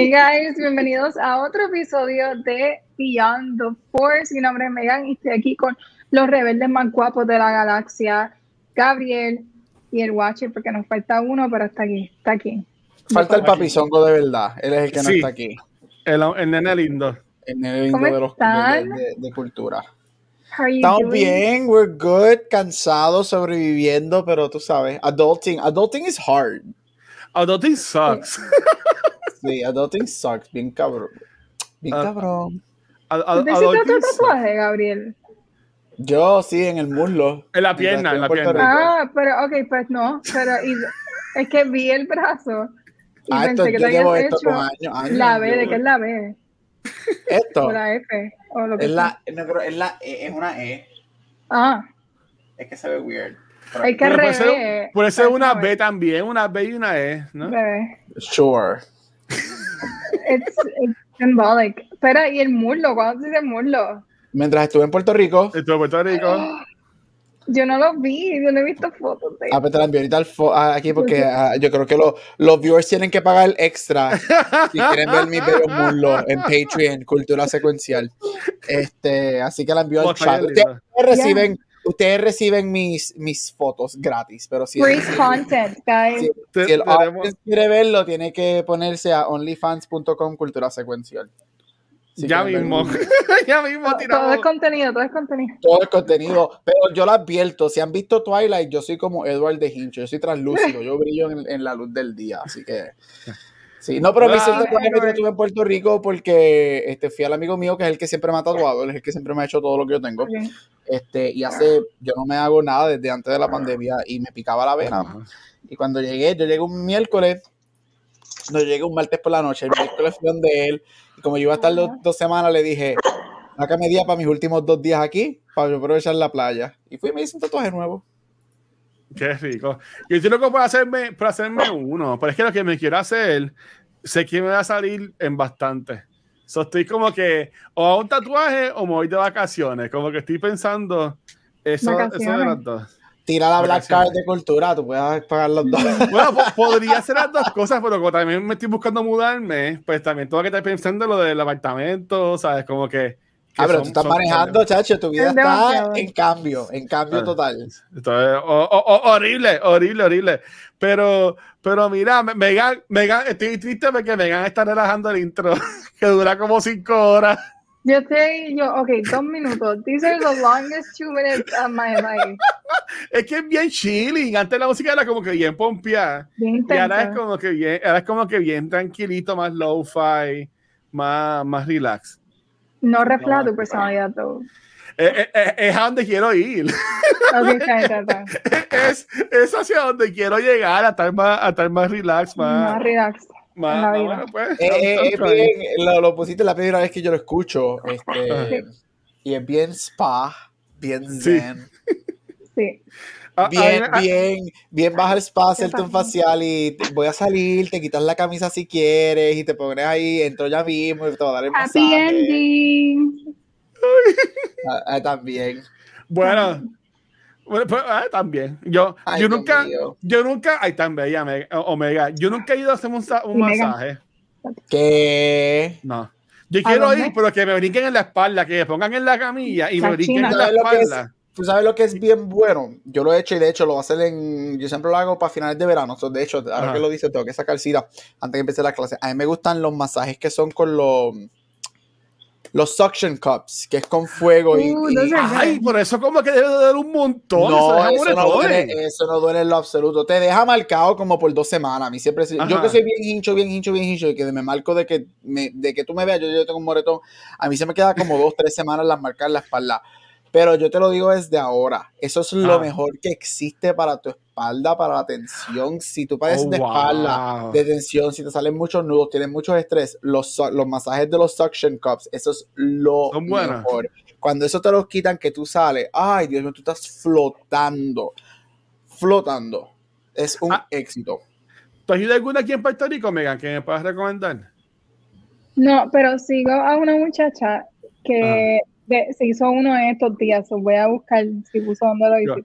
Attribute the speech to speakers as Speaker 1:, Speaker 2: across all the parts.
Speaker 1: Hey guys, bienvenidos a otro episodio de Beyond the Force. Mi nombre es Megan y estoy aquí con los rebeldes más guapos de la galaxia, Gabriel y el Watcher, porque nos falta uno, pero está aquí, está aquí.
Speaker 2: Falta el papizongo de verdad, él es el que no está aquí.
Speaker 3: El, el, nene lindo.
Speaker 2: El nene lindo de los de, de, cultura. Estamos bien, we're good, cansados, sobreviviendo, pero tú sabes, adulting, adulting is hard.
Speaker 3: Adulting sucks.
Speaker 2: Sí, adulting sucks, bien cabrón. Bien uh, cabrón.
Speaker 1: ¿Te hiciste otro tatuaje, Gabriel?
Speaker 2: Yo sí, en el muslo.
Speaker 3: En la pierna, en la pierna.
Speaker 1: Ah, pero ok, pues no. Pero es que vi el brazo. Y
Speaker 2: ah,
Speaker 1: pensé
Speaker 2: esto,
Speaker 1: que
Speaker 2: yo llevo esto
Speaker 1: hecho
Speaker 2: con años, años.
Speaker 1: La B, ¿de qué es la B?
Speaker 2: Esto.
Speaker 1: O la F. O lo que
Speaker 2: es, la, no, pero es, la, e, es una E.
Speaker 1: Ah.
Speaker 2: Es que se ve weird.
Speaker 1: Hay que
Speaker 3: puede ser, puede ser una B también, una B y una E, ¿no?
Speaker 1: B.
Speaker 2: Sure.
Speaker 1: It's, it's symbolic. Espera, ¿y el muslo? ¿Cuándo se dice muslo?
Speaker 2: Mientras estuve en Puerto Rico.
Speaker 3: Estuve en Puerto Rico.
Speaker 1: Yo no lo vi, yo no he visto fotos de
Speaker 2: Ah, pero te la envío ahorita aquí porque uh, yo creo que lo, los viewers tienen que pagar extra si quieren ver bellos muslos en Patreon, Cultura Secuencial. Este, así que la envío al chat. Ustedes reciben, yeah. Ustedes reciben mis, mis fotos gratis, pero si,
Speaker 1: Free content, guys.
Speaker 2: si,
Speaker 3: Te-
Speaker 2: si el audience quiere verlo, tiene que ponerse a onlyfans.com Cultura Secuencial. Si
Speaker 3: ya mismo. ya mismo
Speaker 1: Todo, todo es contenido, todo es contenido.
Speaker 2: todo el contenido, pero yo lo advierto, si han visto Twilight, yo soy como Edward de Hincho, yo soy translúcido, yo brillo en, en la luz del día, así que sí, no, pero me hice un
Speaker 3: Ah,
Speaker 2: tatuaje mientras estuve en Puerto Rico porque este, fui al amigo mío que es el que siempre me ha tatuado, él es el que siempre me ha hecho todo lo que yo tengo, este, y hace, yo no me hago nada desde antes de la pandemia y me picaba la vena, y cuando llegué, yo llegué un miércoles, no, llegué un martes por la noche, el miércoles fui donde él, y como yo iba a estar dos, dos semanas, le dije, sácame día para mis últimos dos días aquí, para yo aprovechar la playa. Y fui y me hice un tatuaje nuevo.
Speaker 3: Qué rico. Yo estoy loco por hacerme, por hacerme uno, pero es que lo que me quiero hacer, sé que me va a salir en bastante. So, estoy como que o a un tatuaje o me voy de vacaciones. Como que estoy pensando eso, eso de las dos.
Speaker 2: Tira la Black. Card de cultura, tú puedes pagar los dos.
Speaker 3: Bueno, po- podría ser las dos cosas, pero como también me estoy buscando mudarme, pues también tengo que estar pensando lo del apartamento, ¿sabes? Como que.
Speaker 2: Ah, pero
Speaker 3: son-
Speaker 2: tú estás manejando, chacho, tu vida
Speaker 1: Es
Speaker 2: está
Speaker 1: demasiado.
Speaker 2: en cambio, en cambio
Speaker 3: Ah.
Speaker 2: total.
Speaker 3: Esto es ho- ho- ho- horrible, horrible, horrible. Pero, pero mira, Me- Megan, Megan, estoy triste porque Megan está relajando el intro, que dura como cinco horas.
Speaker 1: Yo estoy, yo, ok, dos minutos. These are the longest two minutes of my life.
Speaker 3: Es que es bien chilling. Antes la música era como que bien pompeada.
Speaker 1: Bien
Speaker 3: Y ahora es como que bien, ahora es como que bien tranquilito, más low-fi, más, más relax.
Speaker 1: No refleja
Speaker 3: No,
Speaker 1: tu personalidad, though.
Speaker 3: Es, es- es- es a donde quiero ir. Es, es hacia donde quiero llegar, a estar más, a estar más relax, más,
Speaker 1: Más relax.
Speaker 3: más, bueno, pues.
Speaker 2: Eh, eh, bien- lo, lo pusiste la primera vez que yo lo escucho. Este, y es bien spa, bien zen.
Speaker 1: Sí.
Speaker 2: Bien,
Speaker 3: ah,
Speaker 2: bien, bien baja el spa, hacerte un facial y te- voy a salir, te quitas la camisa si quieres y te pones ahí, entro ya mismo y te voy a dar el
Speaker 1: Happy
Speaker 2: masaje.
Speaker 1: ending.
Speaker 2: Ah, ah, también.
Speaker 3: Bueno, bueno, pues, ah, también. Yo,
Speaker 2: Ay,
Speaker 3: yo nunca,
Speaker 2: mío.
Speaker 3: yo nunca, ay, tan bella, Meg- Omega. Yo nunca he ido a hacer un, masaje.
Speaker 2: Que
Speaker 3: No. Yo
Speaker 1: ¿A
Speaker 3: quiero ir, pero que me brinquen en la espalda, que me pongan en la camilla y me brinquen
Speaker 1: China.
Speaker 3: en la
Speaker 2: ¿Sabes lo que es?
Speaker 3: espalda.
Speaker 2: Tú sabes lo que es bien bueno. Yo lo he hecho y de hecho lo voy a hacer en. Yo siempre lo hago para finales de verano. So, de hecho, ahora
Speaker 3: Ajá.
Speaker 2: que lo dice, tengo que sacar cita antes de empezar la clase. A mí me gustan los masajes que son con los. Los suction cups, que es con fuego y.
Speaker 1: Uh,
Speaker 2: y-
Speaker 3: Ay, por eso como que debe de dar un montón.
Speaker 2: no, eso no, duele, eso no duele en lo absoluto. Te deja marcado como por dos semanas. A mí siempre. se- Yo
Speaker 3: Ajá.
Speaker 2: que soy bien hincho, bien hincho, bien hincho, y que me marco de que, me- de que tú me veas, yo, yo tengo un moretón. A mí se me queda como dos, tres semanas las marcas en la espalda. Pero yo te lo digo desde ahora. Eso es lo
Speaker 3: Ah.
Speaker 2: mejor que existe para tu espalda, para la tensión. Si tú padeces
Speaker 3: Oh,
Speaker 2: de espalda,
Speaker 3: wow.
Speaker 2: de tensión, si te salen muchos nudos, tienes mucho estrés, los, los masajes de los suction cups, eso es lo mejor. Cuando eso te lo quitan, que tú sales, ay Dios mío, tú estás flotando, flotando. Es un
Speaker 3: Ah.
Speaker 2: éxito.
Speaker 3: ¿Tú has ido alguna aquí en Puerto Rico, Megan, que me puedas recomendar?
Speaker 1: No, pero sigo a una muchacha que de- se hizo uno de estos días. voy a buscar si puso dónde lo digo.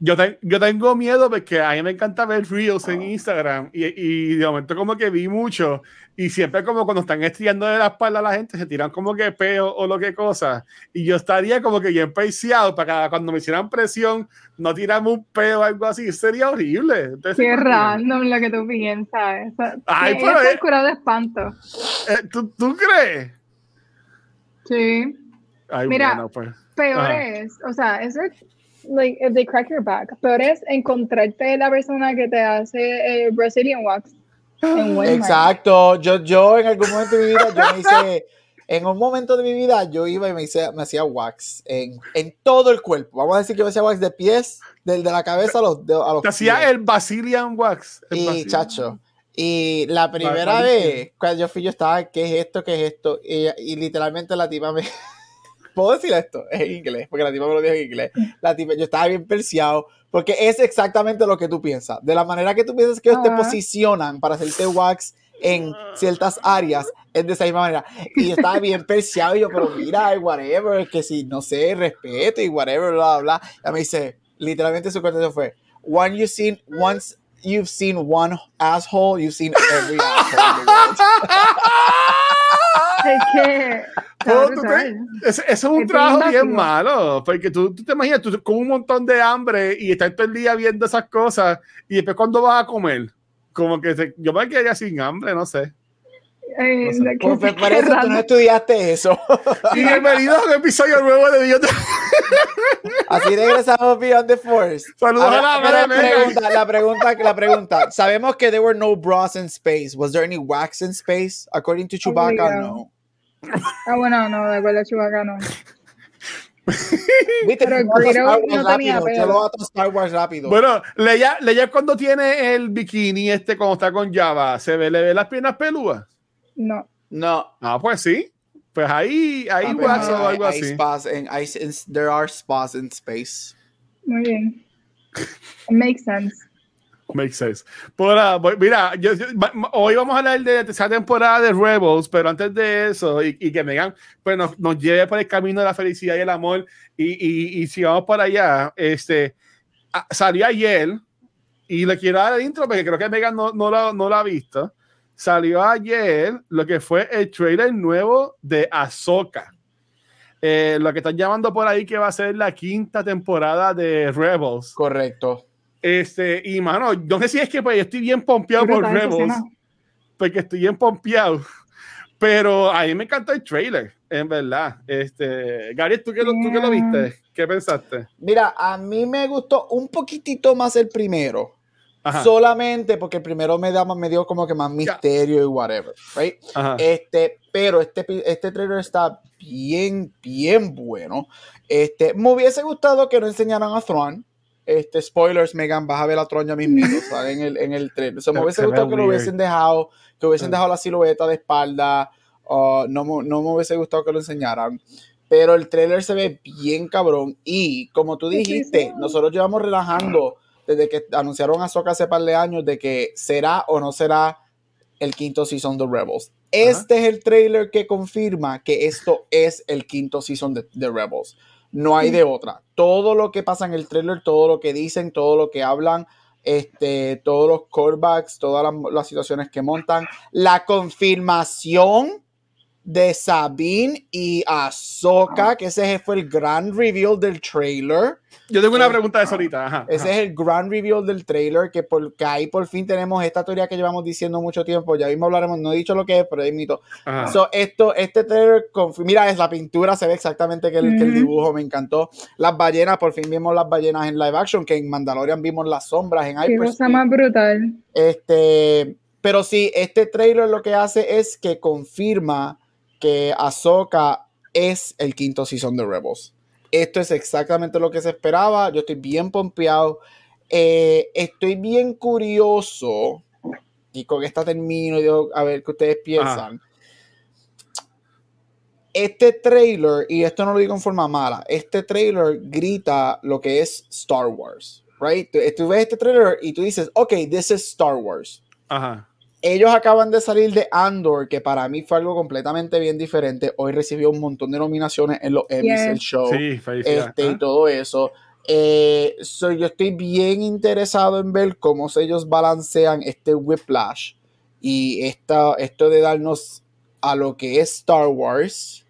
Speaker 3: Yo, te- yo tengo miedo porque a mí me encanta ver reels en Instagram y, y de momento como que vi mucho y siempre como cuando están estirando de la espalda a la gente se tiran como que peo o lo que cosa y yo estaría como que bien peiciado para que cuando me hicieran presión no tirarme un peo o algo así, sería horrible. Se
Speaker 1: Qué random lo que tú piensas.
Speaker 3: Ay, pero es-
Speaker 1: curado de espanto.
Speaker 3: Eh, ¿tú, tú crees?
Speaker 1: Sí.
Speaker 3: Ay,
Speaker 1: Mira,
Speaker 3: bueno, pues.
Speaker 1: Peor
Speaker 3: Ajá.
Speaker 1: es, o sea, eso es, like, if they crack your back. Peor es encontrarte la persona que te hace eh, Brazilian wax en.
Speaker 2: Exacto. Yo, yo en algún momento de mi vida, yo me hice, en un momento de mi vida, yo iba y me, hice, me hacía wax en, en todo el cuerpo. Vamos a decir que me hacía wax de pies, del de la cabeza a los, de- a los
Speaker 3: Te hacía
Speaker 2: pies.
Speaker 3: el Basilian Wax. el
Speaker 2: Y
Speaker 3: Basilian-
Speaker 2: chacho. Y la primera vez, cuando yo fui, yo estaba, ¿qué es esto? ¿Qué es esto? Y, y literalmente la tipa me. ¿Puedo decir esto? Es en inglés, porque la tipa me lo dijo en inglés. La tipa, yo estaba bien perseado, porque es exactamente lo que tú piensas. De la manera que tú piensas que ellos te
Speaker 1: Ajá.
Speaker 2: posicionan para hacerte wax en ciertas áreas, es de esa misma manera. Y yo estaba bien perseado, y yo, pero mira, whatever, que si, no sé, respeto y whatever, bla, bla, bla. Y me dice, literalmente su contestación fue, One you've seen, once you've seen one asshole, you've seen every asshole in the world.
Speaker 1: Es que. Brutal.
Speaker 3: te- ese, ese es un
Speaker 1: Es
Speaker 3: trabajo
Speaker 1: bien
Speaker 3: malo, porque tú, tú te imaginas tú con un montón de hambre y estás todo el día viendo esas cosas y después cuando vas a comer, como que se- yo me quedaría sin hambre, no sé.
Speaker 1: Eh,
Speaker 3: No sé.
Speaker 1: que-
Speaker 2: Pues, por eso tú no estudiaste eso.
Speaker 3: Y bienvenidos a un episodio nuevo de Dios.
Speaker 2: Así regresamos Beyond the Force.
Speaker 3: Saludos
Speaker 2: Ahora,
Speaker 3: a la
Speaker 2: la pregunta, la pregunta, la pregunta. Sabemos que there were no bras in space. Was there any wax in space? According to Chewbacca,
Speaker 1: Obligado.
Speaker 2: no.
Speaker 1: Ah, bueno, no, de acuerdo, Chewbacca, no.
Speaker 2: Viste,
Speaker 1: Pero
Speaker 2: Star Wars
Speaker 1: no tenía
Speaker 2: rápido. Yo
Speaker 1: pelo.
Speaker 2: lo ato a Star Wars rápido.
Speaker 3: Bueno, Leia, Leia cuando tiene el bikini este, cuando está con Java, ¿se ve, le ve las piernas pelúas?
Speaker 1: No.
Speaker 2: no.
Speaker 3: Ah, pues sí. Pues ahí, ahí
Speaker 2: Papi,
Speaker 3: wax o
Speaker 2: hay-
Speaker 3: algo
Speaker 2: hay
Speaker 3: así.
Speaker 2: spas en- hay- in- there are spas in space.
Speaker 1: Muy bien. It makes sense.
Speaker 3: Makes sense. Por, ah, mira, hoy vamos a hablar de esa temporada de Rebels, pero antes de eso, y, que Megan pues, nos, nos lleve por el camino de la felicidad y el amor, y, y, y si vamos para allá, este, ah, salió ayer, y le quiero dar el intro porque creo que Megan no, no, lo, no lo ha visto. Salió ayer lo que fue el trailer nuevo de Ahsoka. Eh, lo que están llamando por ahí que va a ser la quinta temporada de Rebels.
Speaker 2: Correcto.
Speaker 3: Este, y mano, no sé si es que pues, yo estoy bien pompeado por Rebels, porque estoy bien pompeado, pero a mí me encantó el trailer, en verdad. Este, Gary, ¿tú que, lo, ¿tú que lo viste? ¿Qué pensaste?
Speaker 2: Mira, a mí me gustó un poquitito más el primero.
Speaker 3: Ajá,
Speaker 2: Solamente porque el primero me, da, más- me dio como que más misterio y whatever, right? Este, pero este, este trailer está bien, bien bueno. Este, me hubiese gustado que no enseñaran a Thrawn. Este, spoilers, Megan, vas a ver a Thrawn ya mismo, ¿sabes? En el, en el trailer. O sea, me
Speaker 3: Se-
Speaker 2: hubiese
Speaker 3: se
Speaker 2: gustado que lo hubiesen dejado, que hubiesen dejado la silueta de espalda. uh, no, me- no me hubiese gustado que lo enseñaran. Pero el trailer se ve bien cabrón. Y como tú dijiste, nosotros llevamos relajando desde que anunciaron a Ahsoka hace par de años de que será o no será el quinto season de Rebels. Este es el trailer que confirma que esto es el quinto season de, de Rebels. No hay de otra. Todo lo que pasa en el trailer, todo lo que dicen, todo lo que hablan, este, todos los callbacks, todas las, las situaciones que montan, la confirmación de Sabine y Ahsoka, que ese fue el gran reveal del trailer.
Speaker 3: Yo tengo una
Speaker 2: eh,
Speaker 3: pregunta de eso ahorita. Ajá,
Speaker 2: Ese
Speaker 3: ajá.
Speaker 2: es el gran reveal del trailer, que, por, que ahí por fin tenemos esta teoría que llevamos diciendo mucho tiempo. Ya mismo hablaremos, no he dicho lo que es, pero es mito. So, esto, este trailer, mira, es la pintura, se ve exactamente que el, que el
Speaker 1: Ujú.
Speaker 2: dibujo me encantó. Las ballenas, por fin vimos las ballenas en live action, que en Mandalorian vimos las sombras en
Speaker 1: Qué cosa más brutal.
Speaker 2: Este, pero sí, este trailer lo que hace es que confirma que Ahsoka es el quinto season de Rebels. Esto es exactamente lo que se esperaba. Yo estoy bien pompeado. Eh, estoy bien curioso. Y con esta termino y digo, a ver qué ustedes piensan. este trailer, y esto no lo digo en forma mala, este trailer grita lo que es Star Wars, right? Tú, tú ves este trailer y tú dices, ok, this is Star Wars.
Speaker 3: Ajá.
Speaker 2: Ellos acaban de salir de Andor, que para mí fue algo completamente bien diferente. Hoy recibió un montón de nominaciones en los Emmys,
Speaker 1: Yes.
Speaker 2: el show,
Speaker 3: Sí,
Speaker 2: este, y
Speaker 3: Ah.
Speaker 2: todo eso. Eh, so yo estoy bien interesado en ver cómo ellos balancean este whiplash y esta, esto de darnos a lo que es Star Wars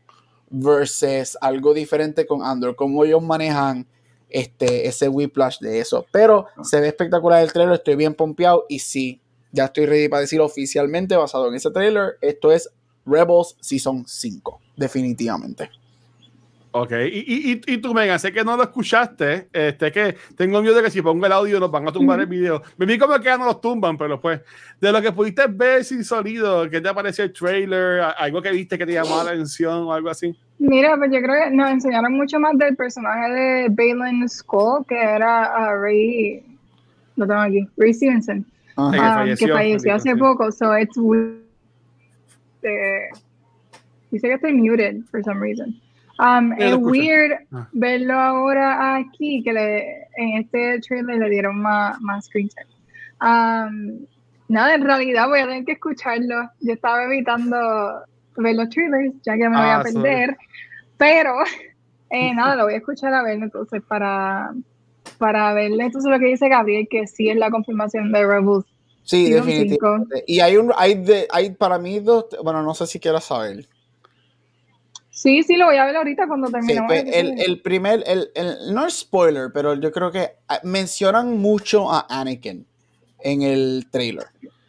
Speaker 2: versus algo diferente con Andor, cómo ellos manejan este, ese whiplash de eso. Pero se ve espectacular el trailer, estoy bien pompeado y sí, ya estoy ready para decir oficialmente, basado en ese trailer, esto es Rebels Season 5, definitivamente.
Speaker 3: Ok, y, y, y, tú, Megan, sé que no lo escuchaste, este, que tengo miedo de que si pongo el audio nos van a tumbar el video. Me vi como que ya no los tumban, pero pues, de lo que pudiste ver sin sonido, ¿qué te pareció el trailer? ¿A- ¿Algo que viste que te llamó la atención o algo así?
Speaker 1: Mira, pues yo creo que nos enseñaron mucho más del personaje de Balin Skull, que era ah, Ray, lo tengo aquí, Ray Stevenson,
Speaker 2: Ajá.
Speaker 3: Que
Speaker 1: ah,
Speaker 3: falleció,
Speaker 1: que falleció hace poco, so it's weird. Eh, dice que estoy muted for some reason. Um, es
Speaker 3: escucho.
Speaker 1: weird
Speaker 3: Ah.
Speaker 1: verlo ahora aquí, que le, en este trailer le dieron más, más screen time. Um, nada, en realidad voy a tener que escucharlo. Yo estaba evitando ver los trailers, ya que me voy
Speaker 3: Ah,
Speaker 1: a perder. Pero, eh, nada, lo voy a escuchar a ver entonces para, para verle entonces lo que dice Gabriel, que sí es la confirmación de Rebels.
Speaker 2: Sí, definitivamente. Y hay un, hay de, hay para mí dos, bueno, no sé si quieras saber.
Speaker 1: Sí, sí, lo voy a ver ahorita cuando
Speaker 2: Sí,
Speaker 1: terminemos.
Speaker 2: pues,
Speaker 1: el
Speaker 2: el, primer, el, el- no es spoiler, pero yo creo que ah, mencionan mucho a Anakin en el trailer.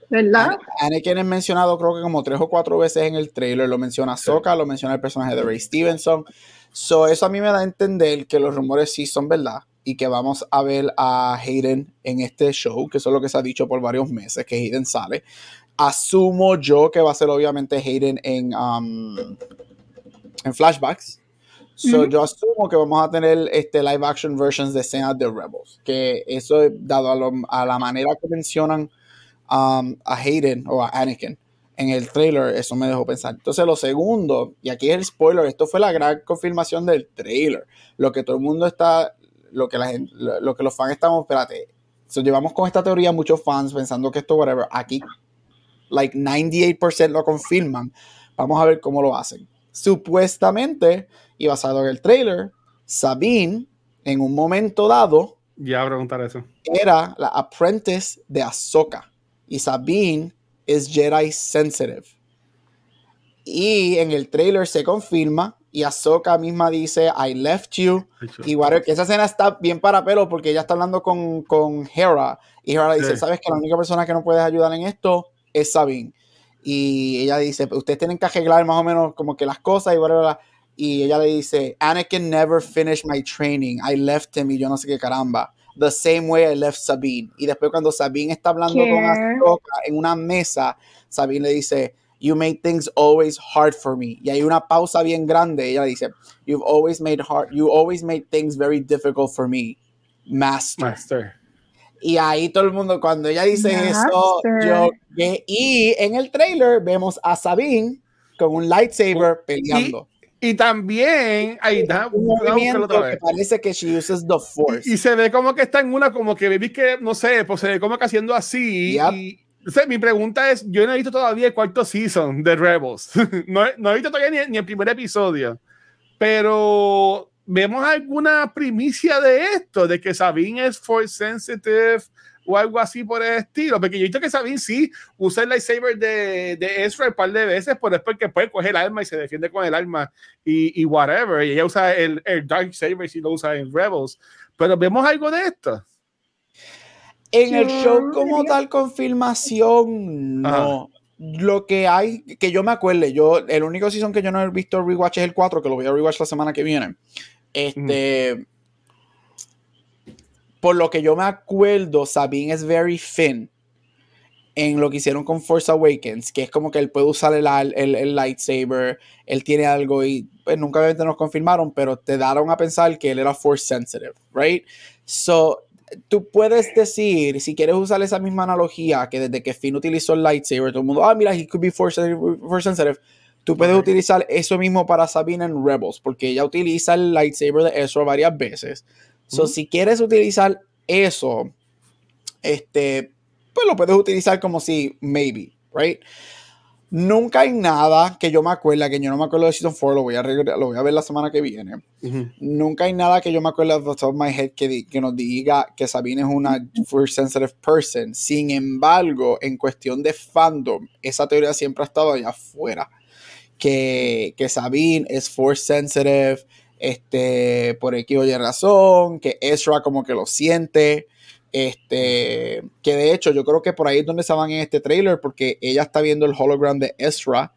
Speaker 1: ¿Verdad?
Speaker 2: Ana- Anakin es mencionado creo que como tres o cuatro veces en el trailer. Lo menciona Sokka, lo menciona el personaje de Ray Stevenson. So, eso a mí me da a entender que los rumores sí son verdad y que vamos a ver a Hayden en este show, que eso es lo que se ha dicho por varios meses, que Hayden sale. Asumo yo que va a ser obviamente Hayden en, um, en flashbacks. So. Yo asumo que vamos a tener este live action versions de escenas de Rebels. Que eso, dado a, lo- a la manera que mencionan um, a Hayden o a Anakin en el trailer, eso me dejó pensar. Entonces, lo segundo, y aquí es el spoiler, esto fue la gran confirmación del trailer. Lo que todo el mundo está, lo que la gente, lo, lo que los fans estamos, espérate, so, llevamos con esta teoría muchos fans pensando que esto, whatever, aquí, like 98% lo confirman. Vamos a ver cómo lo hacen. Supuestamente, y basado en el trailer, Sabine, en un momento dado,
Speaker 3: Ya a preguntar eso.
Speaker 2: era la apprentice de Ahsoka. Y Sabine es Jedi sensitive. Y en el trailer se confirma y Ahsoka misma dice, I left you. Y que esa escena está bien para pelo porque ella está hablando con, con Hera. Y Hera dice,
Speaker 3: Sí.
Speaker 2: sabes que la única persona que no puedes ayudar en esto es Sabine. Y ella dice, ustedes tienen que arreglar más o menos como que las cosas y whatever. Y ella le dice, Anakin never finished my training. I left him y yo no sé qué caramba. The same way I left Sabine. Y después cuando Sabine está hablando
Speaker 1: ¿Qué?
Speaker 2: con Ahsoka en una mesa, Sabine le dice, You made things always hard for me. Y hay una pausa bien grande. Ella dice, You've always made hard, you always made things very difficult for me, Master.
Speaker 3: Master.
Speaker 2: Y ahí todo el mundo, cuando ella dice eso,
Speaker 1: Master.
Speaker 2: yo, que- y en el trailer vemos a Sabine con un lightsaber peleando.
Speaker 3: Y también, ahí está,
Speaker 2: un movimiento
Speaker 3: otra
Speaker 2: que
Speaker 3: vez.
Speaker 2: parece que she uses the force.
Speaker 3: Y, y se ve como que está en una, como que baby que, no sé, pues se ve como que haciendo así.
Speaker 2: Yep.
Speaker 3: Y, o mi pregunta es, yo no he visto todavía el cuarto season de Rebels. no, no he visto todavía ni, ni el primer episodio. Pero, ¿vemos alguna primicia de esto? De que Sabine es force sensitive o algo así por el estilo. Porque yo he visto que Sabine sí usa el lightsaber de, de Ezra un par de veces, pero es porque puede coger el arma y se defiende con el arma y, y whatever. Y ella usa el, el Dark Saber si lo usa en Rebels. Pero vemos algo de esto.
Speaker 2: En el show como
Speaker 1: diría-
Speaker 2: tal confirmación, no. Lo que hay, que yo me acuerde, yo, el único season que yo no he visto rewatch es el 4, que lo voy a rewatch la semana que viene. Este, por lo que yo me acuerdo, Sabine es very thin en lo que hicieron con Force Awakens, que es como que él puede usar el, el, el lightsaber, él tiene algo y pues, nunca obviamente nos confirmaron, pero te daron a pensar que él era Force sensitive, right? So, tú puedes decir, si quieres usar esa misma analogía, que desde que Finn utilizó el lightsaber, todo el mundo, ah, mira, he could be force, force sensitive. tú puedes utilizar eso mismo para Sabine en Rebels, porque ella utiliza el lightsaber de Ezra varias veces. So, si quieres utilizar eso, este, pues lo puedes utilizar como si, maybe, right? Nunca hay nada que yo me acuerde, que yo no me acuerdo de Season 4, lo voy a, lo voy a ver la semana que viene. Nunca hay nada que yo me acuerde de top of my head que, que nos diga que Sabine es una force sensitive person. Sin embargo, en cuestión de fandom, esa teoría siempre ha estado allá afuera. Que, que Sabine es force sensitive, este, por X o Y razón, que Ezra como que lo siente. Este, que de hecho yo creo que por ahí es donde estaban en este trailer, porque ella está viendo el hologram de Ezra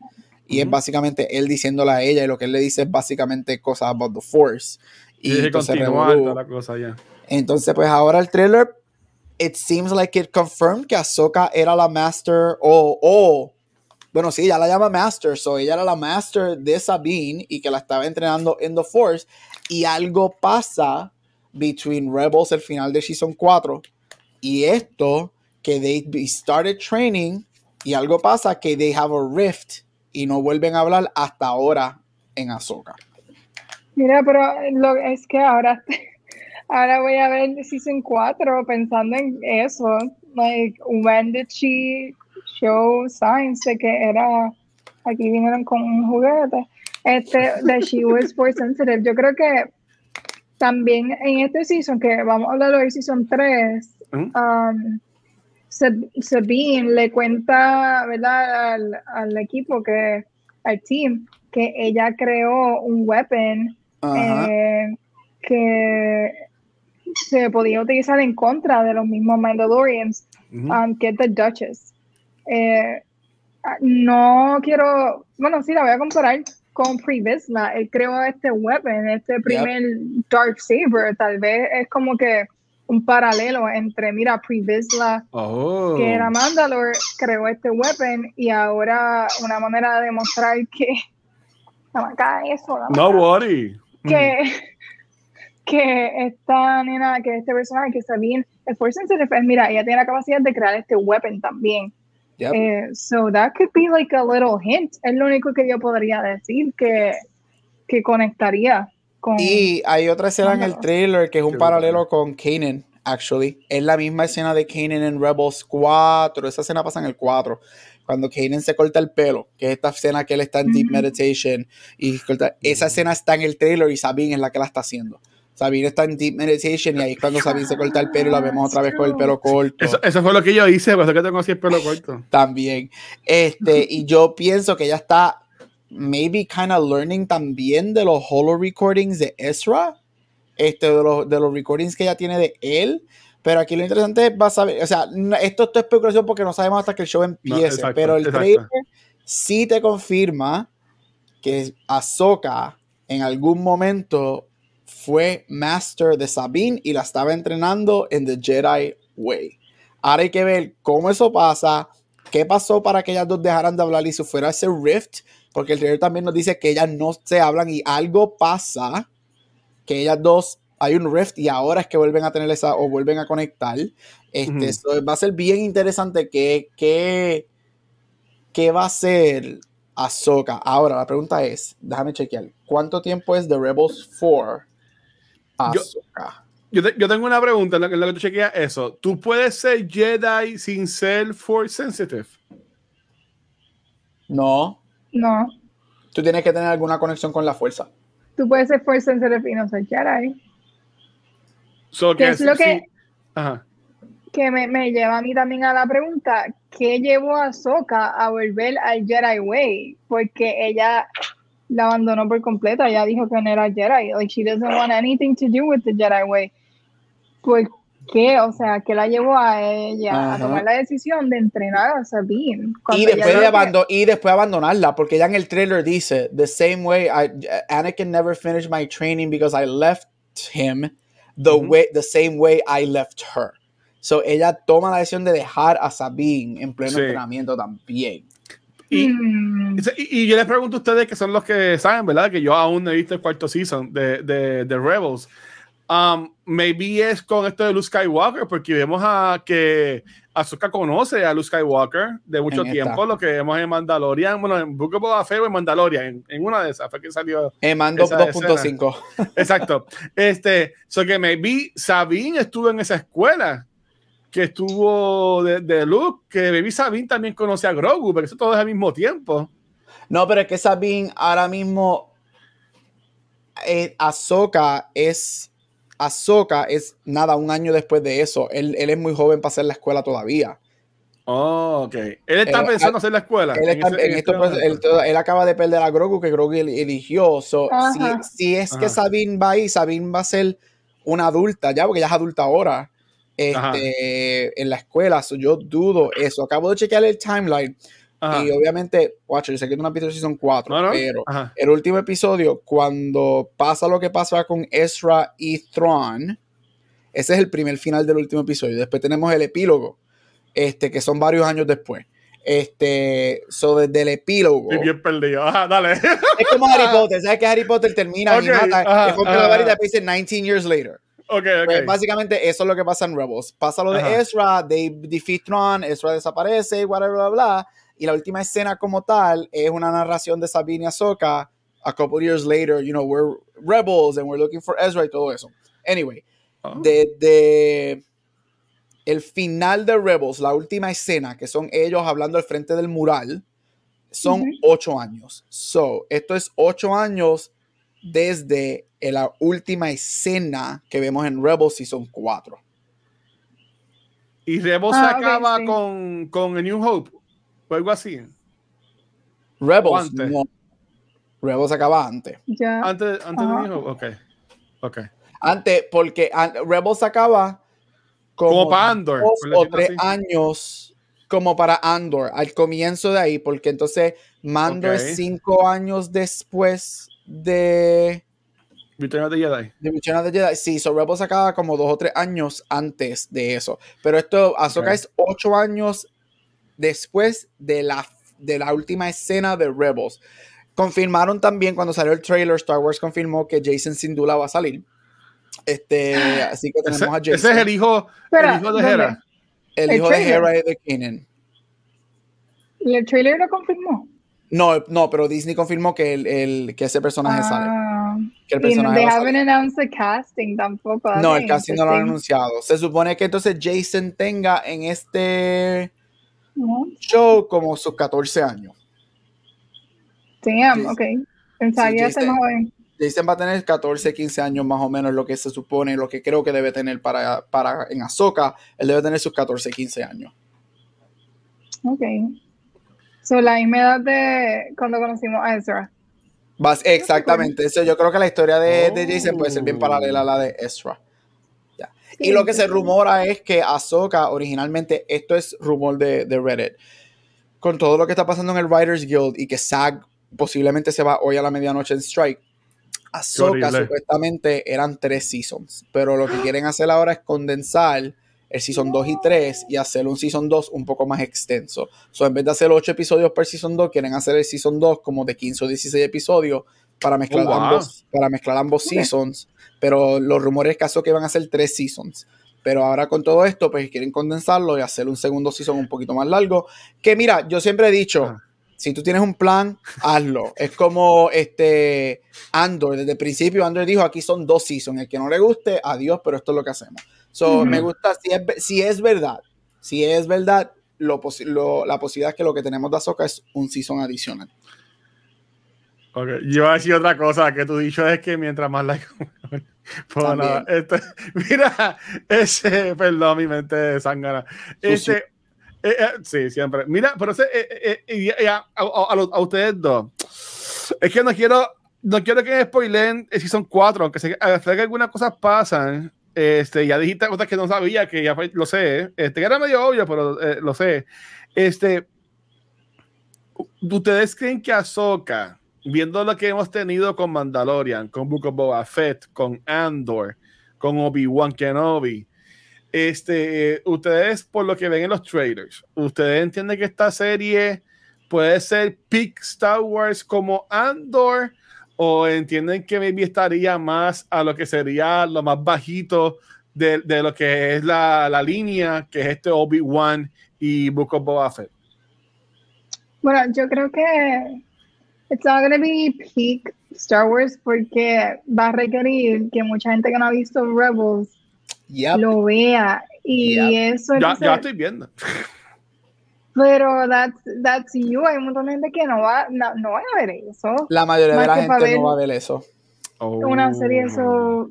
Speaker 2: y es básicamente él diciéndole a ella y lo que él le dice es básicamente cosas about the Force. Y, entonces, la cosa, entonces, pues ahora el trailer, it seems like it confirmed que Ahsoka era la Master o, o bueno, sí, ya la llama Master, so ella era la Master de Sabine y que la estaba entrenando en The Force y algo pasa between Rebels, el final de Season 4, y esto, que they started training, y algo pasa que they have a rift, y no vuelven a hablar hasta ahora en Ahsoka.
Speaker 1: Mira, pero lo, es que ahora, ahora voy a ver Season 4 pensando en eso. Like, when did she show signs de que era, aquí vinieron con un juguete, este, de she was force sensitive. Yo creo que también en este season, que vamos a hablar hoy, season 3, um, Sabine le cuenta, ¿verdad? Al, equipo, que al team, que ella creó un weapon eh, que se podía utilizar en contra de los mismos Mandalorians, um, que es The Duchess. Eh, no quiero, bueno, sí, la voy a comparar con Pre Él creó este weapon, este primer Dark Saber. Tal vez es como que un paralelo entre, mira, Pre oh. que era Mandalore, creó este weapon y ahora una manera de demostrar que. No eso.
Speaker 3: No, worry.
Speaker 1: Que, que esta nena, que este personaje que está bien, el Force Sensitive, mira, ella tiene la capacidad de crear este weapon también. Eh, so that could be like a little hint. Es lo único que yo podría decir que, que conectaría con.
Speaker 2: Y hay otra escena en el trailer que es un paralelo con Kanan, actually. Es la misma escena de Kanan en Rebels 4. Esa escena pasa en el 4. Cuando Kanan se corta el pelo, que es esta escena que él está en Deep Meditation. Y esa escena está en el trailer y Sabine es la que la está haciendo. Sabine está en Deep Meditation y ahí es cuando Sabine se corta el pelo y la vemos otra vez con el pelo corto.
Speaker 3: Eso, fue lo que yo hice, por eso que tengo así el pelo corto.
Speaker 2: También. Este, y yo pienso que ella está maybe kind of learning también de los holo recordings de Ezra, este, de, los, de los recordings que ella tiene de él. Pero aquí lo interesante es, vas a ver, o sea, esto es especulación porque no sabemos hasta que el show empiece, pero el trailer sí te confirma que Ahsoka en algún momento fue master de Sabine y la estaba entrenando en The Jedi Way. Ahora hay que ver cómo eso pasa, qué pasó para que ellas dos dejaran de hablar y se fuera ese rift, porque el trailer también nos dice que ellas no se hablan y algo pasa, que ellas dos hay un rift y ahora es que vuelven a tener esa o vuelven a conectar. Este, va a ser bien interesante que, qué va a ser Ahsoka. Ahora la pregunta es, déjame chequear, ¿cuánto tiempo es The Rebels 4
Speaker 3: yo, yo, tengo una pregunta en la, que tú chequeas eso. ¿Tú puedes ser Jedi sin ser Force Sensitive?
Speaker 2: No.
Speaker 1: No.
Speaker 2: Tú tienes que tener alguna conexión con la fuerza.
Speaker 1: Tú puedes ser Force Sensitive y no ser Jedi.
Speaker 3: ¿Qué
Speaker 1: es lo que, que me, me, lleva a mí también a la pregunta, ¿qué llevó a Soka a volver al Jedi Way? Porque ella la abandonó por completo. Ella dijo que no era Jedi. Like, she doesn't want anything to do with the Jedi way. ¿Por qué? O sea, ¿qué la llevó a ella a tomar la decisión de entrenar a Sabine?
Speaker 2: Y después, de y después abandonarla, porque ella en el trailer dice, the same way, I, Anakin never finished my training because I left him the, way, the same way I left her. So ella toma la decisión de dejar a Sabine en pleno entrenamiento también.
Speaker 3: Mm. Y, yo les pregunto a ustedes que son los que saben, ¿verdad? Que yo aún no he visto el cuarto season de, de, Rebels. Um, maybe es con esto de Luke Skywalker, porque vemos a que Ahsoka conoce a Luke Skywalker de mucho tiempo, lo que vemos en Mandalorian, bueno, en Book of Boba Fett o en Mandalorian, en, una de esas fue que salió.
Speaker 2: En Mando 2.5.
Speaker 3: Exacto. Este, so que maybe Sabine estuvo en esa escuela que estuvo de, de Luke, que Baby Sabine también conoce a Grogu, pero eso todo es al mismo tiempo.
Speaker 2: No, pero es que Sabine ahora mismo eh, Ahsoka es Ahsoka es nada, un año después de eso. Él, él, es muy joven para hacer la escuela todavía.
Speaker 3: Oh, ok. Él está pensando hacer la escuela.
Speaker 2: Él, acaba de perder a Grogu, que Grogu eligió. So, si, es que Sabine va ahí, Sabine va a ser una adulta ya, porque ya es adulta ahora. Este, en la escuela. yo dudo eso. Acabo de chequear el timeline. Y obviamente, watch, yo sé que es una episodio Season 4, pero el último episodio, cuando pasa lo que pasa con Ezra y Thrawn, ese es el primer final del último episodio. Después tenemos el epílogo, este, que son varios años después. Este, so desde el epílogo.
Speaker 3: Estoy bien perdido. Ajá, dale.
Speaker 2: Es como Harry Potter. ¿Sabes que Harry Potter termina y mata? es como la varita dice 19 years later.
Speaker 3: Okay, okay.
Speaker 2: Pues básicamente eso es lo que pasa en Rebels. Pasa lo de Ezra, they defeat Thrawn, Ezra desaparece, whatever, bla, bla. Y la última escena como tal es una narración de Sabine y Ahsoka a couple years later, you know, we're rebels and we're looking for Ezra y todo eso. Anyway, oh. desde el final de Rebels, la última escena, que son ellos hablando al frente del mural, son ocho años. So, esto es ocho años desde la última escena que vemos en Rebels Season 4.
Speaker 3: Y Rebels ah, acaba con, con A New Hope o algo así.
Speaker 2: Rebels. No. Rebels acaba antes.
Speaker 3: Antes, antes de New Hope. Ok. Ok.
Speaker 2: Antes, porque Rebels acaba
Speaker 3: como, para Andor.
Speaker 2: Dos o tres años como para Andor, al comienzo de ahí, porque entonces Mando es cinco años después de
Speaker 3: Return of the Jedi.
Speaker 2: De Return of the Jedi. Sí, so Rebels acaba como dos o tres años antes de eso. Pero esto, Ahsoka es ocho años después de la, de la última escena de Rebels. Confirmaron también cuando salió el trailer, Star Wars confirmó que Jason Sindula va a salir. Este, así que tenemos a Jason.
Speaker 3: Ese es el hijo, el hijo de Hera.
Speaker 2: El, hijo de Hera y de Kanan.
Speaker 1: ¿Y el trailer lo confirmó?
Speaker 2: No, no, pero Disney confirmó que, el, que ese personaje sale.
Speaker 1: Que el personaje y no haven't announced the casting tampoco.
Speaker 2: No, el casting no lo han anunciado. Se supone que entonces Jason tenga en este show como sus 14 años.
Speaker 1: Damn, ok. Pensaría sí, Jason,
Speaker 2: Jason va a tener 14, 15 años más o menos, lo que se supone, lo que creo que debe tener para, para en Azoka. Él debe tener sus 14, 15 años.
Speaker 1: Ok. So, la misma edad de cuando conocimos a Ezra.
Speaker 2: Exactamente. Eso, yo creo que la historia de, de, Jason puede ser bien paralela a la de Ezra. y lo que se rumora es que Ahsoka, originalmente, esto es rumor de, de, Reddit, con todo lo que está pasando en el Writers Guild y que SAG posiblemente se va hoy a la medianoche en Strike. Ahsoka supuestamente eran tres seasons, pero lo que quieren hacer ahora es condensar el Season 2 y 3 y hacer un Season 2 un poco más extenso. So, en vez de hacer 8 episodios per Season 2, quieren hacer el Season 2 como de 15 o 16 episodios para mezclar oh, ambos, para mezclar ambos seasons. Pero los rumores caso que van a ser 3 seasons. Pero ahora con todo esto, pues quieren condensarlo y hacer un segundo season un poquito más largo. Que mira, yo siempre he dicho, ah. Si tú tienes un plan, hazlo. es como este Andor, desde el principio Andor dijo, aquí son dos seasons. El que no le guste, adiós, pero esto es lo que hacemos. So, me gusta, si es, si es verdad, si es verdad, lo, la posibilidad es que lo que tenemos de Azoka es un season adicional.
Speaker 3: Okay. Yo voy a decir otra cosa que tú dicho es que mientras más like. pues nada, este, mira, ese, perdón, mi mente sangana. Ese, eh, eh, sí, siempre. Mira, pero ese, eh, a, a, ustedes dos, es que no quiero, no quiero que me spoilen el Season 4, aunque sé que, que algunas cosas pasan, este, ya dijiste cosas que no sabía, que ya lo sé. Este, era medio obvio, pero eh, lo sé. Este, ¿Ustedes creen que Ahsoka, viendo lo que hemos tenido con Mandalorian, con Book of Boba Fett, con Andor, con Obi-Wan Kenobi, este, ustedes, por lo que ven en los trailers, ¿ustedes entienden que esta serie puede ser peak Star Wars como Andor? o entienden que maybe estaría más a lo que sería lo más bajito de, de lo que es la, la, línea, que es este Obi-Wan y Book of Boba Fett?
Speaker 1: Bueno, yo creo que it's not gonna be peak Star Wars porque va a requerir que mucha gente que no ha visto Rebels
Speaker 2: Yep.
Speaker 1: lo vea y
Speaker 2: Yep.
Speaker 1: eso
Speaker 3: Ya, ya estoy viendo.
Speaker 1: pero that's, that's you hay un montón de gente que no va no, no van a ver eso
Speaker 2: La mayoría de la gente no va a ver eso.
Speaker 1: una serie eso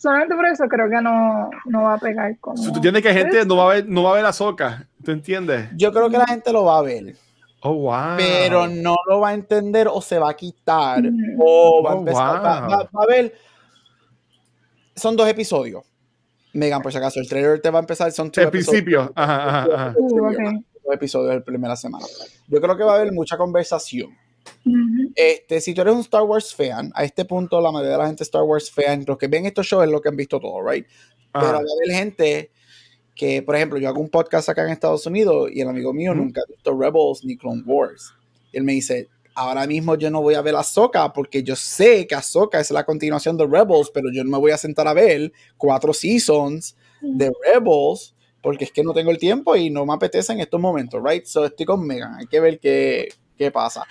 Speaker 1: solamente por eso creo que no, no va a pegar como
Speaker 3: tú entiendes que gente no va a ver, no va a ver la soca. ¿Tú entiendes?
Speaker 2: Yo creo que la gente lo va a ver,
Speaker 3: Oh, wow.
Speaker 2: pero no lo va a entender o se va a quitar
Speaker 1: Mm.
Speaker 2: o va a
Speaker 3: Oh,
Speaker 2: empezar. va-
Speaker 3: wow.
Speaker 2: va- va a ver. Son dos episodios. Megan, por si acaso, el trailer te va a empezar. Son episodios.
Speaker 3: principio. Ajá, ajá, ajá.
Speaker 1: Uh,
Speaker 2: episodios de la primera semana. Yo creo que va a haber mucha conversación. Este, si tú eres un Star Wars fan, a este punto la mayoría de la gente Star Wars fan, los que ven estos shows es lo que han visto todo, right? Pero va a haber gente que, por ejemplo, yo hago un podcast acá en Estados Unidos y el amigo mío nunca ha visto Rebels ni Clone Wars. Y él me dice, ahora mismo yo no voy a ver Ahsoka porque yo sé que Ahsoka es la continuación de Rebels, pero yo no me voy a sentar a ver cuatro seasons de Rebels porque es que no tengo el tiempo y no me apetece en estos momentos, right? So estoy con Megan, hay que ver qué, qué pasa.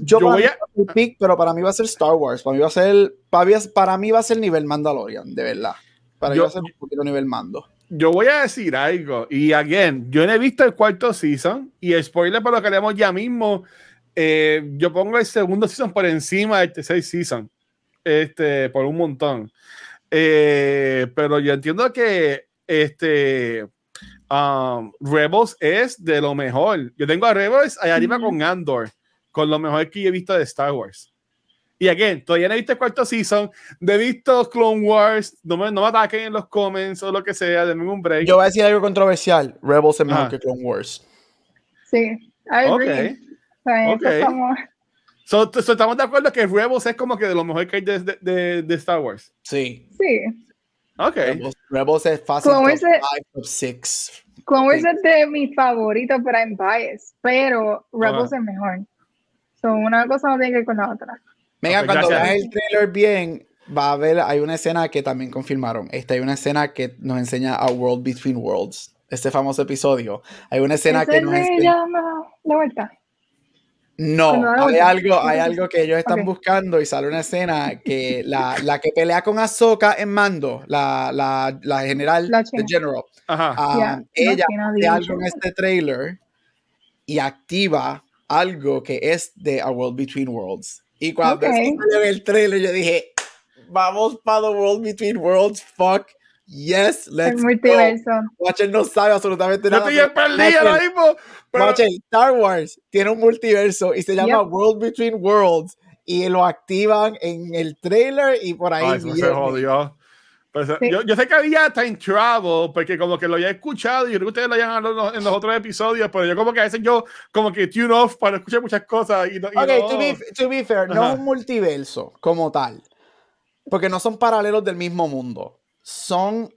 Speaker 2: Yo,
Speaker 3: Yo voy a-
Speaker 2: a pick, pero para mí va a ser Star Wars, para mí va a ser, para mí, para mí va a ser nivel Mandalorian, de verdad. Para mí va a ser un poquito nivel mando.
Speaker 3: Yo voy a decir algo. Y again, yo no he visto el cuarto season. Y spoiler por lo que haremos ya mismo. eh, yo pongo el segundo season por encima del tercer season. Este, por un montón. Eh, pero yo entiendo que este um, Rebels es de lo mejor. Yo tengo a Rebels allá arriba con Andor, con lo mejor que yo he visto de Star Wars. Y again, todavía no he visto el cuarto season, no he visto Clone Wars, no me, no me ataquen en los comments o lo que sea, denme un break.
Speaker 2: Yo voy a decir algo controversial, Rebels es mejor
Speaker 3: Ajá.
Speaker 2: que Clone Wars.
Speaker 1: sí I agree.
Speaker 3: Ok.
Speaker 1: O sea,
Speaker 3: Ok.
Speaker 1: estamos-
Speaker 3: So, so, estamos de acuerdo que Rebels es como que de lo mejor que hay de, de, Star Wars.
Speaker 2: Sí.
Speaker 1: sí
Speaker 3: Ok.
Speaker 2: Rebels, Rebels es fácil.
Speaker 1: Clone Wars es-
Speaker 2: five, top six.
Speaker 1: Clone Wars es de mis favoritos, pero I'm biased. Pero Rebels
Speaker 3: Ajá.
Speaker 1: es mejor. So, una cosa no tiene que ver con la otra.
Speaker 2: Venga,
Speaker 3: Ok,
Speaker 2: cuando veas el trailer bien, va a haber, hay una escena que también confirmaron. Esta hay una escena que nos enseña a World Between Worlds. Este famoso episodio. Hay una escena
Speaker 1: ¿Ese
Speaker 2: que nos enseña.
Speaker 1: llama la vuelta?
Speaker 2: No, hay
Speaker 1: vuelta.
Speaker 2: algo, hay algo que ellos están
Speaker 1: Ok.
Speaker 2: buscando y sale una escena que la, la que pelea con Ahsoka en mando, la, la, la general,
Speaker 1: La
Speaker 2: the general,
Speaker 3: Ajá.
Speaker 2: ah,
Speaker 1: Ya, no,
Speaker 2: ella hace algo en este trailer y activa algo que es de A World Between Worlds. Y cuando
Speaker 1: Ok.
Speaker 2: eso salió en el trailer, yo dije, vamos para The World Between Worlds, fuck, yes, let's go.
Speaker 1: multiverso.
Speaker 2: Watcher no sabe absolutamente
Speaker 3: Yo
Speaker 2: nada.
Speaker 3: estoy bien
Speaker 2: pero
Speaker 3: perdido ahora mismo. Pero,
Speaker 2: Watcher, Star Wars tiene un multiverso y se llama
Speaker 1: Yep.
Speaker 2: World Between Worlds y lo activan en el trailer y por ahí
Speaker 3: Ay, se jodió. Pues,
Speaker 1: Sí.
Speaker 3: yo, yo sé que había time travel, porque como que lo había escuchado y creo que ustedes lo hayan hablado en los otros episodios, pero yo como que a veces yo como que tune off para escuchar muchas cosas y no, y
Speaker 2: Ok,
Speaker 3: no-
Speaker 2: to, be, to be fair, no es un multiverso como tal, porque no son paralelos del mismo mundo, son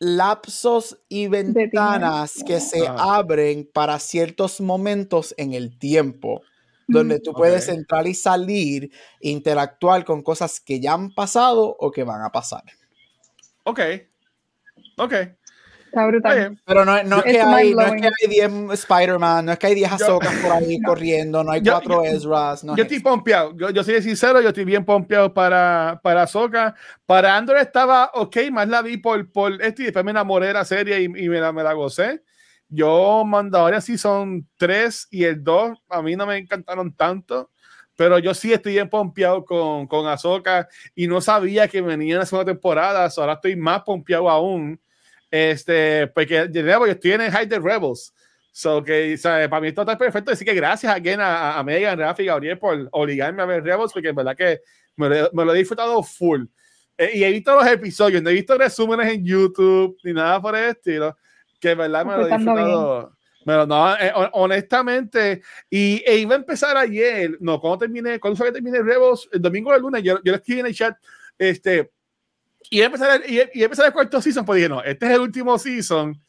Speaker 2: lapsos y ventanas que se
Speaker 3: Ah.
Speaker 2: abren para ciertos momentos en el tiempo, donde tú puedes entrar y salir, interactuar con cosas que ya han pasado o que van a pasar.
Speaker 3: Ok. Ok.
Speaker 1: Está brutal.
Speaker 2: Pero no, no es que hay, no es que hay 10 Spider-Man, no es que hay 10
Speaker 3: Yo-
Speaker 2: Azokas por ahí
Speaker 1: No.
Speaker 2: corriendo, no hay
Speaker 3: Yo-
Speaker 2: 4
Speaker 3: yo-
Speaker 2: Ezras, no
Speaker 3: yo
Speaker 2: es
Speaker 3: estoy pompeado. Yo, yo soy sincero, yo estoy bien pompeado para, para Soca. Para Andor estaba ok, más la vi por, por esto y después me enamoré de la serie y, y me, la, me la gocé. Yo, Mandalorian Season 3 y el 2, a mí no me encantaron tanto. Pero yo sí estoy bien pompeado con, con Ahsoka y no sabía que venía en la segunda temporada. so ahora estoy más pompeado aún. Este, porque de nuevo yo estoy en el High de Rebels. So que, sea, para mí esto está perfecto. Así que gracias again a, a- Megan, Rafa y Gabriel por obligarme a ver Rebels, porque en verdad que me lo, me lo he disfrutado full. Eh, y he visto los episodios, no he visto resúmenes en YouTube ni nada por el estilo, que en verdad me lo he disfrutado. Pero no, eh, hon- honestamente, y e iba a empezar ayer, no, cuando terminé, cuando que terminé Rebels, el domingo de lunes, yo, yo le escribí en el chat, este, y empezar, el- y, y empezar el cuarto season, pues dije, no, este es el último season,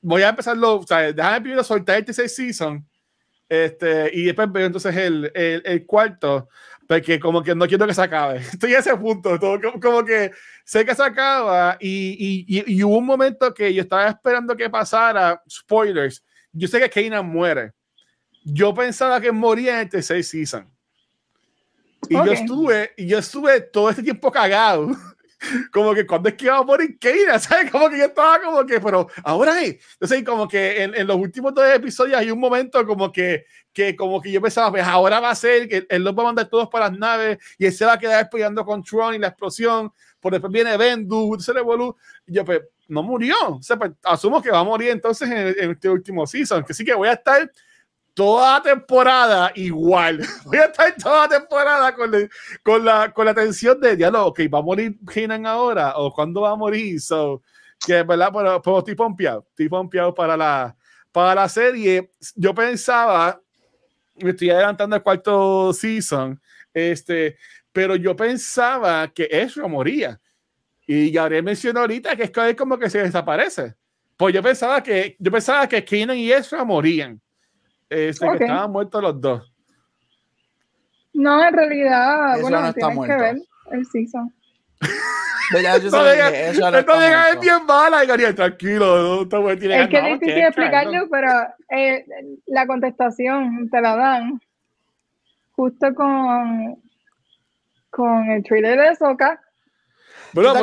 Speaker 3: voy a empezarlo, o sea, déjame primero soltar este seis season, Este, y después veo entonces el, el, el, cuarto, porque como que no quiero que se acabe. Estoy a ese punto, todo, como, que sé que se acaba y, y, y, hubo un momento que yo estaba esperando que pasara, spoilers, yo sé que Kanan muere. Yo pensaba que moría en el tercer season. Y yo estuve, y yo estuve todo este tiempo cagado como que cuando es que iba a morir Keira, ¿sabes? Como que yo estaba como que, pero ahora es. Entonces, como que en, en, los últimos dos episodios hay un momento como que, que como que yo pensaba, pues ahora va a ser que él los va a mandar todos para las naves y él se va a quedar peleando con Tron y la explosión. Por después viene Bendu, se le voló. Y yo, pues, no murió. O sea, pues, asumo que va a morir entonces en, en este último season. Que sí que voy a estar toda la temporada igual. Voy a estar toda la temporada con, con, la, con la tensión de diálogo. Ok, ¿va a morir Kenan ahora? ¿O cuándo va a morir? So, que, ¿verdad? Pero, pero estoy pompeado. Estoy pompeado para la, para la serie. Yo pensaba, me estoy adelantando al cuarto season, este, pero yo pensaba que eso moría. Y Gabriel mencionó ahorita que es como que se desaparece. Pues yo pensaba que, yo pensaba que Kenan y Ezra morían este, que estaban muertos los dos.
Speaker 1: No, en realidad, bueno, no tienes que ver el season.
Speaker 3: Ya, yo no eso es bien mala, y tranquilo, no,
Speaker 1: es que es difícil explicarlo, pero eh, la contestación te la dan justo con, con el trailer de Soca
Speaker 3: bueno,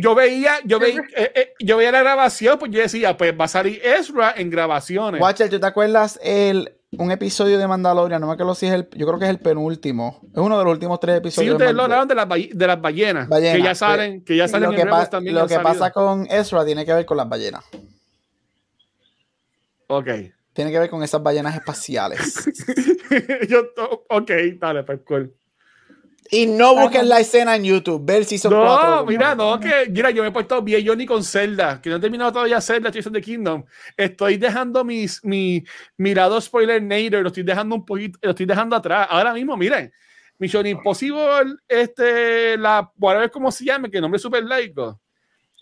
Speaker 3: yo, veía, yo veía, eh, eh, yo veía la grabación, pues yo decía, pues va a salir Ezra en grabaciones.
Speaker 2: Watcher, ¿tú te acuerdas el, un episodio de Mandalorian? No me acuerdo si es el, yo creo que es el penúltimo. Es uno de los últimos tres episodios.
Speaker 3: Sí, ustedes lo hablaron de las, de las ballenas, que ya salen, que ya salen
Speaker 2: lo que, también lo que pasa con Ezra tiene que ver con las ballenas.
Speaker 3: Ok.
Speaker 2: Tiene que ver con esas ballenas espaciales.
Speaker 3: yo, ok, dale, pues cool.
Speaker 2: Y no busquen la escena en YouTube, ver si son
Speaker 3: No, mira, no, que mira, yo me he puesto bien yo ni con Zelda, que no he terminado todavía Zelda, of the Kingdom. Estoy dejando mis, mi, mirado spoiler nader, lo estoy dejando un poquito, lo estoy dejando atrás. Ahora mismo, miren, Mission Impossible, este, la, ver cómo se llama, que nombre es súper laico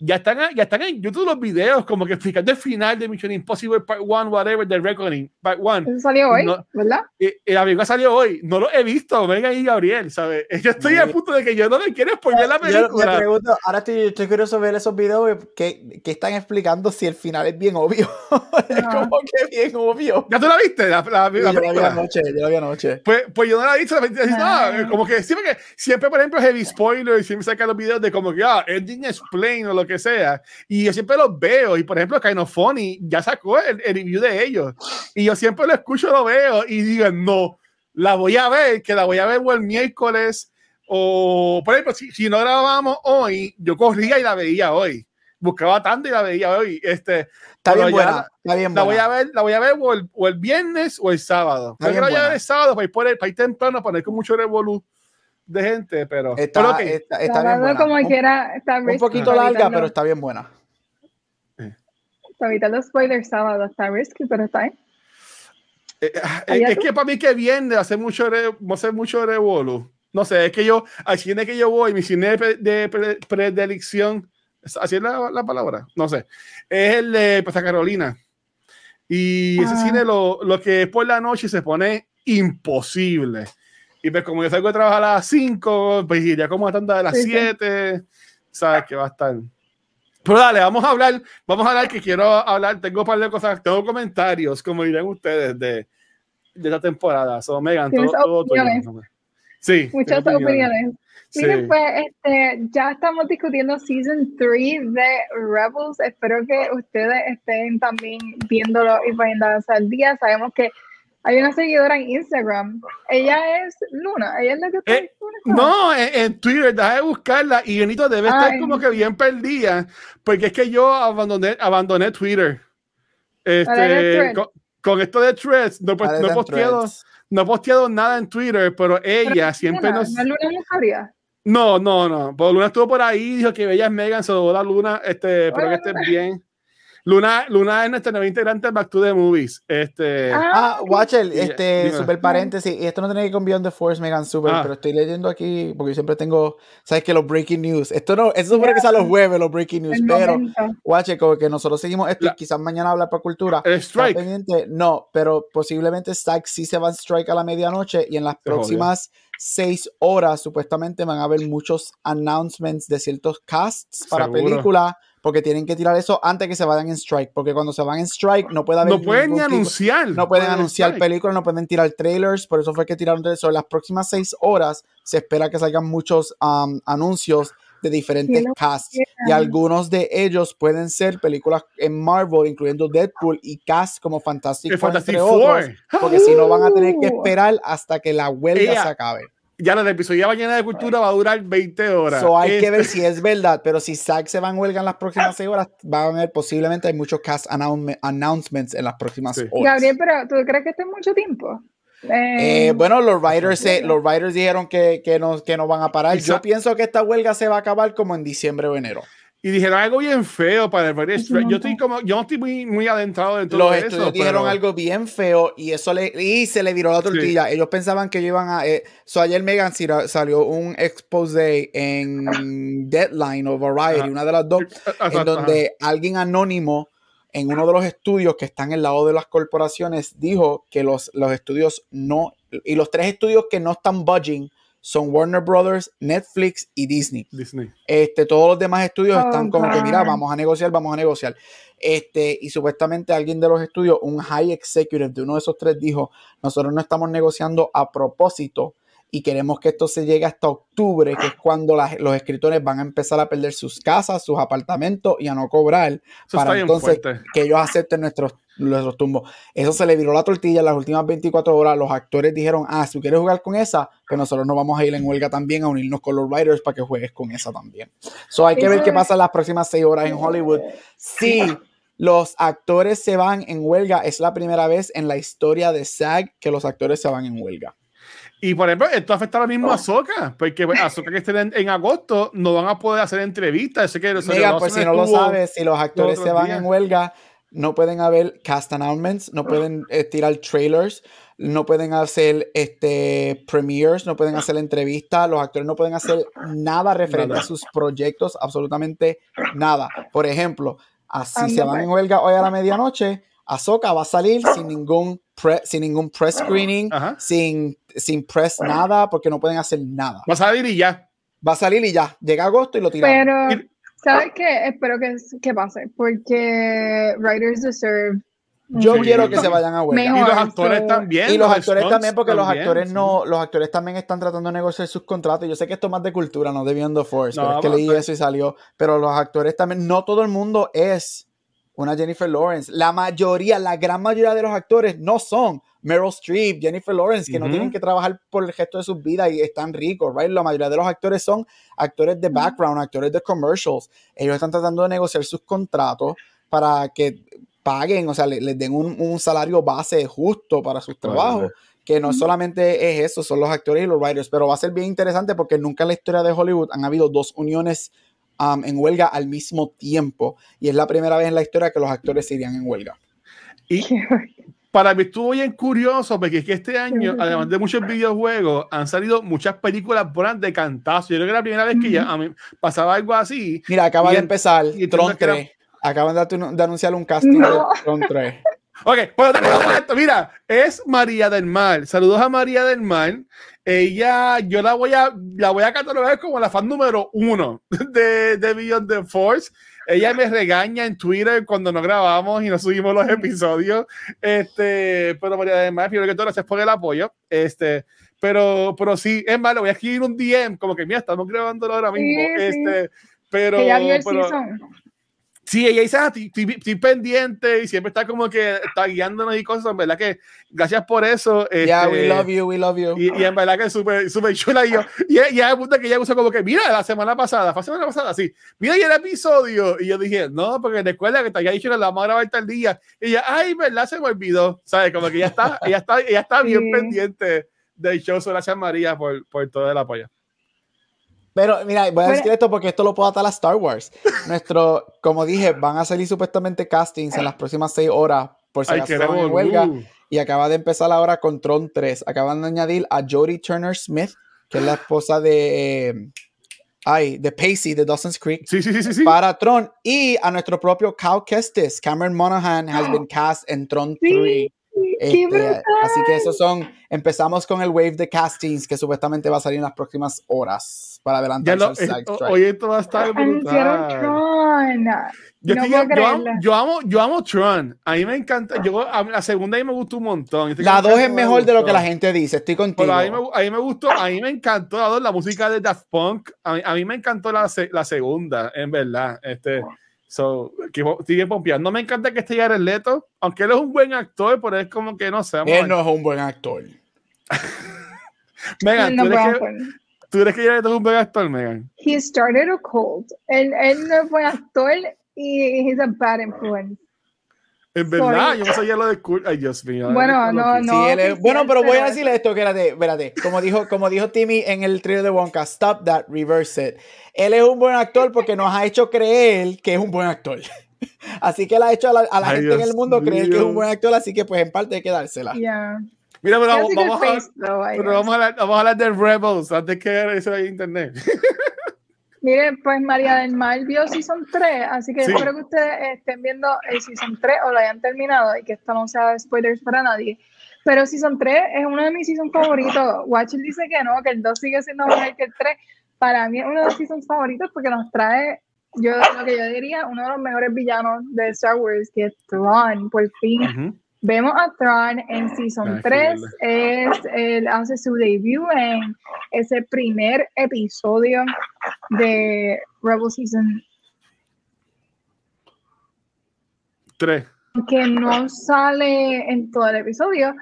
Speaker 3: ya están, ya están en YouTube los videos como que explicando el final de Mission Impossible Part 1, whatever, The Reckoning, Part 1.
Speaker 1: Eso salió hoy, ¿verdad?
Speaker 3: Eh, la película salió hoy. No lo he visto, venga ahí Gabriel, ¿sabes? Yo estoy a punto de que yo no me quiero spoiler la película.
Speaker 2: Yo pregunto, ahora estoy, estoy curioso ver esos videos que, que, están explicando si el final es bien obvio. es como que bien obvio.
Speaker 3: ¿Ya tú la viste? La, la, la
Speaker 2: yo la vi anoche, yo la vi anoche.
Speaker 3: Pues, pues yo no la he visto, ah. como que siempre, que siempre, por ejemplo, heavy spoiler y siempre sacan los videos de como que, ah, ending explain o lo que sea. Y yo siempre los veo. Y por ejemplo, Kainofoni ya sacó el, review de ellos. Y yo siempre lo escucho, lo veo y digo, no, la voy a ver, que la voy a ver el miércoles. O, por ejemplo, si, si no grabamos hoy, yo corría y la veía hoy. Buscaba tanto y la veía hoy. Este,
Speaker 2: está bien buena. está bien
Speaker 3: La voy a ver, la voy a ver o el, o el viernes o el sábado. Creo que la voy a ver el sábado para ir, por el, para ir temprano, para ir con mucho revolú de gente, pero
Speaker 2: está, está, bien buena.
Speaker 1: Como un, quiera, está
Speaker 2: un poquito larga, pero está bien buena
Speaker 1: para evitar los spoilers sábado está risky, pero está ahí.
Speaker 3: Eh, eh, es que para mí que viene hace mucho, hace mucho revolu. No sé, es que yo, al cine que yo voy, mi cine de predilección, ¿así es la, la, palabra? No sé, es el de Pasa Carolina. Y ese ah. cine lo, lo, que es por la noche se pone imposible. Y pues como yo salgo de trabajar a las 5, pues iría como a tanda de las 7, sabes que va a estar... Pero dale, vamos a hablar, vamos a hablar que quiero hablar, tengo un par de cosas, tengo comentarios, como dirán ustedes, de, de esta temporada. So, Megan, todo, todo, Sí.
Speaker 1: Muchas opiniones. Miren, pues este, ya estamos discutiendo Season 3 de Rebels. Espero que ustedes estén también viéndolo y poniéndose al día. Sabemos que hay una seguidora en Instagram. Ella es Luna. Ella es la que está
Speaker 3: eh, No, en, Twitter, deja de buscarla. Y Benito debe estar como que bien perdida. Porque es que yo abandoné, abandoné Twitter. Este, con, esto de threads, no, no, he posteado, no he posteado nada en Twitter, pero ella siempre nos.
Speaker 1: ¿No Luna
Speaker 3: No, no, no. Pues Luna estuvo por ahí, dijo que bella es Megan, se lo la Luna. Este, espero que estés bien. Luna, Luna es nuestra nueva integrante de Back to the Movies. Este,
Speaker 2: ah, ah Watcher, este, dime. super paréntesis. Y esto no tiene que ir con Beyond the Force, Megan Super, ah. pero estoy leyendo aquí porque yo siempre tengo, sabes que los breaking news. Esto no, eso supone que sea los jueves, los breaking news, pero Watcher, como que nosotros seguimos esto y quizás mañana hablar para cultura.
Speaker 3: El strike.
Speaker 2: No, pero posiblemente Stack sí se va a strike a la medianoche y en las próximas seis horas supuestamente van a haber muchos announcements de ciertos casts para películas porque tienen que tirar eso antes que se vayan en strike, porque cuando se van en strike no puede haber...
Speaker 3: No pueden ni anunciar.
Speaker 2: No pueden anunciar películas, no pueden tirar trailers, por eso fue que tiraron eso. En las próximas seis horas se espera que salgan muchos um, anuncios de diferentes casts y algunos de ellos pueden ser películas en Marvel, incluyendo Deadpool y cast como Fantastic Four, entre otros, porque si no van a tener que esperar hasta que la huelga se acabe
Speaker 3: ya la episodio mañana de cultura va a durar 20 horas.
Speaker 2: So hay que ver este si es verdad, pero si Zack se va en huelga en las próximas 6 horas, va a haber posiblemente hay muchos cast announcements en las próximas horas.
Speaker 1: Gabriel, pero ¿tú crees que este es mucho tiempo?
Speaker 2: Eh, bueno, los writers, los writers dijeron que, que, no, que no van a parar. Yo pienso que esta huelga se va a acabar como en diciembre o enero
Speaker 3: y dijeron algo bien feo para el Yo estoy como, yo no estoy muy, muy adentrado en todo
Speaker 2: eso. Los dijeron algo bien feo y eso le, y se le viró la tortilla. Ellos pensaban que iban a. Eh, so ayer Megan salió un expose en Deadline o Variety, una de las dos, en donde alguien anónimo en uno de los estudios que están el lado de las corporaciones dijo que los, los estudios no. Y los tres estudios que no están budging son Warner Brothers, Netflix y Disney.
Speaker 3: Disney.
Speaker 2: Este, todos los demás estudios están como que, mira, vamos a negociar, vamos a negociar. Este, y supuestamente alguien de los estudios, un high executive de uno de esos tres, dijo: Nosotros no estamos negociando a propósito y queremos que esto se llegue hasta octubre, que es cuando los escritores van a empezar a perder sus casas, sus apartamentos y a no cobrar, para entonces que ellos acepten nuestros, nuestros tumbos. Eso se le viró la tortilla en las últimas 24 horas. Los actores dijeron, ah, si quieres jugar con esa, que nosotros nos vamos a ir en huelga también a unirnos con los writers para que juegues con esa también. So hay que ver qué pasa en las próximas seis horas en Hollywood. Sí. Los actores se van en huelga. Es la primera vez en la historia de SAG que los actores se van en huelga.
Speaker 3: Y por ejemplo, esto afecta ahora mismo a Soca, porque pues, a Soca que estén en, agosto no van a poder hacer entrevistas. que
Speaker 2: Mira, pues si no lo sabes, si los actores se van en huelga, no pueden haber cast announcements, no pueden eh, tirar trailers, no pueden hacer este premieres, no pueden hacer entrevistas, los actores no pueden hacer nada referente a sus proyectos, absolutamente nada. Por ejemplo, así se van en huelga hoy a la medianoche, Ahsoka va a salir sin ningún, sin ningún press screening, sin, sin press nada, porque no pueden hacer nada.
Speaker 3: Va a salir y ya.
Speaker 2: Va a salir y ya. Llega agosto y lo tiran.
Speaker 1: Pero, ¿sabes qué? Espero que, que pase, porque Writers Deserve
Speaker 2: yo quiero que se vayan a huelga.
Speaker 3: y los actores también.
Speaker 2: Y los, actores también, porque los actores no, los actores también están tratando de negociar sus contratos. Yo sé que esto es más de cultura, no de Beyond Force, pero es que leí eso y salió. Pero los actores también, no todo el mundo es una Jennifer Lawrence. La mayoría, la gran mayoría de los actores no son Meryl Streep, Jennifer Lawrence, que no tienen que trabajar por el resto de sus vidas y están ricos, right? La mayoría de los actores son actores de background, actores de commercials. Ellos están tratando de negociar sus contratos para que paguen, o sea, les, den un, salario base justo para sus trabajos. Que no solamente es eso, son los actores y los writers, pero va a ser bien interesante porque nunca en la historia de Hollywood han habido dos uniones Um, en huelga al mismo tiempo. Y es la primera vez en la historia que los actores se irían en huelga.
Speaker 3: Y para mí estuvo bien curioso porque es que este año, además de muchos videojuegos, han salido muchas películas buenas de cantazo. Yo creo que la primera vez que ya a mí pasaba algo así.
Speaker 2: Mira, acaba de empezar y Tron 3. Acaban de, anunciar un casting de Tron 3.
Speaker 3: Ok, pues esto. Mira, es María del Mar. Saludos a María del Mar. Ella, yo la voy a, la voy a catalogar como la fan número uno de, de Beyond the Force. Ella me regaña en Twitter cuando no grabamos y no subimos los episodios. Este, pero María Mar, primero que todo, gracias por el apoyo. Este, pero, pero sí, es malo, voy a escribir un DM, como que mira, estamos grabando ahora mismo. este, pero, pero Sí, ella dice, ah, estoy, pendiente y siempre está como que está guiándonos y cosas, en verdad que gracias por eso.
Speaker 2: Yeah, we este, love you, we love you.
Speaker 3: Y, en verdad que es súper super chula. Y, yo, y, y hay punto que ella usa como que, mira, la semana pasada, fue la semana pasada, sí, mira y el episodio. Y yo dije, no, porque recuerda que te había dicho que la vamos a grabar tal día. Y ella, ay, verdad, se me olvidó. ¿Sabes? Como que ella está, ella está, ella está bien pendiente del show. Gracias, María, por, por todo el apoyo.
Speaker 2: Pero mira, voy a decir esto porque esto lo puedo atar a Star Wars. Nuestro, como dije, van a salir supuestamente castings en las próximas seis horas por si acaso en huelga. Y acaba de empezar ahora con Tron 3. Acaban de añadir a Jodie Turner Smith, que es la esposa de. Eh, ay, de Pacey de Dawson's Creek.
Speaker 3: Sí, sí, sí, sí.
Speaker 2: Para Tron. Y a nuestro propio Cal Kestis. Cameron Monaghan has been cast en Tron 3. Este, así que esos son. Empezamos con el wave de castings que supuestamente va a salir en las próximas horas para adelantar.
Speaker 3: Oye, esto va a estar Yo, amo, yo, amo, yo amo Tron. A mí me encanta. Yo, la segunda a mí me gustó un montón.
Speaker 2: La dos es mejor de lo que la gente dice. Estoy contigo.
Speaker 3: a, mí me, a mí me gustó. A mí me encantó la dos, la música de Daft Punk. A mí, a mí me encantó la, la segunda, en verdad. Este, So, que sigue pompeando. No me encanta que esté Jared Leto, aunque él es un buen actor, pero es como que no sé.
Speaker 2: Él no es un buen actor.
Speaker 3: Megan, ¿tú, crees que, ¿tú crees que Jared Leto es un buen actor, Megan?
Speaker 1: He started a cult. Él, él no es buen actor y he's a bad influence.
Speaker 3: En verdad, yo no sabía lo de Kurt. Ay, Dios mío.
Speaker 1: Bueno, no, no.
Speaker 2: bueno, pero voy a decirle esto, espérate, espérate. Como dijo, como dijo Timmy en el trío de Wonka, stop that, reverse it. Él es un buen actor porque nos ha hecho creer que es un buen actor. Así que él ha hecho a la, gente en el mundo creer que es un buen actor, así que pues en parte hay que dársela.
Speaker 1: Yeah.
Speaker 3: Mira, pero, vamos, vamos, a, pero vamos, a hablar, vamos a hablar de Rebels antes que eso de internet.
Speaker 1: Mire, pues María del Mar vio Season 3, así que espero que ustedes estén viendo el Season 3 o lo hayan terminado y que esto no sea spoilers para nadie. Pero Season 3 es uno de mis Seasons favoritos. Watcher dice que no, que el 2 sigue siendo mejor que el 3. Para mí es uno de los Seasons favoritos porque nos trae, yo lo que yo diría, uno de los mejores villanos de Star Wars, que es Thrawn, por fin. Vemos a Thrawn en Season 3, es, él hace su debut en ese primer episodio de Rebel Season
Speaker 3: 3.
Speaker 1: Que no sale en todo el episodio,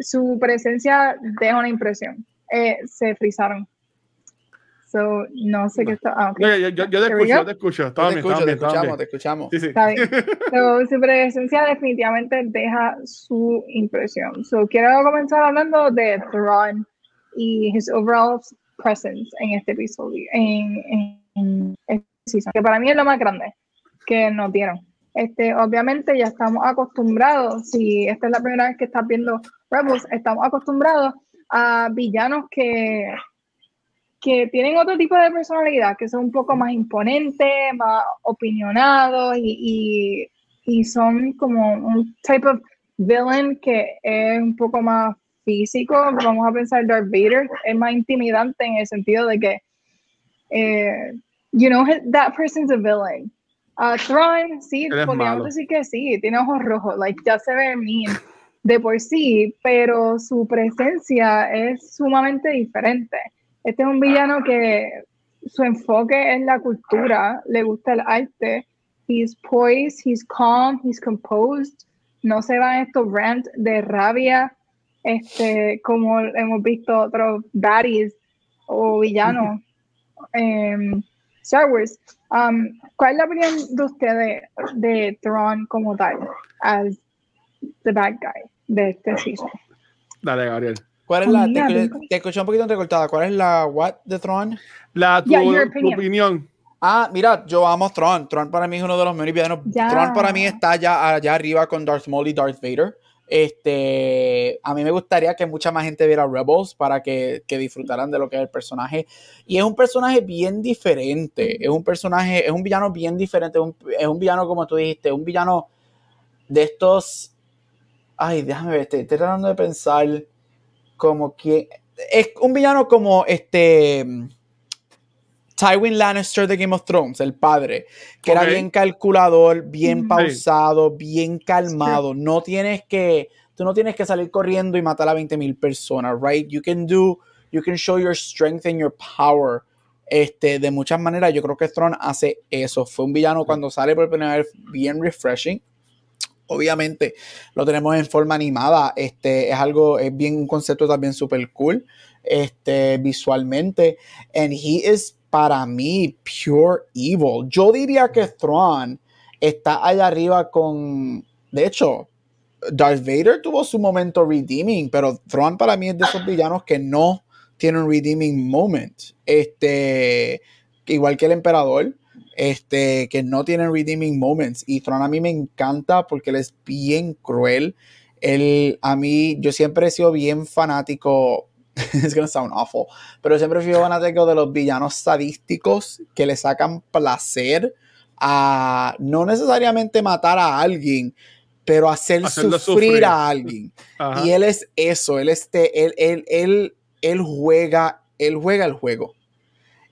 Speaker 1: su presencia deja una impresión. Eh, se frizaron no sé qué está. Ah,
Speaker 3: yo, yo, te escucho, te escucho.
Speaker 2: te, escucho te escuchamos, te escuchamos.
Speaker 3: Sí, sí. Está bien.
Speaker 1: su presencia definitivamente deja su impresión. So, quiero comenzar hablando de Thrawn y his overall presence en este episodio, en, en, este season, que para mí es lo más grande que nos dieron. Este, obviamente ya estamos acostumbrados, si esta es la primera vez que estás viendo Rebels, estamos acostumbrados a villanos que que tienen otro tipo de personalidad, que son un poco más imponentes, más opinionados y, y, son como un type of villain que es un poco más físico. Vamos a pensar Darth Vader, es más intimidante en el sentido de que, eh, you know, that person's a villain. Uh, Thrawn, sí, podríamos decir que sí, tiene ojos rojos, like ya se ve mean de por sí, pero su presencia es sumamente diferente. Este es un villano que su enfoque es la cultura, le gusta el arte. He's poised, he's calm, he's composed. No se va en estos rants de rabia, este, como hemos visto otros baddies o villanos en Star Wars. Um, ¿Cuál es la opinión de ustedes de Thrawn como tal, as the bad guy de este season?
Speaker 3: Dale, Gabriel.
Speaker 2: ¿Cuál es la, te, escuché un poquito entrecortada, ¿cuál es la what de Tron?
Speaker 3: La tu, opinión.
Speaker 2: Ah, mira, yo amo Tron. Tron para mí es uno de los mejores villanos. Tron para mí está ya allá arriba con Darth Maul y Darth Vader. Este, a mí me gustaría que mucha más gente viera Rebels para que, que, disfrutaran de lo que es el personaje. Y es un personaje bien diferente. Es un personaje, es un villano bien diferente. es un villano, como tú dijiste, un villano de estos. Ay, déjame ver, estoy tratando de pensar como que es un villano como este Tywin Lannister de Game of Thrones, el padre, que era bien calculador, bien pausado, bien calmado. No tienes que, tú no tienes que salir corriendo y matar a 20.000 personas, right? You can do, you can show your strength and your power. Este, de muchas maneras, yo creo que Thrawn hace eso. Fue un villano cuando sale por primera vez bien refreshing obviamente lo tenemos en forma animada. Este es algo, es bien un concepto también súper cool. Este, visualmente. And he is para mí pure evil. Yo diría que Thrawn está allá arriba con. De hecho, Darth Vader tuvo su momento redeeming, pero Thrawn para mí es de esos villanos que no tiene un redeeming moment. Este, igual que el emperador, este, que no tienen redeeming moments. Y Thrawn a mí me encanta porque él es bien cruel. Él, a mí, yo siempre he sido bien fanático. It's gonna sound awful. Pero siempre sido fanático de los villanos sadísticos que le sacan placer a no necesariamente matar a alguien, pero hacer sufrir, a alguien. Y él es eso, él, este, él, él, él, él juega, él juega el juego.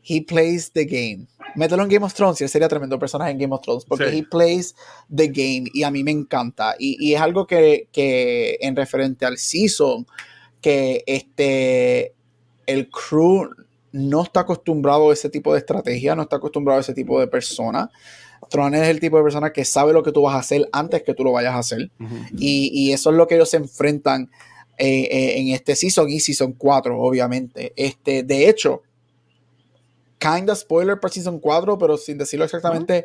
Speaker 2: He plays the game. Mételo en Game of Thrones y él sería tremendo personaje en Game of Thrones porque he plays the game y a mí me encanta. Y, y es algo que, que, en referente al season, que este, el crew no está acostumbrado a ese tipo de estrategia, no está acostumbrado a ese tipo de persona. Tron es el tipo de persona que sabe lo que tú vas a hacer antes que tú lo vayas a hacer. y, y, eso es lo que ellos se enfrentan eh, eh, en este season y season 4, obviamente. Este, de hecho, kinda spoiler para season 4, pero sin decirlo exactamente,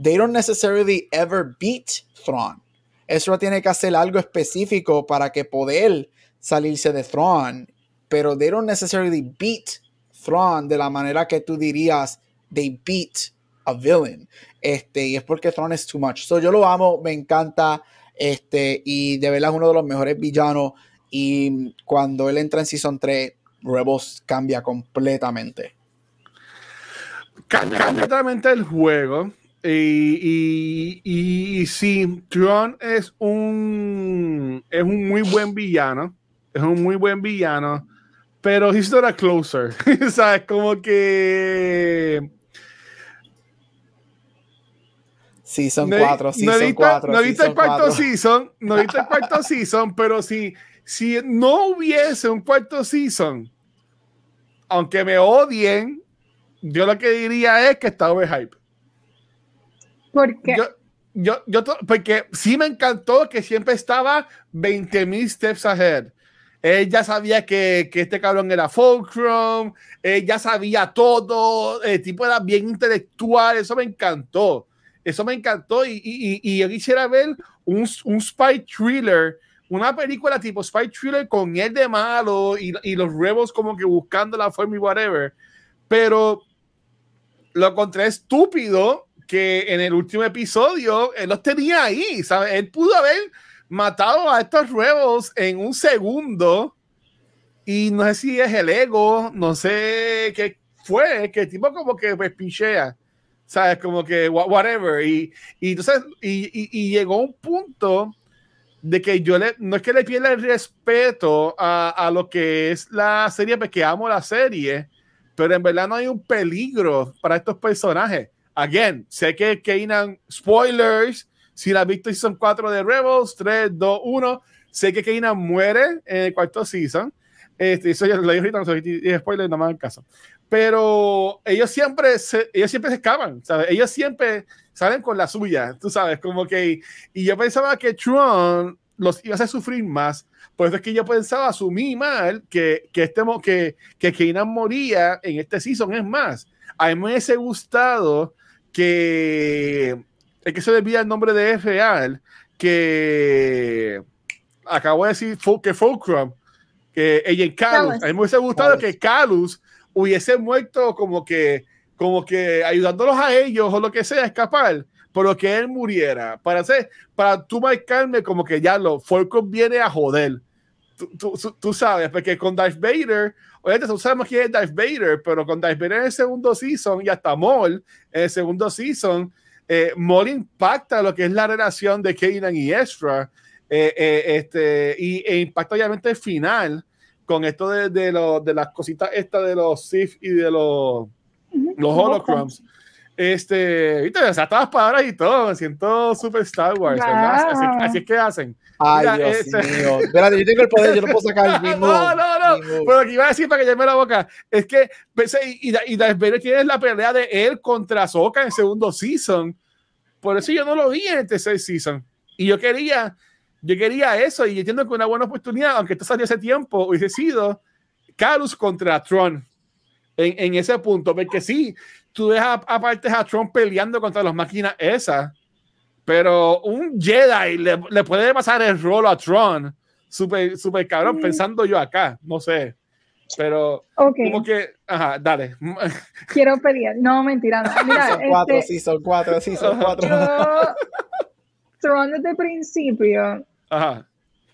Speaker 2: they don't necessarily ever beat Thrawn. Ezra tiene que hacer algo específico para que poder salirse de Thrawn, pero they don't necessarily beat Thrawn de la manera que tú dirías they beat a villain. Este, y es porque Thrawn es too much. So, yo lo amo, me encanta. Este, y de verdad es uno de los mejores villanos. Y cuando él entra en Season 3, Rebels cambia completamente.
Speaker 3: Cambia completamente el juego. Y, y, y, sí, Tron es un, es un muy buen villano. Es un muy buen villano. Pero he's not a closer. ¿Sabes? Como que
Speaker 2: Season 4, Season
Speaker 3: no
Speaker 2: 4.
Speaker 3: No viste el cuarto season, no viste el cuarto season, pero si, si no hubiese un cuarto season, aunque me odien, yo lo que diría es que está overhype.
Speaker 1: ¿Por qué?
Speaker 3: Yo, yo, yo, porque sí me encantó que siempre estaba 20 mil steps ahead. Él ya sabía que, que, este cabrón era Fulcrum, él ya sabía todo, el tipo era bien intelectual, eso me encantó. Eso me encantó y, y, y yo quisiera ver un, un, spy thriller, una película tipo spy thriller con él de malo y, y los rebels como que buscando la forma y whatever. Pero lo encontré estúpido que en el último episodio él los tenía ahí, ¿sabes? Él pudo haber matado a estos rebels en un segundo y no sé si es el ego, no sé qué fue, que el tipo como que pues pichea. ¿sabes? Como que whatever. Y, y entonces, y, y, y, llegó un punto de que yo le, no es que le pierda el respeto a, a, lo que es la serie, porque amo la serie, pero en verdad no hay un peligro para estos personajes. Again, sé que Kanan, spoilers, si la has visto son 4 de Rebels, 3, 2, 1, sé que Kanan muere en el cuarto season. Este, eso ya lo dije ahorita, no sé, spoiler, no me hagan caso pero ellos siempre se, ellos siempre se escapan, ¿sabes? Ellos siempre salen con la suya, tú sabes, como que, y yo pensaba que Tron los iba a hacer sufrir más, por eso es que yo pensaba, asumí mal, que, que, este, que, que Keenan moría en este season, es más, a mí me hubiese gustado que, es que se olvida el nombre de real, que acabo de decir que Fulcrum, que ella Calus, a mí me hubiese gustado que Calus hubiese muerto como que, como que ayudándolos a ellos o lo que sea a escapar, pero que él muriera. Para hacer, para tú marcarme como que ya lo, Falcon viene a joder. Tú, tú, tú, sabes, porque con Darth Vader, obviamente tú sabemos quién es Darth Vader, pero con Darth Vader en el segundo season y hasta Maul en el segundo season, eh, Maul impacta lo que es la relación de Kanan y Ezra. Eh, eh, este, y e impacta obviamente el final con esto de, de, lo, de las cositas estas de los Sith y de los, los holocrons. Este, viste, o sea, todas las palabras y todo, me siento super Star Wars. Así, así, es que hacen.
Speaker 2: Ay, Mira, Dios este... mío. Espérate, yo tengo el poder, yo no puedo sacar el mismo.
Speaker 3: No, no, no. Pero lo que iba a decir para que llame la boca es que y, y Darth Vader tiene la pelea de él contra Soka en segundo season. Por eso yo no lo vi en el tercer season. Y yo quería yo quería eso y entiendo que una buena oportunidad, aunque esto salió hace tiempo, hubiese sido Carlos contra Tron en, en, ese punto, porque sí, tú dejas aparte a Tron peleando contra las máquinas esas, pero un Jedi le, le puede pasar el rol a Tron, súper super cabrón, mm. pensando yo acá, no sé. Pero
Speaker 1: okay.
Speaker 3: como que, ajá, dale.
Speaker 1: Quiero pedir, no, mentira. No. Mira,
Speaker 2: son cuatro,
Speaker 1: este,
Speaker 2: sí, son cuatro, sí, son cuatro.
Speaker 1: Tron desde el principio,
Speaker 3: Ajá.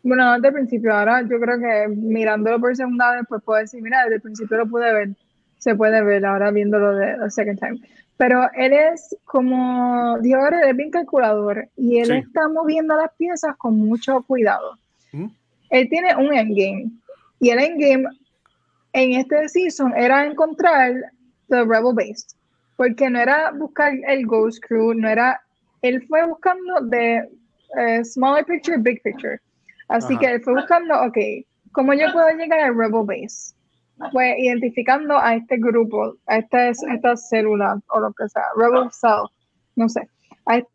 Speaker 1: bueno, no desde el principio, ahora yo creo que mirándolo por segunda vez, pues puedo decir, mira, desde el principio lo pude ver, se puede ver ahora viéndolo de la second time. Pero él es como, digo, él es bien calculador y él
Speaker 3: Sí.
Speaker 1: está moviendo las piezas con mucho cuidado.
Speaker 3: Ujú.
Speaker 1: Él tiene un endgame y el endgame en este season era encontrar the Rebel Base, porque no era buscar el Ghost Crew, no era, él fue buscando de eh, smaller picture, big picture. Así
Speaker 3: Ajá.
Speaker 1: que él fue buscando, ok, ¿cómo yo puedo llegar al Rebel Base? Fue identificando a este grupo, a esta, esta célula o lo que sea, Rebel Cell, no sé. A este-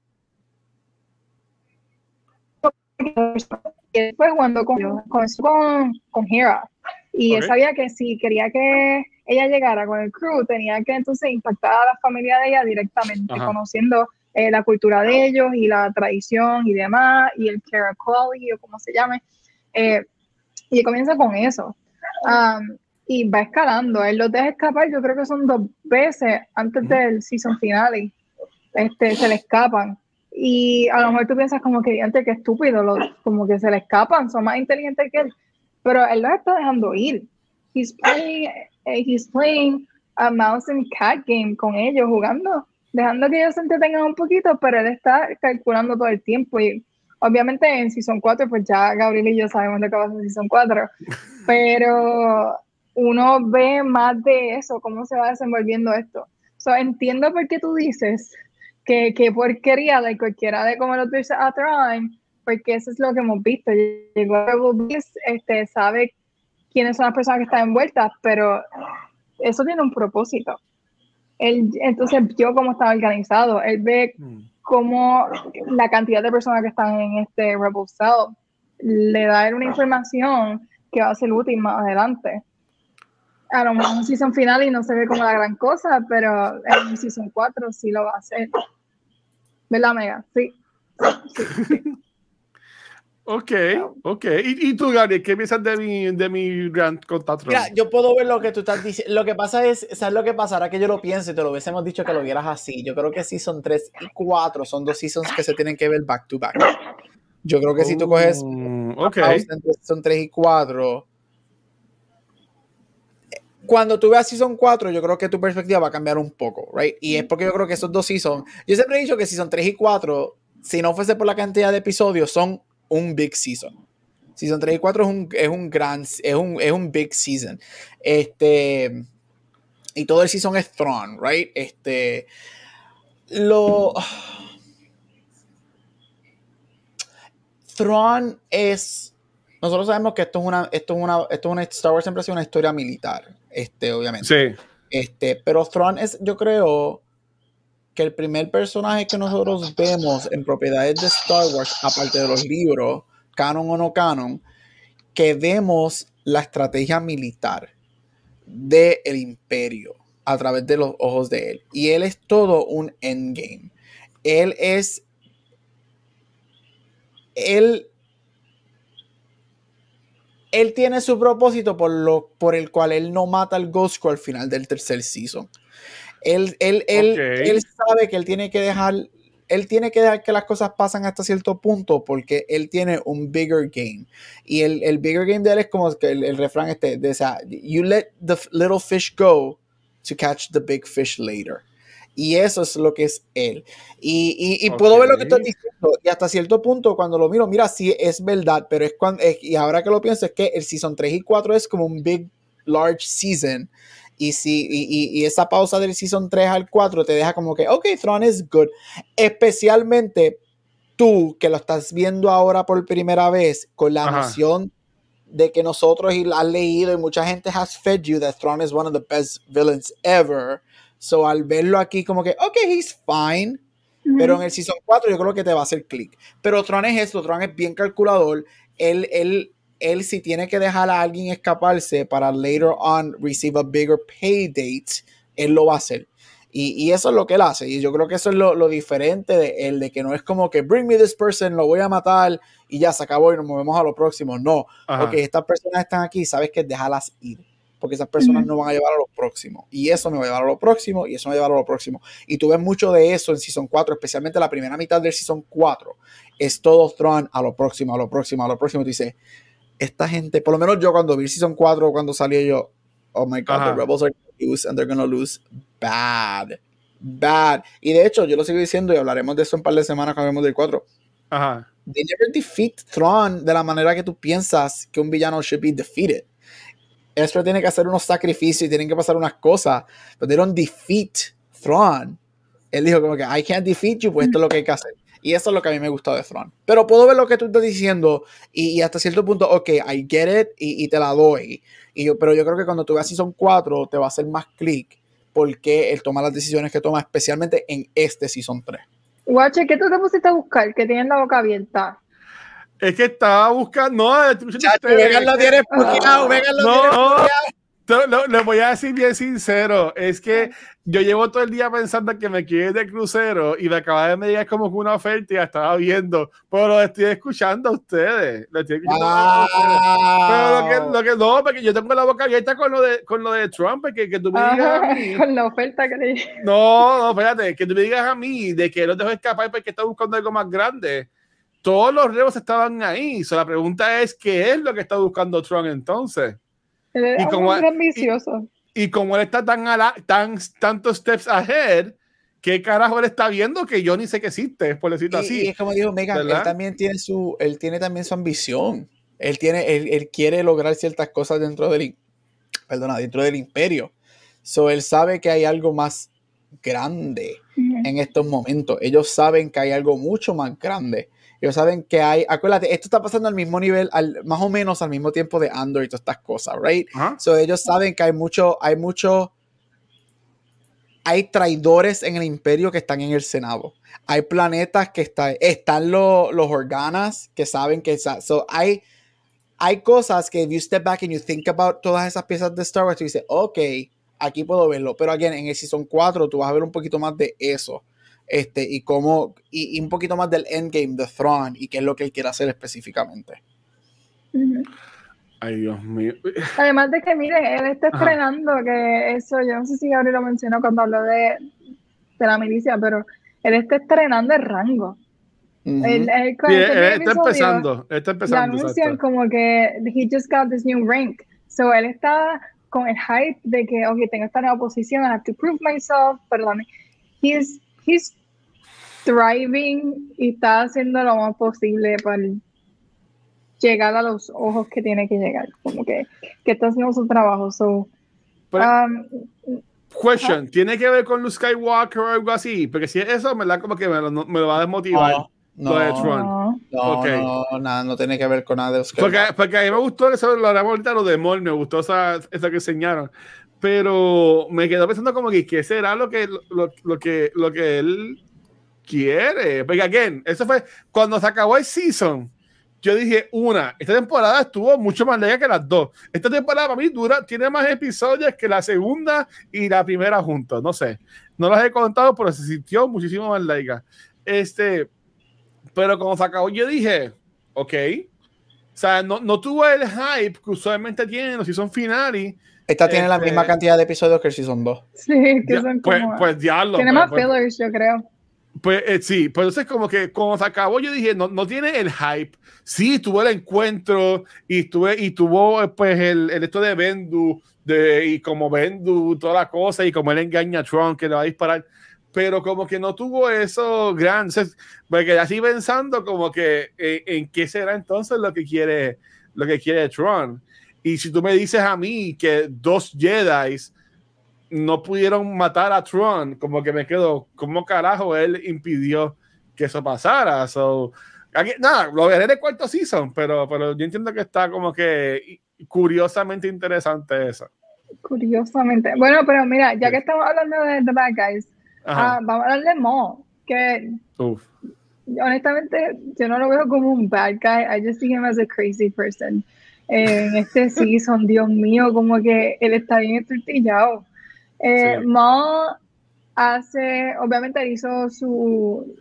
Speaker 1: y fue jugando con, con, con, con Hera. Y él sabía que si quería que ella llegara con el crew, tenía que entonces impactar a la familia de ella directamente,
Speaker 3: Ajá.
Speaker 1: conociendo eh, la cultura de ellos y la tradición y demás, y el Caracoli o como se llame. Eh, y comienza con eso. Um, y va escalando. Él los deja escapar, yo creo que son dos veces antes del season finale. Este, se le escapan. Y a lo mejor tú piensas como que antes que estúpido, los- como que se le escapan, son más inteligentes que él. Pero él los está dejando ir. He's playing, eh, he's playing a mouse and cat game con ellos, jugando, dejando que ellos se entretengan un poquito, pero él está calculando todo el tiempo. Y obviamente en Season 4, pues ya Gabriel y yo sabemos lo que va a ser en Season 4, pero uno ve más de eso, cómo se va desenvolviendo esto. So, entiendo por qué tú dices que, que porquería de cualquiera de como los dice a porque eso es lo que hemos visto. Llegó Rebel Beast, este, sabe quiénes son las personas que están envueltas, pero eso tiene un propósito. Él entonces vio cómo estaba organizado, él ve
Speaker 3: Mm.
Speaker 1: cómo la cantidad de personas que están en este Rebel Cell le da él una información que va a ser útil más adelante. A lo mejor en season final y no se ve como la gran cosa, pero en season 4 sí lo va a hacer. ¿Verdad, Mega? Sí. sí, sí.
Speaker 3: Ok, ok. ¿Y, y tú, Gabriel, qué piensas de mi, de mi rant contra Tron?
Speaker 2: Mira, yo puedo ver lo que tú estás diciendo. Lo que pasa es, ¿sabes lo que pasa? Ahora que yo lo pienso y te lo hubiésemos dicho que lo vieras así. Yo creo que Season 3 y 4 son dos seasons que se tienen que ver back to back. Yo creo que si tú coges
Speaker 3: Mm,
Speaker 2: una
Speaker 3: ok.
Speaker 2: pausa entre Season 3 y 4, cuando tú veas Season 4, yo creo que tu perspectiva va a cambiar un poco, right? Y es porque yo creo que esos dos seasons, yo siempre he dicho que Season 3 y 4, si no fuese por la cantidad de episodios, son un big season. Season 3 y 4 es un, es un gran, es un, es un big season. Este, y todo el season es Thrawn, right? Este, lo... Thrawn es... Nosotros sabemos que esto es una, esto es una, esto es una, Star Wars siempre ha sido una historia militar, este, obviamente.
Speaker 3: Sí.
Speaker 2: Este, pero Thrawn es, yo creo, que el primer personaje que nosotros vemos en propiedades de Star Wars, aparte de los libros, canon o no canon, que vemos la estrategia militar del imperio a través de los ojos de él. Y él es todo un endgame. Él es... Él... Él tiene su propósito por, lo, por el cual él no mata al Ghost Crew al final del tercer season. Él, él, él, él sabe que él tiene que dejar él tiene que dejar que las cosas pasen hasta cierto punto porque él tiene un bigger game. Y el, el bigger game de él es como que el, el refrán este, de esa, you let the little fish go to catch the big fish later. Y eso es lo que es él. Y, y, y puedo ver lo que estás diciendo. Y hasta cierto punto, cuando lo miro, mira, sí es verdad, pero es cuando, es- y ahora que lo pienso, es que el season 3 y 4 es como un big, large season. Y, si, y, y- esa pausa del season 3 al 4 te deja como que, ok, Thrawn is good. Especialmente tú que lo estás viendo ahora por primera vez con la
Speaker 3: Ajá.
Speaker 2: noción de que nosotros y has leído y mucha gente has fed you that Thrawn is one of the best villains ever. So al verlo aquí como que, ok, he's fine. Pero en el Season 4 yo creo que te va a hacer clic. Pero Tron es esto, Tron es bien calculador. Él, él, él si tiene que dejar a alguien escaparse para later on receive a bigger pay date, él lo va a hacer. Y, y eso es lo que él hace. Y yo creo que eso es lo, lo diferente de él, de que no es como que bring me this person, lo voy a matar y ya se acabó y nos movemos a lo próximo. No,
Speaker 3: Ajá.
Speaker 2: ok, estas personas están aquí, sabes que déjalas ir. Porque esas personas no van a llevar a lo próximo. Y eso me va a llevar a lo próximo, y eso me va a llevar a lo próximo. Y tú ves mucho de eso en Season 4, especialmente la primera mitad del Season 4. Es todo Thrawn a lo próximo, a lo próximo, a lo próximo. Tú dices, esta gente, por lo menos yo cuando vi Season 4, cuando salió yo, oh my God, the Rebels are gonna lose and they're gonna lose bad. Bad. Y de hecho, yo lo sigo diciendo y hablaremos de eso en un par de semanas cuando hablemos del 4.
Speaker 3: Ajá.
Speaker 2: They never defeat Thrawn de la manera que tú piensas que un villano should be defeated. Ezra tiene que hacer unos sacrificios y tienen que pasar unas cosas, pero they don't defeat Thrawn. Él dijo como que I can't defeat you, pues esto es lo que hay que hacer. Y eso es lo que a mí me gustó de Thrawn. Pero puedo ver lo que tú estás diciendo y, hasta cierto punto, ok, I get it y, te la doy. Pero yo creo que cuando tú veas Season 4 te va a hacer más clic porque él toma las decisiones que toma, especialmente en este Season 3.
Speaker 1: Guache, ¿qué tú te pusiste a buscar? Que tienen la boca abierta.
Speaker 3: Es que estaba buscando. No,
Speaker 2: Chacho, Vegan lo tiene expoliado, Vegan lo
Speaker 3: no,
Speaker 2: tiene expoliado.
Speaker 3: Lo, le voy a decir bien sincero, es que yo llevo todo el día pensando que me quiero ir de crucero y me acaba de medir como que una oferta y la estaba viendo, pero lo estoy escuchando a ustedes. Lo estoy escuchando a ustedes. Pero lo que, lo que no, porque yo tengo la boca abierta con lo de, con lo de Trump, que, que tú me digas a mí.
Speaker 1: Con la oferta que le
Speaker 3: No, no, espérate, que tú me digas a mí de que los dejó escapar porque está buscando algo más grande. Todos los rebos estaban ahí. So, la pregunta es: ¿qué es lo que está buscando Trump entonces?
Speaker 1: Él
Speaker 3: Y
Speaker 1: es
Speaker 3: como-
Speaker 1: muy ambicioso.
Speaker 3: Y como él está tan, a la- tan tantos steps ahead, ¿qué carajo él está viendo que yo ni sé que existe, por decirlo
Speaker 2: Y,
Speaker 3: así?
Speaker 2: y es como dijo Megan, él también tiene su, él tiene también su ambición. Él tiene, él, él quiere lograr ciertas cosas dentro del, perdona, dentro del imperio. So él sabe que hay algo más grande
Speaker 1: Ujú.
Speaker 2: en estos momentos. Ellos saben que hay algo mucho más grande. Ellos saben que hay, acuérdate, esto está pasando al mismo nivel, al, más o menos al mismo tiempo de Andor y todas estas cosas, right?
Speaker 3: Ajá.
Speaker 2: So, ellos saben que hay mucho, hay mucho, hay traidores en el imperio que están en el Senado. Hay planetas que están, están lo- los organas que saben que, so, hay, hay cosas que if you step back and you think about todas esas piezas de Star Wars, tú dices, ok, aquí puedo verlo. Pero again, en el Season 4 tú vas a ver un poquito más de eso. Este, y cómo, y, y un poquito más del endgame de Thrawn y qué es lo que él quiere hacer específicamente.
Speaker 3: Ay, Dios mío.
Speaker 1: Además de que, miren, él está
Speaker 3: Ajá.
Speaker 1: estrenando, que eso, yo no sé si Gabriel lo mencionó cuando habló de, de la milicia, pero él está estrenando el rango. Él- él
Speaker 3: Sí, él
Speaker 1: primer
Speaker 3: está empezando. Está
Speaker 1: Le
Speaker 3: empezando.
Speaker 1: anuncian
Speaker 3: exacto.
Speaker 1: como que he just got this new rank. So él está con el hype de que, ok, tengo esta nueva posición, I have to prove myself, pero también, he's, he's thriving y está haciendo lo más posible para llegar a los ojos que tiene que llegar, como que, que está haciendo su trabajo. So,
Speaker 3: Pero-
Speaker 1: um,
Speaker 3: Question, ¿tiene que ver con Luke Skywalker o algo así? Porque si es eso, me da como que me lo, me lo va a desmotivar. De
Speaker 2: no,
Speaker 3: Tron.
Speaker 1: no.
Speaker 2: no,
Speaker 3: Ok.
Speaker 2: no, nada, no tiene que ver con nada de Oscar.
Speaker 3: Porque, porque a mí me gustó eso, lo hablamos ahorita, lo de Maul, me gustó esa, eso que enseñaron. Pero me quedo pensando como que qué será lo que, lo, lo que, lo que él quiere. Porque, again, eso fue cuando se acabó el season. Yo dije, una, esta temporada estuvo mucho más larga que las dos. Esta temporada para mí dura, tiene más episodios que la segunda y la primera juntos. No sé, no las he contado, pero se sintió muchísimo más larga. Este, pero cuando se acabó, yo dije, ok. O sea, no, no tuvo el hype que usualmente tienen los season finales.
Speaker 2: Esta tiene la
Speaker 3: este-
Speaker 2: misma cantidad de episodios que el Season 2.
Speaker 1: Sí, que
Speaker 3: Ya,
Speaker 1: son
Speaker 3: pues,
Speaker 1: como...
Speaker 3: pues diablo.
Speaker 1: tiene
Speaker 3: pues,
Speaker 1: más
Speaker 3: pues,
Speaker 1: fillers, yo creo.
Speaker 3: Pues eh, sí, pues entonces como que cuando se acabó yo dije, no, no tiene el hype. Sí, tuvo el encuentro y, tuve, y tuvo eh, pues el, el esto de Bendu, de, y como Bendu, toda la cosa, y como él engaña a Trump que le va a disparar, pero como que no tuvo eso. Entonces, me quedé así pensando como que eh, en qué será entonces lo que quiere, lo que quiere Trump. Y si tú me dices a mí que dos Jedi no pudieron matar a Tron, como que me quedo, ¿cómo carajo él impidió que eso pasara? So, aquí- nada, lo veré en el cuarto season, pero, pero yo entiendo que está como que curiosamente interesante eso.
Speaker 1: Curiosamente. Bueno, pero mira, ya que estamos hablando de The Bad Guys, ah, vamos a hablar de Mo, que
Speaker 3: Uf.
Speaker 1: honestamente yo no lo veo como un bad guy, I just see him as a crazy person. En este season, Dios mío, como que él está bien estortillado. Eh,
Speaker 3: Sí.
Speaker 1: Mo hace, obviamente hizo su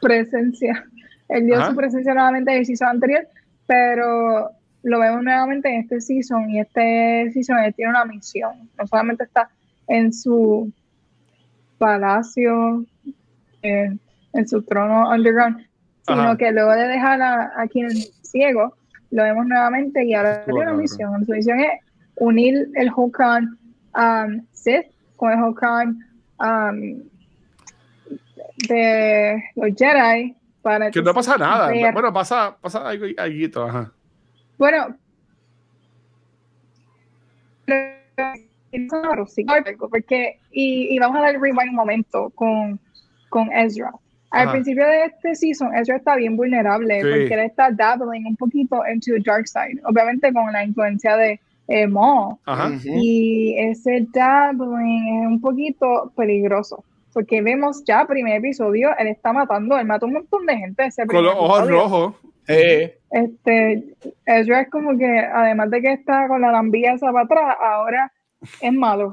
Speaker 1: presencia, él dio
Speaker 3: Ajá.
Speaker 1: su presencia nuevamente en el season anterior, pero lo vemos nuevamente en este season y este season él tiene una misión. No solamente está en su palacio, en, su trono underground, sino que luego de dejar a, a quien ciego, lo vemos nuevamente y ahora tiene una misión. Su misión es unir el Hokran um, Sith con el Hokran um, de los Jedi para
Speaker 3: que no pasa nada. Bueno, pasa, pasa algo, algo ajá.
Speaker 1: Bueno, porque y, y, vamos a dar rewind un momento con, con Ezra. Al principio de este season, Ezra está bien vulnerable porque él está dabbling un poquito into the dark side, obviamente con la influencia de eh, Maul. Y ese dabbling es un poquito peligroso porque vemos ya primer episodio, él está matando, él mató un montón de gente. Ese
Speaker 3: con los ojos rojos.
Speaker 1: Eh. Este, Ezra es como que, además de que está con la lambilla esa para atrás, ahora es malo.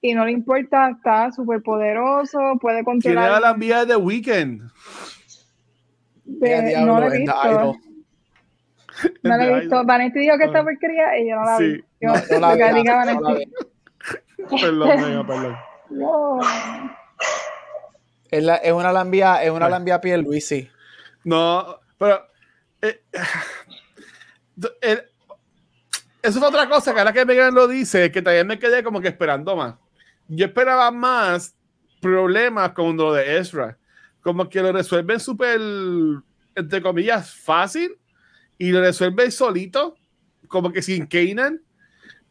Speaker 1: Y no le importa, está súper poderoso, puede controlar.
Speaker 3: Tiene la lambilla de Weekend.
Speaker 1: De, no lo he visto. No lo he visto. Vanetti dijo que esta ah. porquería y yo no la vi. Yo, no, la vi.
Speaker 3: Perdón, perdón. No.
Speaker 2: Es, la, es una lambia, es una lambia piel, Luis, sí.
Speaker 3: No, pero eh, eh, eso es otra cosa que ahora que Megan lo dice, que también me quedé como que esperando más. Yo esperaba más problemas con lo de Ezra. Como que lo resuelven súper, entre comillas, fácil y lo resuelven solito, como que sin Kanan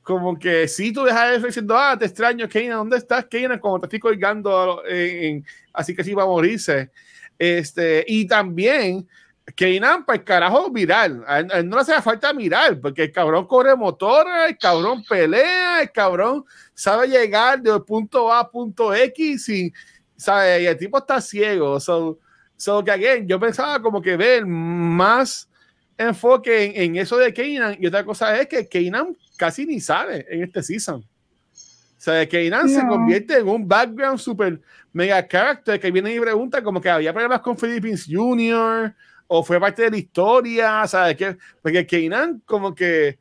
Speaker 3: como que si tú dejas eso diciendo, ah, te extraño, Kanan, ¿dónde estás, Kanan? Como te estoy colgando, en, así que sí va a morirse. Este, y también, Kanan, pues carajo, viral. A él, no le hace falta mirar, porque el cabrón corre motor, el cabrón pelea, el cabrón sabe llegar de punto A a punto X y, ¿sabe? y el tipo está ciego. So, so que, again, yo pensaba como que ver más enfoque en, en eso de Kanan y otra cosa es que Kanan casi ni sale en este season. O sea, que Inan se convierte en un background super mega character que viene y pregunta como que había problemas con Philippines Jr. o fue parte de la historia, ¿sabes? Que, porque Keinan como que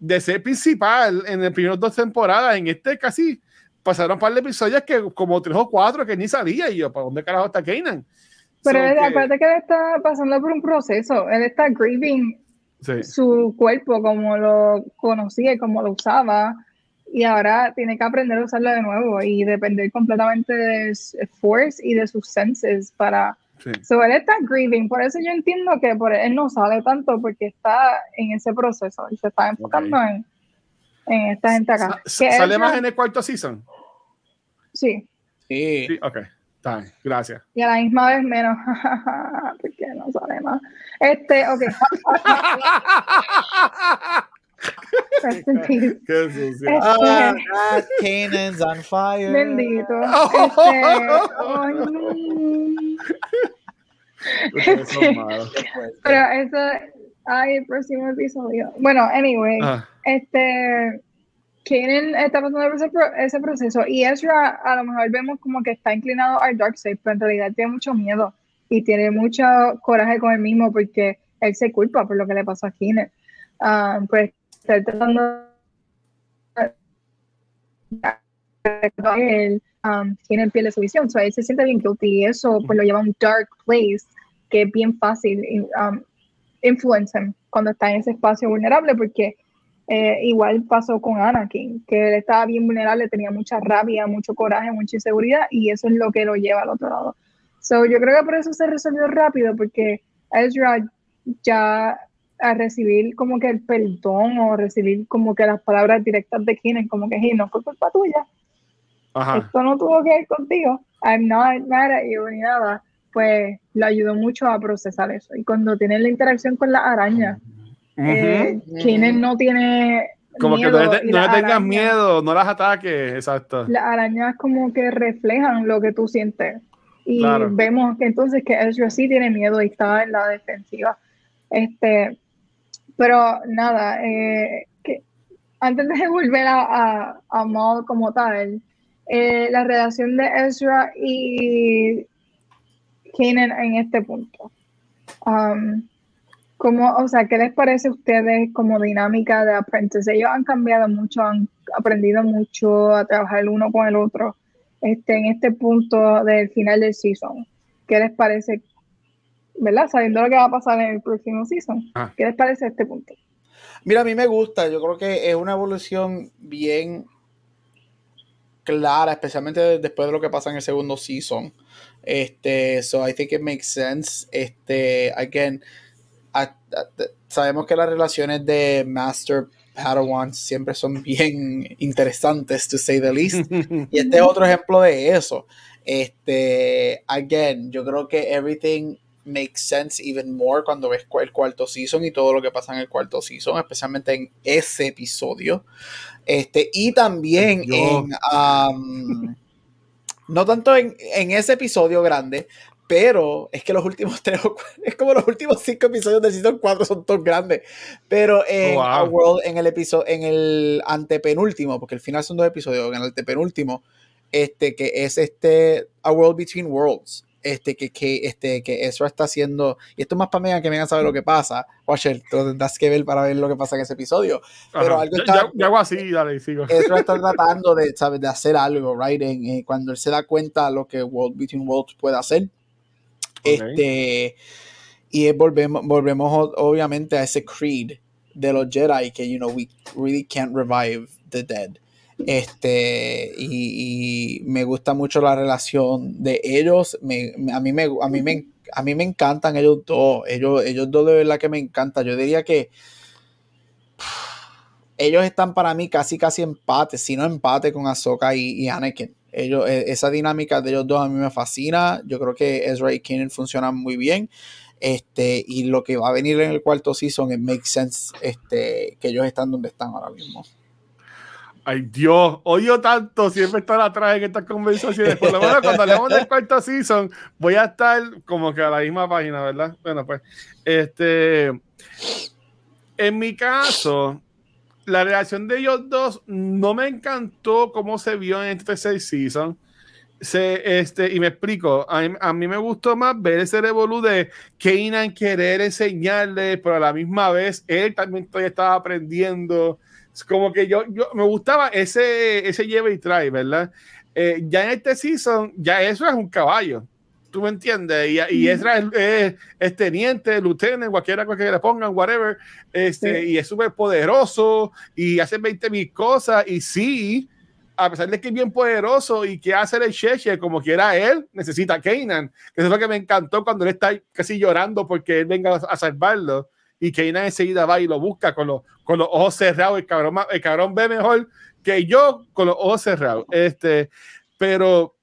Speaker 3: de ser principal en las primeras dos temporadas, en este casi pasaron un par de episodios que como tres o cuatro que ni salía y yo, ¿para dónde carajo está Keinan?
Speaker 1: Pero aparte que él está pasando por un proceso, él está grieving su cuerpo como lo conocía y como lo usaba. Y ahora tiene que aprender a usarlo de nuevo y depender completamente de su force y de sus senses para sí. él está grieving. Por eso yo entiendo que por él no sale tanto porque está en ese proceso y se está enfocando en, en esta gente acá.
Speaker 3: ¿sale más en el cuarto season?
Speaker 1: sí.
Speaker 3: Sí, sí ok gracias.
Speaker 1: Y a la misma vez menos, porque no sale más. Este, ok.
Speaker 3: Qué sucio. Este,
Speaker 2: ah, Canaan's on fire.
Speaker 1: Bendito. Este, este, pero eso, ay, el próximo episodio. Bueno, anyway, ah. este Kanan está pasando por ese, proceso y Ezra a lo mejor vemos como que está inclinado al dark side, pero en realidad tiene mucho miedo y tiene mucho coraje con él mismo porque él se culpa por lo que le pasó a Kanan. Um, pues está tratando él, um, Kanan pierde su visión, so él se siente bien guilty y eso pues lo lleva a un dark place que es bien fácil um, cuando está en ese espacio vulnerable porque eh, igual pasó con Anakin, que él estaba bien vulnerable, tenía mucha rabia, mucho coraje, mucha inseguridad, y eso es lo que lo lleva al otro lado. So, yo creo que por eso se resolvió rápido, porque Ezra ya a recibir como que el perdón o recibir como que las palabras directas de quienes, como que no fue culpa tuya. Esto no tuvo que ver contigo. I'm not mad at you ni nada. Pues le ayudó mucho a procesar eso. Y cuando tiene la interacción con la araña, eh, no tiene
Speaker 3: como que no le, tengas miedo, no las ataques, exacto.
Speaker 1: Las arañas como que reflejan lo que tú sientes. Y vemos que entonces que Ezra sí tiene miedo y está en la defensiva. Este, pero nada, eh, que antes de volver a, a, Maul como tal, eh, la relación de Ezra y Kanan en este punto. Um, como, o sea, ¿qué les parece a ustedes como dinámica de Apprentice? Ellos han cambiado mucho, han aprendido mucho a trabajar el uno con el otro este, en este punto del final del season. ¿Qué les parece? ¿Verdad? Sabiendo lo que va a pasar en el próximo season. Ah. ¿Qué les parece este punto?
Speaker 2: Mira, a mí me gusta. Yo creo que es una evolución bien clara, especialmente después de lo que pasa en el segundo season. Este, so I think it makes sense. Este, again, sabemos que las relaciones de Master Padawan siempre son bien interesantes, to say the least. y este es otro ejemplo de eso. Este, again, yo creo que everything makes sense even more cuando ves el cuarto season y todo lo que pasa en el cuarto season, especialmente en ese episodio. Este, y también en. Um, no tanto en, en, ese episodio grande, pero es que los últimos tres es como los últimos cinco episodios del season 4 son todos grandes. Pero en oh, World, en el episodio, en el antepenúltimo, porque el final son dos episodios, en el antepenúltimo, este, que es este A World Between Worlds. Este, que, que, este, que Ezra está haciendo, y esto es más para mí que vengan a saber lo que pasa. Watcher, tú tendrás que ver para ver lo que pasa en ese episodio. Pero algo está,
Speaker 3: ya, hago así, dale, sigo.
Speaker 2: Ezra está tratando de, ¿sabes? de hacer algo, right? En, cuando él se da cuenta de lo que World Between Worlds puede hacer este, y volvemos, volvemos obviamente a ese creed de los Jedi que, you know, we really can't revive the dead. Este, y, me gusta mucho la relación de ellos. a, mí me, a, mí me, a mí me encantan ellos dos. Ellos, ellos dos de verdad que me encantan. Yo diría que ellos están para mí casi casi empate, si no empate con Ahsoka y, y Anakin. Ellos, e, esa dinámica de ellos dos a mí me fascina. Yo creo que Ezra y Kenan funcionan muy bien. Este, y lo que va a venir en el cuarto season, it makes sense este, que ellos están donde están ahora mismo.
Speaker 3: Ay Dios, odio tanto siempre estar atrás en estas conversaciones. Por lo menos cuando hablamos del cuarto season, voy a estar como que a la misma página, ¿verdad? Bueno, pues, este, en mi caso, la relación de ellos dos no me encantó cómo se vio en este tercer season. Se, este, y me explico, a, mí me gustó más ver ese revolú de Kanan querer enseñarle, pero a la misma vez él también todavía estaba aprendiendo. Es como que yo, yo me gustaba ese, ese lleve y trae, ¿verdad? Eh, ya en este season, ya eso es un caballo tú me entiendes, y, y Ezra es, es, teniente, lieutenant, cualquiera que le pongan, whatever, este, y es súper poderoso y hace 20 mil cosas, y sí, a pesar de que es bien poderoso y que hace el Sheshe como quiera él, necesita a Kanan, que es lo que me encantó cuando él está casi llorando porque él venga a salvarlo, y Kanan enseguida va y lo busca con los, con los ojos cerrados, el cabrón, el cabrón ve mejor que yo con los ojos cerrados, este, pero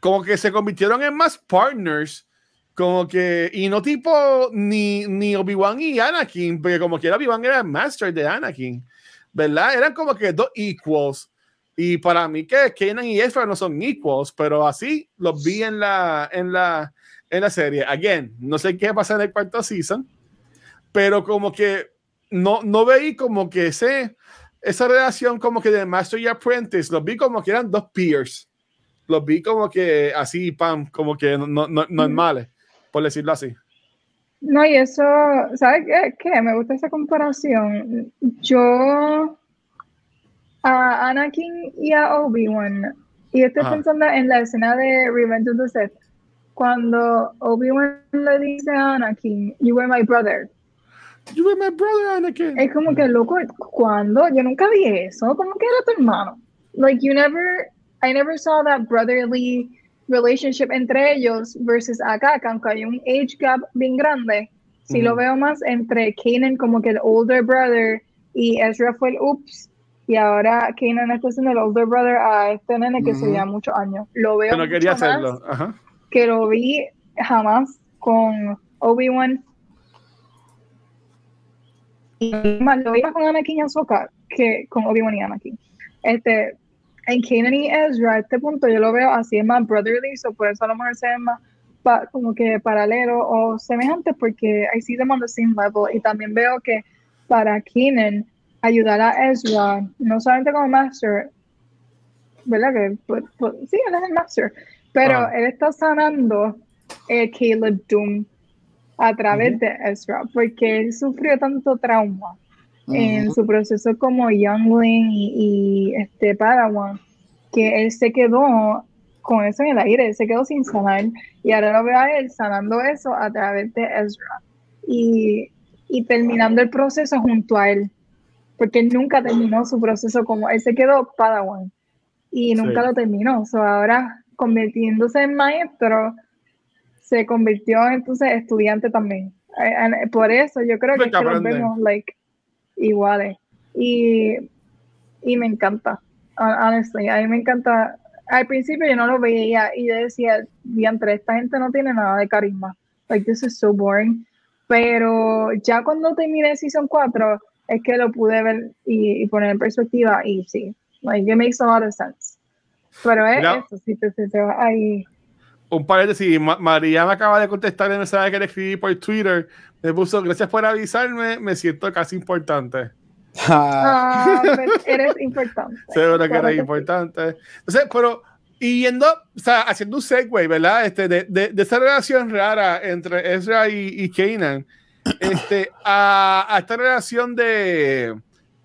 Speaker 3: como que se convirtieron en más partners, como que, y no tipo ni, ni Obi-Wan y Anakin, porque como que Obi-Wan era el master de Anakin, ¿verdad? Eran como que dos equals. Y para mí que Kenan y Ezra no son equals, pero así los vi en la, en la, en la serie. Again, no sé qué pasa en el cuarto season, pero como que no, no veí como que ese, esa relación como que de Master y Apprentice, los vi como que eran dos peers los vi como que así, pam, como que no, no, no normales, por decirlo así.
Speaker 1: No, y eso, ¿sabes qué? Me gusta esa comparación. Yo a Anakin y a Obi-Wan, y estoy pensando en la escena de Revenge of the Sith, cuando Obi-Wan le dice a Anakin, You were my brother.
Speaker 3: You were my brother, Anakin.
Speaker 1: Es como que, loco, ¿cuándo? Yo nunca vi eso. ¿Cómo que era tu hermano? Like, you never I never saw that brotherly relationship entre ellos versus acá, que aunque hay un age gap bien grande, sí lo veo más entre Kanan como que el older brother y Ezra fue el ups y ahora Kanan está siendo el older brother a este nene que se lleva muchos años. Lo veo
Speaker 3: no quería hacerlo.
Speaker 1: que lo vi jamás con Obi-Wan y más lo veía con Anakin y Ahsoka que con Obi-Wan y Anakin. Este, en Kanan y Ezra, este punto yo lo veo así, es más brotherly, so por eso a lo mejor se ven más como que paralelo o semejante, porque I see them on the same level. Y también veo que para Kanan, ayudar a Ezra, no solamente como master, ¿verdad? Que, pues, pues, sí, él es el master, pero ah. él está sanando eh, Caleb Doom a través de Ezra, porque él sufrió tanto trauma en su proceso como Youngling y, y, este Padawan, que él se quedó con eso en el aire, él se quedó sin sanar, y ahora lo veo a él sanando eso a través de Ezra, y, y terminando el proceso junto a él, porque él nunca terminó su proceso como, él se quedó Padawan, y nunca lo terminó, so ahora convirtiéndose en maestro, se convirtió entonces estudiante también. Eh, por eso yo creo que, es que los vemos like, iguales. Y, y me encanta, honestly, a mí me encanta. Al principio yo no lo veía y yo decía, diantre, esta gente no tiene nada de carisma. Like, this is so boring. Pero ya cuando terminé Season 4, es que lo pude ver y, poner en perspectiva y sí, like, it makes a lot of sense. Pero es eso, si te, te, te ahí
Speaker 3: un paréntesis, María me acaba de contestar el mensaje que le escribí por Twitter. Me puso, gracias por avisarme, me siento casi importante.
Speaker 1: Ah, pues eres importante.
Speaker 3: Seguro que eres importante. Entonces, pero, y yendo, o sea, haciendo un segue, ¿verdad? Este, de, de, esa relación rara entre Ezra y, y Kanan, este, a, a, esta relación de,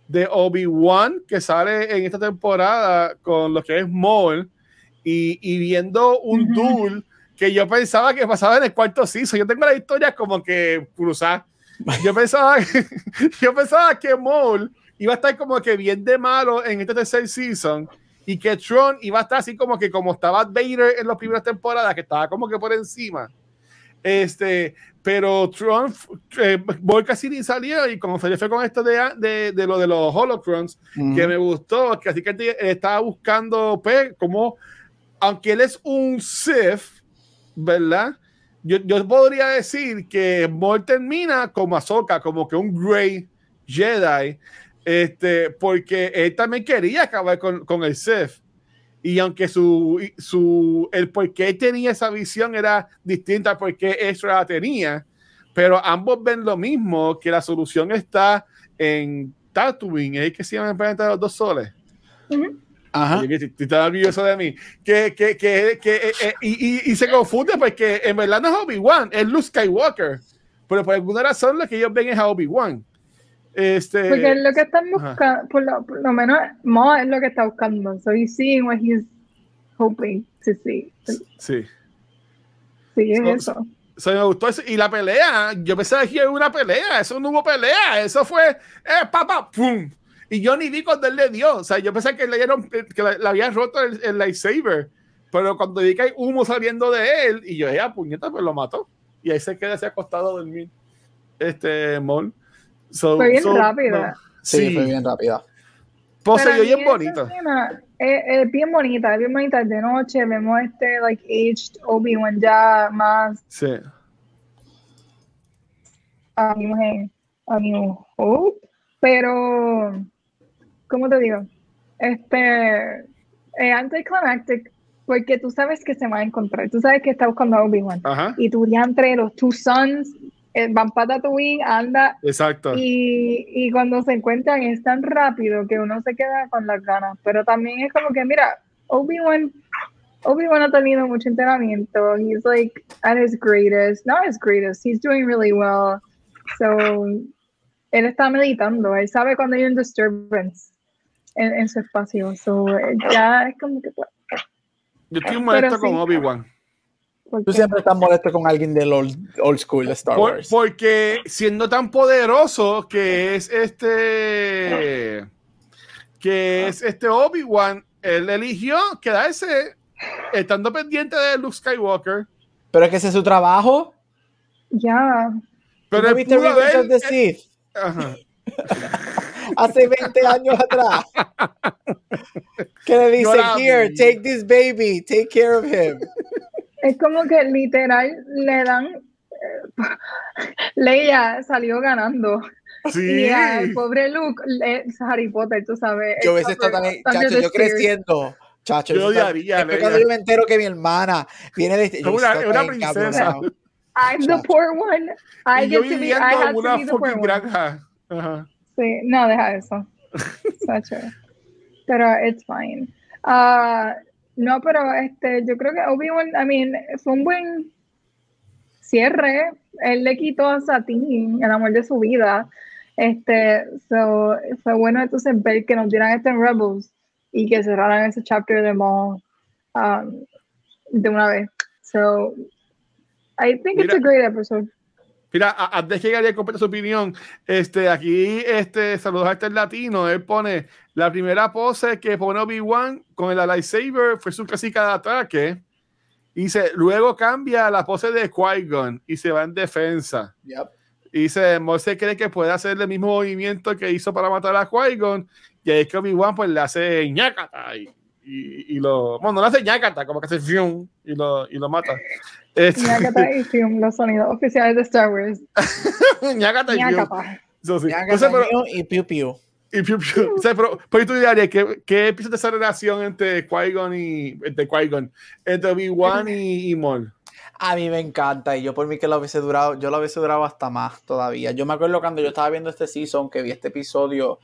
Speaker 3: de Obi-Wan que sale en esta temporada con lo que es Maul y, y viendo un duel que yo pensaba que pasaba en el cuarto season. Yo tengo la historia como que cruzada. Yo pensaba, yo pensaba que Maul iba a estar como que bien de malo en este tercer season y que Tron iba a estar así como que como estaba Vader en las primeras temporadas, que estaba como que por encima. Este, pero Tron, eh, casi ni salió y como se fue con esto de, de, de, lo de los holocrons, que me gustó, que así que estaba buscando pues, como aunque él es un Sith, ¿verdad? Yo, yo podría decir que Maul termina como Ahsoka, como que un Grey Jedi, este, porque él también quería acabar con, con el Sith. Y aunque su, su, el por qué tenía esa visión era distinta al por qué Ezra la tenía, pero ambos ven lo mismo, que la solución está en Tatooine, es que se llama el planeta de los dos soles. Ajá. está orgulloso de mí. Que, que, que, que eh, eh, y, y, se confunde porque en verdad no es Obi-Wan, es Luke Skywalker. Pero por alguna razón lo que ellos ven es a Obi-Wan. Este,
Speaker 1: porque es lo que están buscando, por lo, por lo, menos Mo es lo que está buscando. So he's seeing what he's hoping to see.
Speaker 3: Sí.
Speaker 1: Sí, es eso.
Speaker 3: Se me gustó eso. Y la pelea, yo pensaba que era una pelea, eso no hubo pelea, eso fue eh, papá, pum y yo ni vi cuando él le dio. O sea, yo pensé que le, dieron, que le, había roto el, lightsaber. Pero cuando vi que hay humo saliendo de él, y yo, ya, puñeta, pues lo mató. Y ahí se queda así acostado a dormir. Este, Mol.
Speaker 1: fue bien rápida.
Speaker 2: Sí, fue bien rápida.
Speaker 3: Poseyó bien bonito.
Speaker 1: Es, bien bonita, es bien bonita. De noche vemos este, like, aged Obi-Wan ya más.
Speaker 3: Sí.
Speaker 1: A mi mujer, a mi Hope. Pero ¿cómo te digo? Este, eh, anticlimactic, porque tú sabes que se va a encontrar, tú sabes que está buscando a Obi-Wan. Y tú ya entre los two sons eh, van para Tatooine, anda.
Speaker 3: Exacto.
Speaker 1: Y, y cuando se encuentran es tan rápido que uno se queda con las ganas. Pero también es como que, mira, Obi-Wan Obi-Wan ha tenido mucho entrenamiento. He's like at his greatest, not his greatest. He's doing really well. So, él está meditando. Él sabe cuando hay un disturbance en, su espacio. ya es como que.
Speaker 3: Yo estoy molesto con Obi-Wan.
Speaker 2: Tú siempre estás molesto con alguien del old, school de Star Wars.
Speaker 3: porque siendo tan poderoso que es este. que es este Obi-Wan, él eligió quedarse estando pendiente de Luke Skywalker.
Speaker 2: Pero es que ese es su trabajo.
Speaker 1: Ya.
Speaker 2: Pero ¿No viste of the Sith? Ajá. hace 20 años atrás. Que le dice, here, take this baby, take care of him.
Speaker 1: Es como que literal le dan. Eh, Leia salió ganando.
Speaker 3: Sí.
Speaker 1: Y el pobre Luke, es Harry Potter, tú sabes.
Speaker 2: Yo también, chacho, yo creciendo. Chacho, yo odiaría. cuando yo me entero que mi hermana viene de.
Speaker 3: Como una, una princesa.
Speaker 1: I'm the poor one. I get to be, I have
Speaker 3: una to be the poor granja. Ajá.
Speaker 1: Sí, no, deja eso. pero it's fine. Uh, no, pero este, yo creo que Obi-Wan, I mean, fue un buen cierre. Él le quitó a Satín el amor de su vida. Este, so, fue bueno entonces ver que nos dieran este Rebels y que cerraran ese chapter de Maul um, de una vez. So, I think it's a great episode.
Speaker 3: Mira, antes que Gary complete su opinión, este, aquí, este, saludos a este latino, él pone la primera pose que pone Obi-Wan con el lightsaber fue su casi cada ataque. Y dice, luego cambia la pose de Qui-Gon y se va en defensa.
Speaker 2: Yep.
Speaker 3: Y dice, se cree que puede hacer el mismo movimiento que hizo para matar a Qui-Gon. Y ahí es que Obi-Wan pues le hace ñacata y, y, lo... Bueno, no le hace ñacata, como que hace fium y lo, y lo mata.
Speaker 1: Es... Ñacata y fium, los sonidos oficiales de Star Wars.
Speaker 3: ñacata y fium.
Speaker 2: Eso sí. Ñacata pero, y piu piu.
Speaker 3: Y piu piu. o sea, pero, pero tú dirías, ¿qué, qué piensas de esa relación entre Qui-Gon y... Entre Qui-Gon, entre Obi-Wan y, y Maul?
Speaker 2: A mí me encanta y yo por mí que lo hubiese durado, yo lo hubiese durado hasta más todavía. Yo me acuerdo cuando yo estaba viendo este season, que vi este episodio,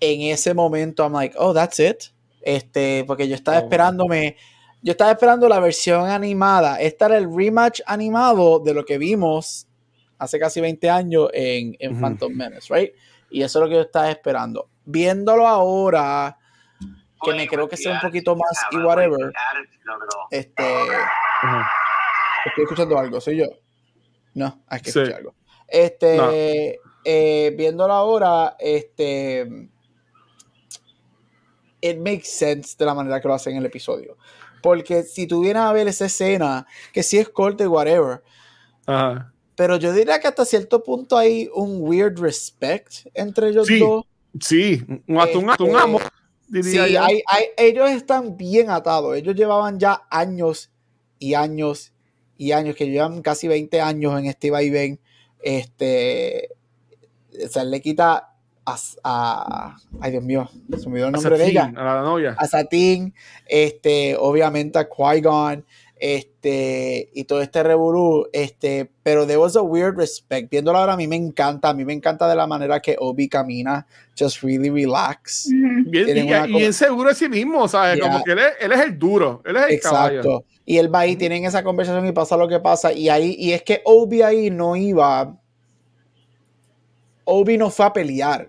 Speaker 2: en ese momento, I'm like, oh, that's it. Este, porque yo estaba oh. esperándome yo estaba esperando la versión animada. Este era el rematch animado de lo que vimos hace casi 20 años en, en Phantom Menace, right? Y eso es lo que yo estaba esperando. Viéndolo ahora, que me creo que sea un poquito más y whatever. Este. Estoy escuchando algo, soy yo. No, hay que escuchar algo. Este. Eh, viéndolo ahora, este. It makes sense de la manera que lo hacen en el episodio. Porque si tuvieran a ver esa escena, que sí es corte, whatever. Pero yo diría que hasta cierto punto hay un weird respect entre ellos dos.
Speaker 3: Sí, un, un,
Speaker 2: este,
Speaker 3: amor.
Speaker 2: sí, hay, ellos están bien atados. Ellos llevaban ya años y años y años, que llevan casi 20 años en este vaivén. Este, o sea, le quita a, ay Dios mío, se me olvidó el nombre de ella.
Speaker 3: A la novia.
Speaker 2: A Satín, este, obviamente a Qui-Gon, este, y todo este revolú, este, pero there was a weird respect. Viéndolo ahora a mí me encanta, a mí me encanta de la manera que Obi camina, just really relax.
Speaker 3: Bien, y, y, seguro de sí mismo, ¿sabes? Como que él es, el duro, él es el Exacto.
Speaker 2: Y él va ahí, tienen esa conversación y pasa lo que pasa, y ahí, y es que Obi ahí no iba Obi no fue a pelear.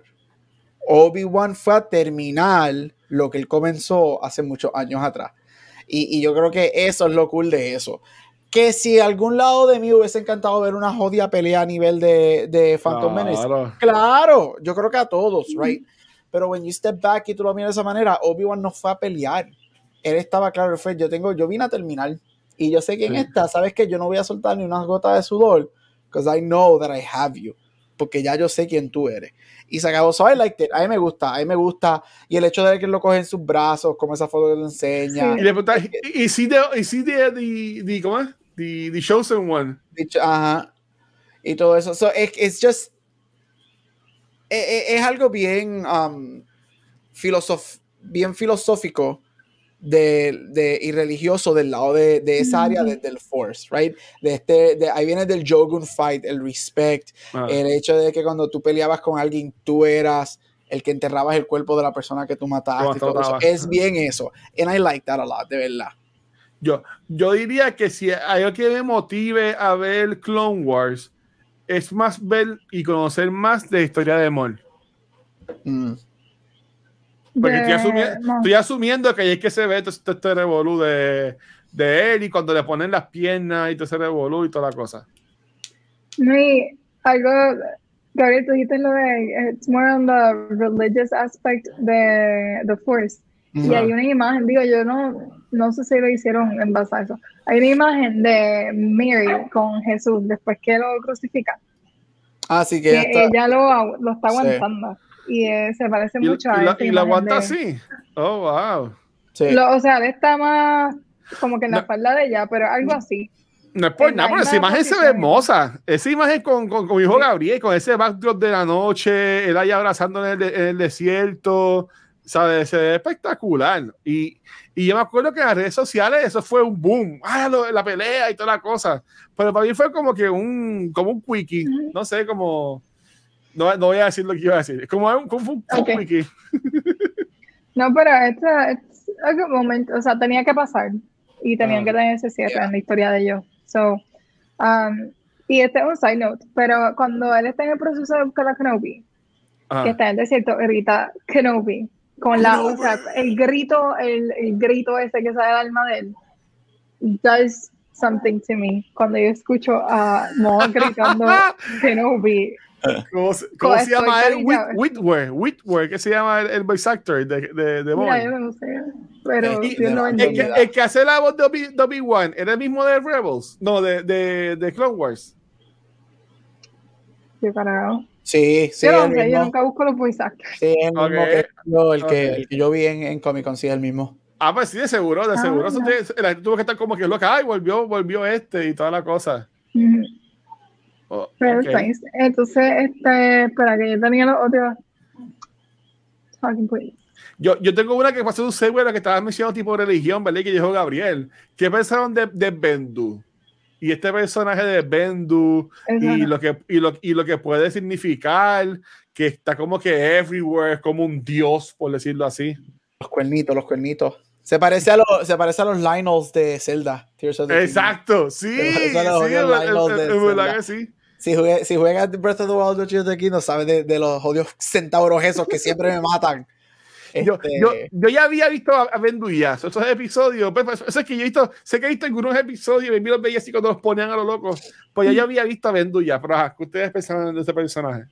Speaker 2: Obi-Wan fue a terminar lo que él comenzó hace muchos años atrás. Y, yo creo que eso es lo cool de eso. Que si algún lado de mí hubiese encantado ver una jodida pelea a nivel de, de Phantom Menace, claro, yo creo que a todos, right? Pero when you step back y tú lo miras de esa manera, Obi-Wan no fue a pelear. Él estaba claro, fue, yo tengo, yo vine a terminar. Y yo sé que en esta, sabes que yo no voy a soltar ni una gota de sudor, because I know that I have you porque ya yo sé quién tú eres. Y se acabó, so I liked it. A mí me gusta, a mí me gusta. Y el hecho de que lo coge en sus brazos, como esa foto que te enseña.
Speaker 3: Y le pregunta, ¿y si de, y si de, de, ¿cómo es? The, the Chosen One.
Speaker 2: Ajá. Y todo eso. So, es it's just, es, e, es, algo bien, um, filosof, bien filosófico de, de, y religioso del lado de, de esa área del force, right? De este, de, ahí viene del Jogun fight, el respect, ah. el hecho de que cuando tú peleabas con alguien, tú eras el que enterrabas el cuerpo de la persona que tú mataste. Es bien eso. And I like that a lot, de verdad.
Speaker 3: Yo, yo diría que si hay algo que me motive a ver Clone Wars, es más ver y conocer más de historia de Maul. Mm. Porque estoy, asumiendo, que ahí es que se ve todo este revolú de, de, él y cuando le ponen las piernas y todo ese revolú y toda la cosa.
Speaker 1: No, algo, Gabriel, tú dijiste lo de, it's more on the religious aspect de The Force. Y hay una imagen, digo, yo no, no sé si lo hicieron en base a eso. Hay una imagen de Mary con Jesús después que lo crucifica.
Speaker 2: Ah, sí, que,
Speaker 1: ella, lo, lo, está aguantando y eh, se parece mucho a
Speaker 3: la, Y la aguanta así. Oh, wow.
Speaker 1: o sea, él está más como que en la espalda de ella, pero algo así.
Speaker 3: No es por nada, pero esa imagen se ve hermosa. Esa imagen con, con, con mi hijo Gabriel, con ese backdrop de la noche, él ahí abrazando en el, en el desierto, ¿sabes? Se ve espectacular. Y, y, yo me acuerdo que en las redes sociales eso fue un boom. Ah, la pelea y toda la cosa. Pero para mí fue como que un, como un quickie, no sé, como no, no, voy a decir lo que iba a decir. Es como un, como un okay.
Speaker 1: No, pero esto es algún momento, o sea, tenía que pasar y tenían ah. que tener ese cierre en la historia de ellos. So, um, Y este es un side note, pero cuando él está en el proceso de buscar a Kenobi, que está en el desierto, grita Kenobi, con la, o sea, el grito, el, el grito ese que sale del alma de él, does something to me. Cuando yo escucho a Maul gritando Kenobi,
Speaker 3: ¿Cómo, se- cómo se llama él? Whitwer, Whitwer, ¿qué se llama el, el voice actor de, de, de
Speaker 1: mira, yo no sé, pero
Speaker 2: Y-
Speaker 1: Dios lo
Speaker 3: El que, el que hace la voz de Obi- de Obi-Wan era el mismo de Rebels, no, de, de, de Clone Wars.
Speaker 1: Carajo.
Speaker 2: Sí, sí,
Speaker 1: Yo no sé, yo nunca busco los voice actors.
Speaker 2: sí, el mismo que, yo, el, que,
Speaker 3: Ok.
Speaker 2: el que yo vi en, en Comic Con, sí, es el mismo.
Speaker 3: Ah, pues sí, de seguro, de
Speaker 1: Ah,
Speaker 3: seguro. Eso
Speaker 1: no.
Speaker 3: la gente tuvo que estar como que loca, ay, volvió, volvió este y toda la cosa.
Speaker 1: Ujú.
Speaker 3: Oh.
Speaker 1: Entonces, este, espera, que yo tenía los otros.
Speaker 3: Yo, yo tengo una que pasó de un segue lo que estaba mencionando tipo religión, ¿verdad? Que dijo Gabriel. ¿Qué pensaron de, de Bendu? Y este personaje de Bendu y lo, que, y, lo, y lo que puede significar, que está como que everywhere, como un dios, por decirlo así.
Speaker 2: Los cuernitos, los cuernitos. Se parece a los, se parece a los Lionels de Zelda. Tears of the.
Speaker 3: Exacto, sí, sí,
Speaker 2: parece a los
Speaker 3: es
Speaker 2: odios
Speaker 3: verdad- que sí.
Speaker 2: Si, jugué, si juegas Breath of the Wild o Tears of the Kingdom, sabes de, de los odios centauros esos que siempre me matan.
Speaker 3: Yo,
Speaker 2: Este,
Speaker 3: yo, yo ya había visto a, a esos episodios, pues, pues, eso es que yo he visto, sé que he visto algunos episodios y me los veía así cuando los ponían a lo loco, pues ya yo había visto a ya, pero ajá, ¿qué ustedes pensaban de ese personaje?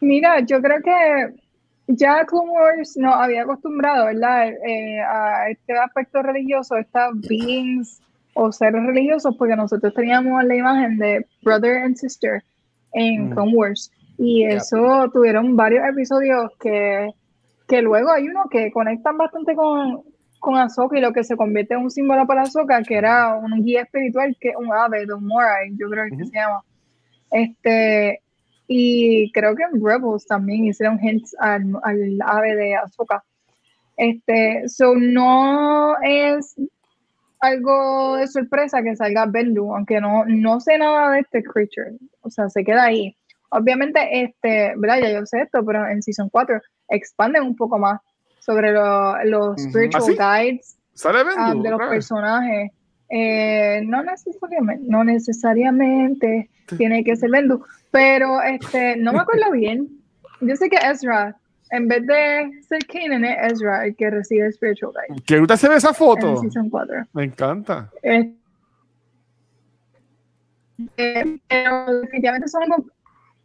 Speaker 1: Mira, yo creo que ya Clone Wars nos había acostumbrado, ¿verdad? Eh, a este aspecto religioso, estas beings o seres religiosos, porque nosotros teníamos la imagen de brother and sister en
Speaker 3: Mm.
Speaker 1: Clone Wars. Y eso tuvieron varios episodios que, que luego hay uno que conectan bastante con, con Ahsoka y lo que se convierte en un símbolo para Ahsoka, que era un guía espiritual, que un ave, de un Morai, yo creo que
Speaker 3: Ujú.
Speaker 1: se llama. Este, y creo que en Rebels también hicieron hints al, al ave de Ahsoka. Este, so no es algo de sorpresa que salga Bendu, aunque no, no sé nada de este creature. O sea, se queda ahí. Obviamente, este, ¿verdad? Ya yo sé esto, pero en Season 4 expanden un poco más sobre lo- los spiritual
Speaker 3: ¿Ah, sí?
Speaker 1: guides ah, de los personajes. Eh, no necesariamente, no necesariamente tiene que ser Bendu, pero este, no me acuerdo bien. Yo sé que Ezra, en vez de ser Kanan, es Ezra el que recibe Spiritual Guide
Speaker 3: ¿Que usted se ve esa foto?
Speaker 1: Season 4.
Speaker 3: Me encanta.
Speaker 1: Eh, eh, pero definitivamente son algo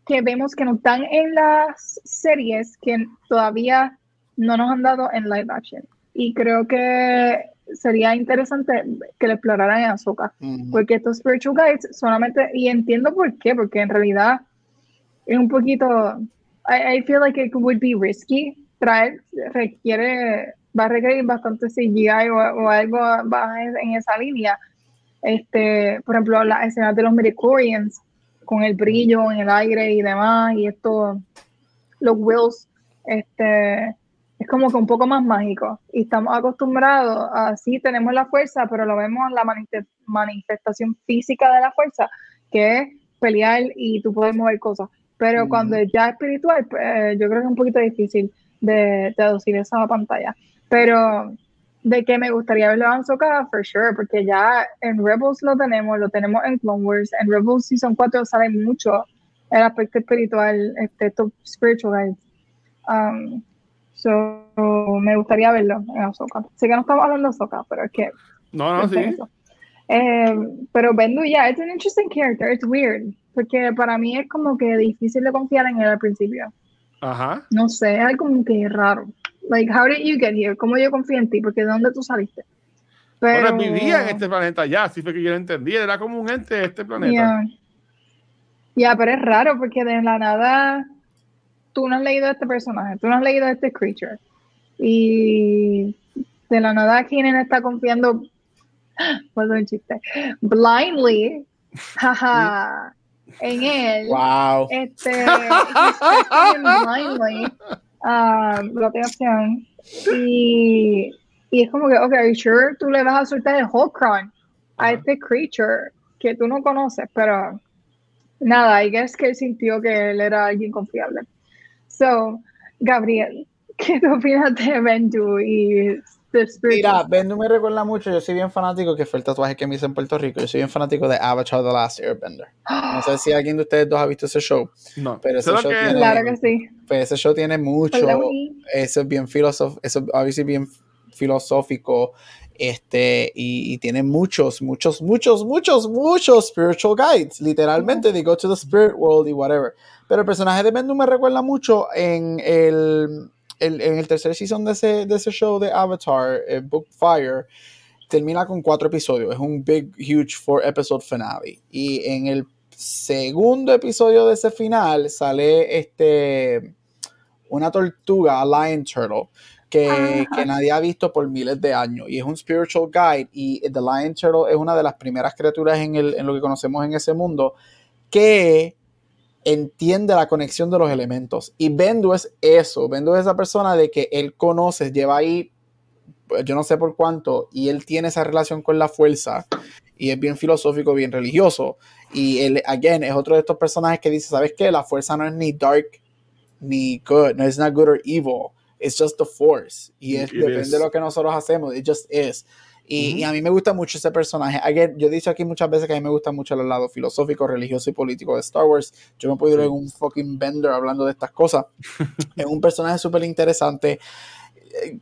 Speaker 1: que vemos que nos dan en las series que todavía no nos han dado en live action. Y creo que sería interesante que lo exploraran en
Speaker 2: ujú.
Speaker 1: Porque estos spiritual guides solamente, y entiendo por qué, porque en realidad es un poquito, I, I feel like it would be risky traer, requiere, va a requerir bastante CGI o, o algo va en, en esa línea. Este, por ejemplo, las escenas de los midichlorians con el brillo en el aire y demás, y esto, los wills, este, es como que un poco más mágico. Y estamos acostumbrados a, sí, tenemos la fuerza, pero lo vemos en la manifest- manifestación física de la fuerza, que es pelear y tú puedes mover cosas. Pero cuando es ya espiritual, pues, eh, yo creo que es un poquito difícil de traducir esa pantalla. Pero de que me gustaría verlo en Ahsoka, for sure, porque ya en Rebels lo tenemos, lo tenemos en Clone Wars, en Rebels Season 4 sale mucho el aspecto espiritual, este, estos spiritual guides. Um, so, me gustaría verlo en Ahsoka. Sé que no estamos hablando de Ahsoka, pero es que
Speaker 3: No, no, sí.
Speaker 1: Eh, pero Bendu, ya, es un interesting character, it's weird, porque para mí es como que difícil de confiar en él al principio.
Speaker 3: Ajá.
Speaker 1: No sé, es algo como que raro. Like, how did you get here? ¿Cómo yo confío en ti? Porque ¿de dónde tú saliste? Pero,
Speaker 3: Bueno, vivía en este planeta ya, así fue que yo lo entendí. Era como un ente de este planeta.
Speaker 1: Ya, Ya, pero es raro porque de la nada tú no has leído a este personaje, tú no has leído a este creature. Y de la nada Keenan está confiando, puedo un chiste, blindly, jaja, en él.
Speaker 2: Wow.
Speaker 1: Este, blindly, um, la opción. Y, y es como que, ok, sure tú le vas a soltar el Holcron a este creature que tú no conoces, pero nada, I guess que él sintió que él era alguien confiable. So, Gabriel, ¿qué opinas de Bendu y
Speaker 2: Mira, Bendu me recuerda mucho, yo soy bien fanático, que fue el tatuaje que me hice en Puerto Rico, yo soy bien fanático de Avatar The Last Airbender. No sé si alguien de ustedes dos ha visto ese show.
Speaker 3: No,
Speaker 2: pero ese show tiene,
Speaker 1: claro que sí.
Speaker 2: Pues ese show tiene mucho, eso es bien filosófico, eso es bien filosófico, este, y, y, tiene muchos, muchos, muchos, muchos, muchos spiritual guides, literalmente, they go to the spirit world y whatever. Pero el personaje de Bendu me recuerda mucho en el en el tercer season de ese, de ese show de Avatar, eh, Book Fire, termina con cuatro episodios. Es un big, huge four episode finale. Y en el segundo episodio de ese final sale este una tortuga, a lion turtle, que, que, nadie ha visto por miles de años. Y es un spiritual guide. Y The Lion Turtle es una de las primeras criaturas en, el, en lo que conocemos en ese mundo que entiende la conexión de los elementos. Y Bendu es eso, Bendu es esa persona de que él conoce, lleva ahí, pues, yo no sé por cuánto, y él tiene esa relación con la fuerza, y es bien filosófico, bien religioso. Y él, again, es otro de estos personajes que dice, ¿sabes qué? La fuerza no es ni dark ni good, no es not good or evil, it's just the force. Y es, depende de lo que nosotros hacemos, it just is. Y, a mí me gusta mucho ese personaje. yo he dicho aquí muchas veces que a mí me gusta mucho el lado filosófico, religioso y político de Star Wars. Yo me puedo ir en un fucking bender hablando de estas cosas. es un personaje súper interesante.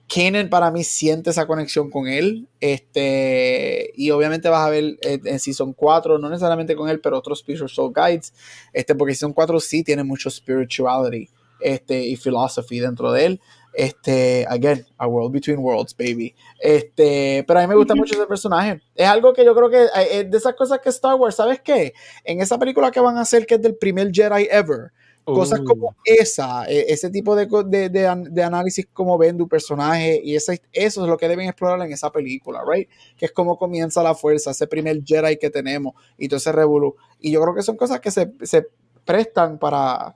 Speaker 2: Kanan para mí siente esa conexión con él. Este, y obviamente vas a ver eh, en Season 4, no necesariamente con él, pero otros Spiritual Soul Guides. Este, porque Season 4 sí tiene mucho spirituality este, y philosophy dentro de él. Este, again, a world between worlds, baby. Este, pero a mí me gusta mucho ese personaje. Es algo que yo creo que eh, es de esas cosas que Star Wars, ¿sabes qué? En esa película que van a hacer, que es del primer Jedi ever, cosas como uh. esa, e, ese tipo de, de, de, análisis como ven tu personaje, y ese, eso es lo que deben explorar en esa película, right? Que es como comienza la fuerza, ese primer Jedi que tenemos, y todo ese revolú. Y yo creo que son cosas que se, se prestan para,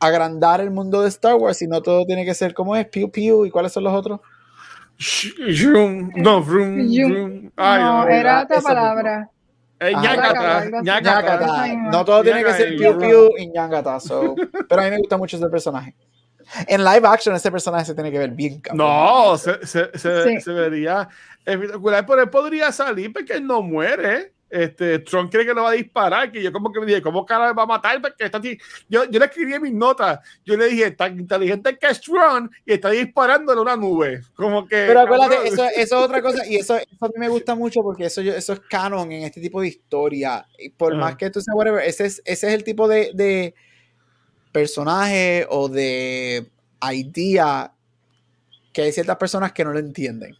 Speaker 2: agrandar el mundo de Star Wars, y no todo tiene que ser como es, Pew Pew, ¿y cuáles son los otros?
Speaker 3: No, vroom,
Speaker 1: no, era otra palabra.
Speaker 3: Eh,
Speaker 2: no todo tiene que ser Pew Pew y ñangata. So. Pero a mí me gusta mucho ese personaje. En live action, ese personaje se tiene que ver bien.
Speaker 3: No, se, se, se, se vería espectacular. Pero él podría salir porque él no muere este, Trump cree que lo va a disparar, que yo como que me dije, ¿cómo cara va a matar? Porque está yo, yo le escribí en mis notas, yo le dije, tan inteligente que es Trump y está disparando en una nube. Como que...
Speaker 2: Pero acuérdate, eso, eso, es otra cosa, y eso, a mí me gusta mucho porque eso, eso es canon en este tipo de historia. Y por más que tú seas whatever, ese es, ese es el tipo de, de personaje o de idea que hay ciertas personas que no lo entienden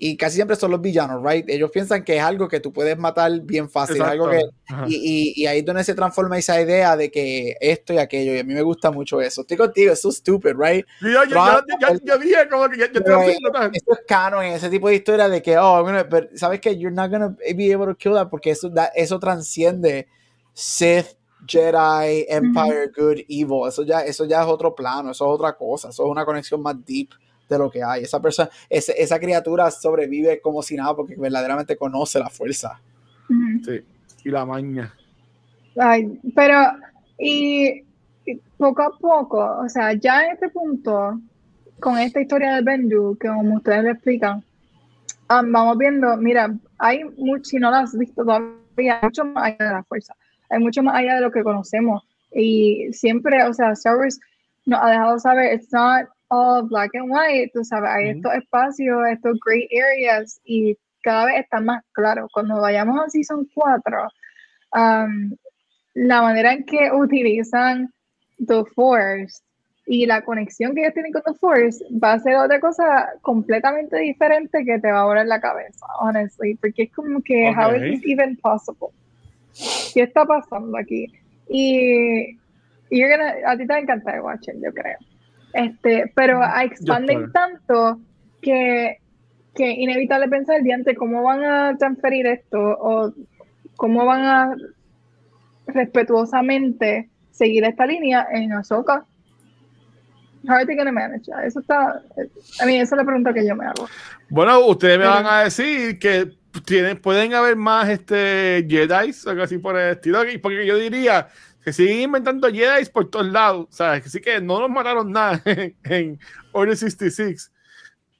Speaker 2: y casi siempre son los villanos, right? Ellos piensan que es algo que tú puedes matar bien fácil, algo que, y, y, ahí es donde se transforma esa idea de que esto y aquello, y a mí me gusta mucho eso. Estoy contigo, es so stupid, right?
Speaker 3: Yo, yo, yo, yo, dije como que yo, yo
Speaker 2: Eso es canon ese tipo de historia de que, oh, pero, ¿sabes que You're not gonna be able to kill that porque eso, eso transciende Sith, Jedi, Empire, Good, Evil. Eso ya, eso ya es otro plano, eso es otra cosa, eso es una conexión más deep de lo que hay. Esa persona, esa criatura sobrevive como si nada porque verdaderamente conoce la fuerza.
Speaker 3: Sí, y la maña.
Speaker 1: Ay, pero, y, poco a poco, o sea, ya en este punto, con esta historia de Bendu, que como ustedes le explican, um, vamos viendo, mira, hay mucho, si no lo has visto todavía, mucho más allá de la fuerza, hay mucho más allá de lo que conocemos. Y siempre, o sea, Star Wars nos ha dejado saber, it's not all black and white, tú sabes, hay estos espacios, estos great areas y cada vez está más claro. Cuando vayamos a Season 4, um, la manera en que utilizan The Force y la conexión que ellos tienen con The Force va a ser otra cosa completamente diferente que te va a volar la cabeza, honestly, porque es como que, how is this even possible? ¿Qué está pasando aquí? Y, y a ti te va a encantar watching, yo creo. Este, pero expanden tanto que, que inevitable pensar diante cómo van a transferir esto o cómo van a respetuosamente seguir esta línea en Ahsoka. How are they gonna manage Eso está, a mí esa es la pregunta que yo me hago.
Speaker 3: Bueno, ustedes me van a decir que tienen, pueden haber más este Jedi, algo así por el estilo, porque yo diría, que siguen inventando Jedi por todos lados. O sea, que sí que no nos mataron nada en, Order 66.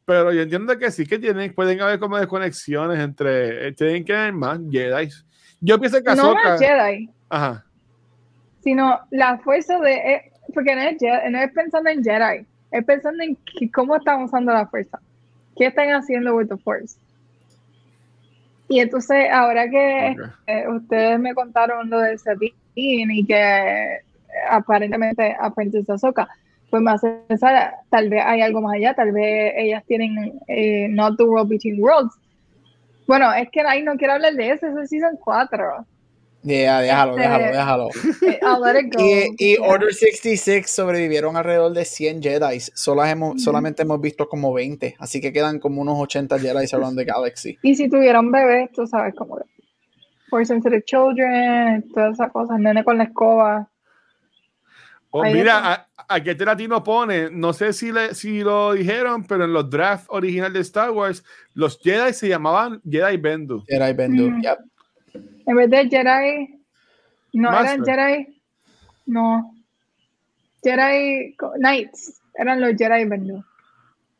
Speaker 3: pero yo entiendo que sí que tienen, pueden haber como desconexiones entre, eh, tienen que haber más Jedi. Yo pienso que
Speaker 1: No más Jedi,
Speaker 3: ajá,
Speaker 1: sino la fuerza de. eh, porque no es, Jedi- no es pensando en Jedi, es pensando en que- cómo están usando la fuerza. ¿Qué están haciendo with the Force? Y entonces, ahora que eh, ustedes me contaron lo de Sabine y que eh, aparentemente Apprentice Ahsoka, pues me hace pensar, tal vez hay algo más allá, tal vez ellas tienen eh, Not the World Between Worlds. Bueno, es que ahí no quiero hablar de eso, eso es Season 4.
Speaker 2: Yeah, déjalo,
Speaker 1: Este-
Speaker 2: déjalo, déjalo.
Speaker 1: Eh.
Speaker 2: Y, y. Order 66 sobrevivieron alrededor de 100 Jedi. Solo hemos, Solamente hemos visto como 20. Así que quedan como unos 80 Jedi around the galaxy.
Speaker 1: Y si tuvieran bebés, tú sabes cómo. For sensitive children, todas esas cosas, nene con la escoba.
Speaker 3: Oh, mira, a- aquí este latino pone, no sé si, le, si lo dijeron, pero en los drafts originales de Star Wars, los Jedi se llamaban Jedi Bendu.
Speaker 2: Jedi Bendu.
Speaker 1: Mm.
Speaker 2: yep.
Speaker 1: En vez de Jedi, no eran. Jedi, no. Jedi Knights, eran los Jedi Bendu.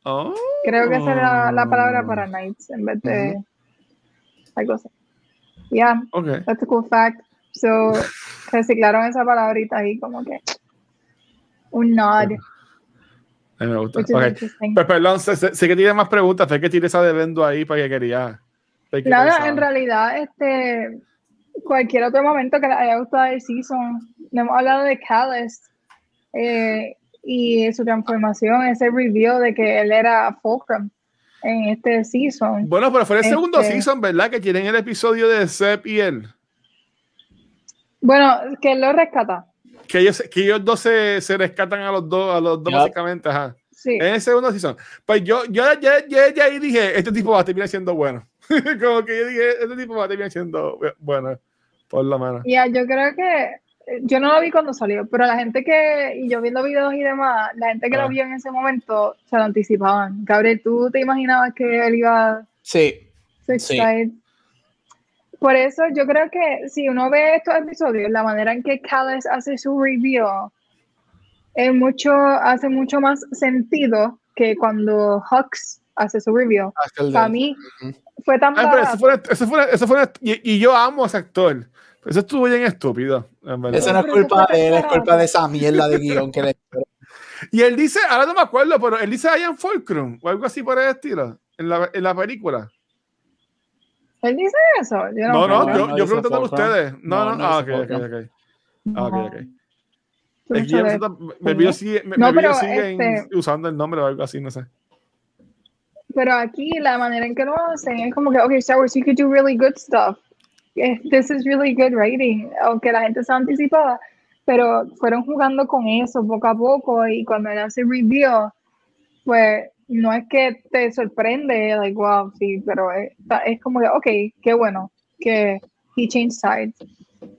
Speaker 3: Oh.
Speaker 1: Creo que esa era la palabra para Knights en vez de algo así. Yeah,
Speaker 3: Ok.
Speaker 1: that's a cool fact. So, reciclaron esa palabrita ahí como que un nod,
Speaker 3: A mí me gusta.
Speaker 1: which is
Speaker 3: Ok.
Speaker 1: interesting.
Speaker 3: Pues perdón, sé, que tiene más preguntas, sé que tiene esa de Bendu ahí para que quería. que
Speaker 1: Nada,
Speaker 3: pensaba.
Speaker 1: en realidad, este, cualquier otro momento que les haya gustado el season, hemos hablado de Callus eh, y su transformación, ese reveal de que él era Fulcrum en este season.
Speaker 3: Bueno, pero fue el segundo
Speaker 1: Este-
Speaker 3: season, ¿verdad? Que tienen el episodio de Sep y él.
Speaker 1: Bueno, que él lo rescata.
Speaker 3: Que ellos, que ellos dos se, se rescatan a los dos, a los dos básicamente, ajá.
Speaker 1: Sí.
Speaker 3: En el segundo season. Pues yo, yo, ya, ya, ya ahí dije, este tipo va a terminar siendo bueno. Como que yo dije, este tipo va a terminar siendo bueno, por lo menos.
Speaker 1: Ya, yo creo que yo no lo vi cuando salió, pero la gente que, y yo viendo videos y demás, la gente que
Speaker 3: Ah.
Speaker 1: lo vio en ese momento se lo anticipaban. Gabriel, ¿tú te imaginabas que él iba
Speaker 2: Sí.
Speaker 1: Six
Speaker 2: Sí.
Speaker 1: Por eso yo creo que si uno ve estos episodios, la manera en que Callis hace su review es mucho, hace mucho más sentido que cuando Hux hace su review.
Speaker 2: El
Speaker 1: Para mí fue tan
Speaker 3: Ay, pero
Speaker 1: barato.
Speaker 3: eso fue, eso fue, eso fue y, y yo amo a ese actor. Eso estuvo bien estúpido. en verdad.
Speaker 2: Eso no es culpa de él, es culpa de esa mierda de guion que le.
Speaker 3: Y él dice, ahora no me acuerdo, pero él dice Ian Fulcrum o algo así por el estilo en la, en la película.
Speaker 1: Él dice eso. Yo
Speaker 3: No, no, yo,
Speaker 2: no
Speaker 3: yo
Speaker 2: dice
Speaker 3: preguntándole a ustedes. No,
Speaker 2: No,
Speaker 3: no,
Speaker 2: no
Speaker 3: ah, ok, ok, ok. Ah, ok, ok. Yo me, me, sigue, me,
Speaker 1: No,
Speaker 3: me
Speaker 1: pero,
Speaker 3: siguen
Speaker 1: este-
Speaker 3: usando el nombre o algo así, no sé.
Speaker 1: Pero aquí la manera en que lo hacen es como que, ok, Star Wars, you could do really good stuff. This is really good writing. Aunque la gente se anticipaba, pero fueron jugando con eso poco a poco y cuando él hace review, pues no es que te sorprende, like, wow, sí, pero es, es como que, ok, qué bueno que he changed sides.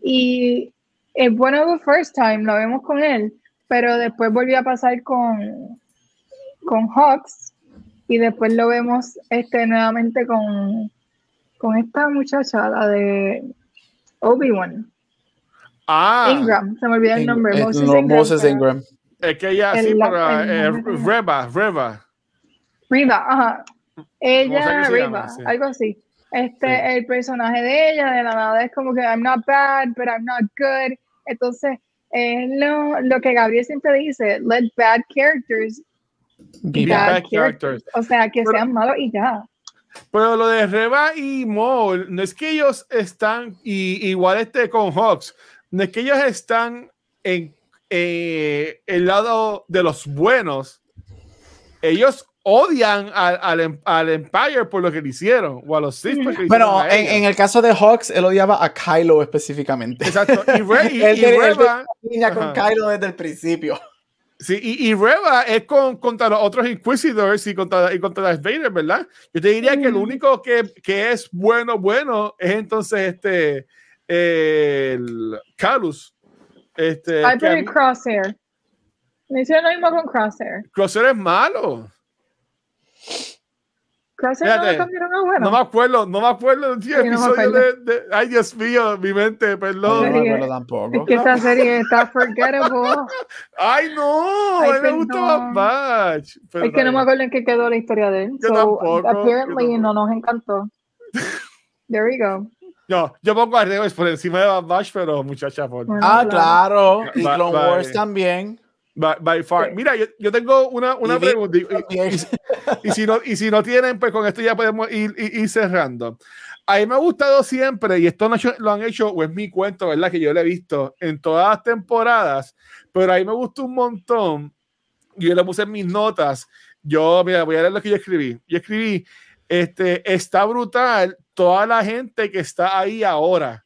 Speaker 1: Y es bueno the first time, lo vemos con él, pero después volvió a pasar con, con Hawks y después lo vemos este nuevamente con, con esta muchacha, la de Obi-Wan,
Speaker 3: Ah,
Speaker 1: Ingram, se me olvidó el nombre,
Speaker 2: Eh,
Speaker 1: Moses
Speaker 2: no,
Speaker 1: Ingram.
Speaker 2: Moses
Speaker 1: pero-
Speaker 2: Ingram.
Speaker 3: es que ella,
Speaker 1: el
Speaker 3: sí,
Speaker 1: el
Speaker 3: eh, Reba, Reba.
Speaker 1: Riva, ajá.
Speaker 3: ¿Cómo se
Speaker 1: Ella,
Speaker 3: llama? Sí.
Speaker 1: algo así. Este,
Speaker 3: Sí.
Speaker 1: el personaje de ella, de la nada, es como que I'm not bad, but I'm not good. Entonces, es lo, lo que Gabriel siempre dice, let bad characters
Speaker 2: Be
Speaker 1: bad, characters. O sea, que
Speaker 3: Pero-
Speaker 1: sean malos y ya.
Speaker 3: Pero lo de Reba y Maul, no es que ellos están, y igual este con Hawks, no es que ellos están en eh, el lado de los buenos. Ellos odian al, al, em- al Empire por lo que le hicieron, o a los hicieron
Speaker 2: Bueno, en, el caso de Hawks, él odiaba a Kylo específicamente.
Speaker 3: Exacto. Y, Re- y-
Speaker 2: él
Speaker 3: y
Speaker 2: él
Speaker 3: Reba,
Speaker 2: tenía con. Kylo desde el principio.
Speaker 3: Sí, y, y Reba es con, contra los otros Inquisitors y contra, y contra Darth Vader, ¿verdad? Yo te diría que el único que, que es bueno, bueno, es entonces este, el Calus. Este,
Speaker 1: el Crosshair. Me hicieron lo mismo con Crosshair.
Speaker 3: Crosshair es malo.
Speaker 1: Clase no
Speaker 3: Fíjate,
Speaker 1: cambiaron a bueno.
Speaker 3: No me acuerdo, no me acuerdo del
Speaker 1: Sí, no me
Speaker 3: de, de- Ay, Dios mío, mi mente, perdón.
Speaker 2: no me acuerdo
Speaker 1: Es
Speaker 2: tampoco.
Speaker 1: que esta serie está forgettable.
Speaker 3: Ay, no,
Speaker 1: Ay,
Speaker 3: me gusta
Speaker 1: perdón.
Speaker 3: más Batch. Pero
Speaker 1: Es que no me acuerdo en qué quedó la historia de él.
Speaker 3: Yo
Speaker 1: so,
Speaker 3: tampoco, yo
Speaker 1: apparently
Speaker 3: tampoco.
Speaker 1: no nos encantó. There we go.
Speaker 3: No, yo pongo a Reos por encima de Bad Batch, pero muchacha, por
Speaker 2: Ah, claro. Y Clone Wars también.
Speaker 3: By, by far. Mira, yo, yo tengo una, una
Speaker 2: Y
Speaker 3: pregunta. y- y-. Y si, no, y si no tienen, pues con esto ya podemos ir, ir- cerrando. A mí me ha gustado siempre, y esto no lo han hecho, o es mi cuento, ¿verdad? Que yo lo he visto en todas las temporadas, pero a mí me gustó un montón. Yo lo puse en mis notas. Yo, mira, voy a leer lo que yo escribí. Yo escribí, este, está brutal toda la gente que está ahí ahora.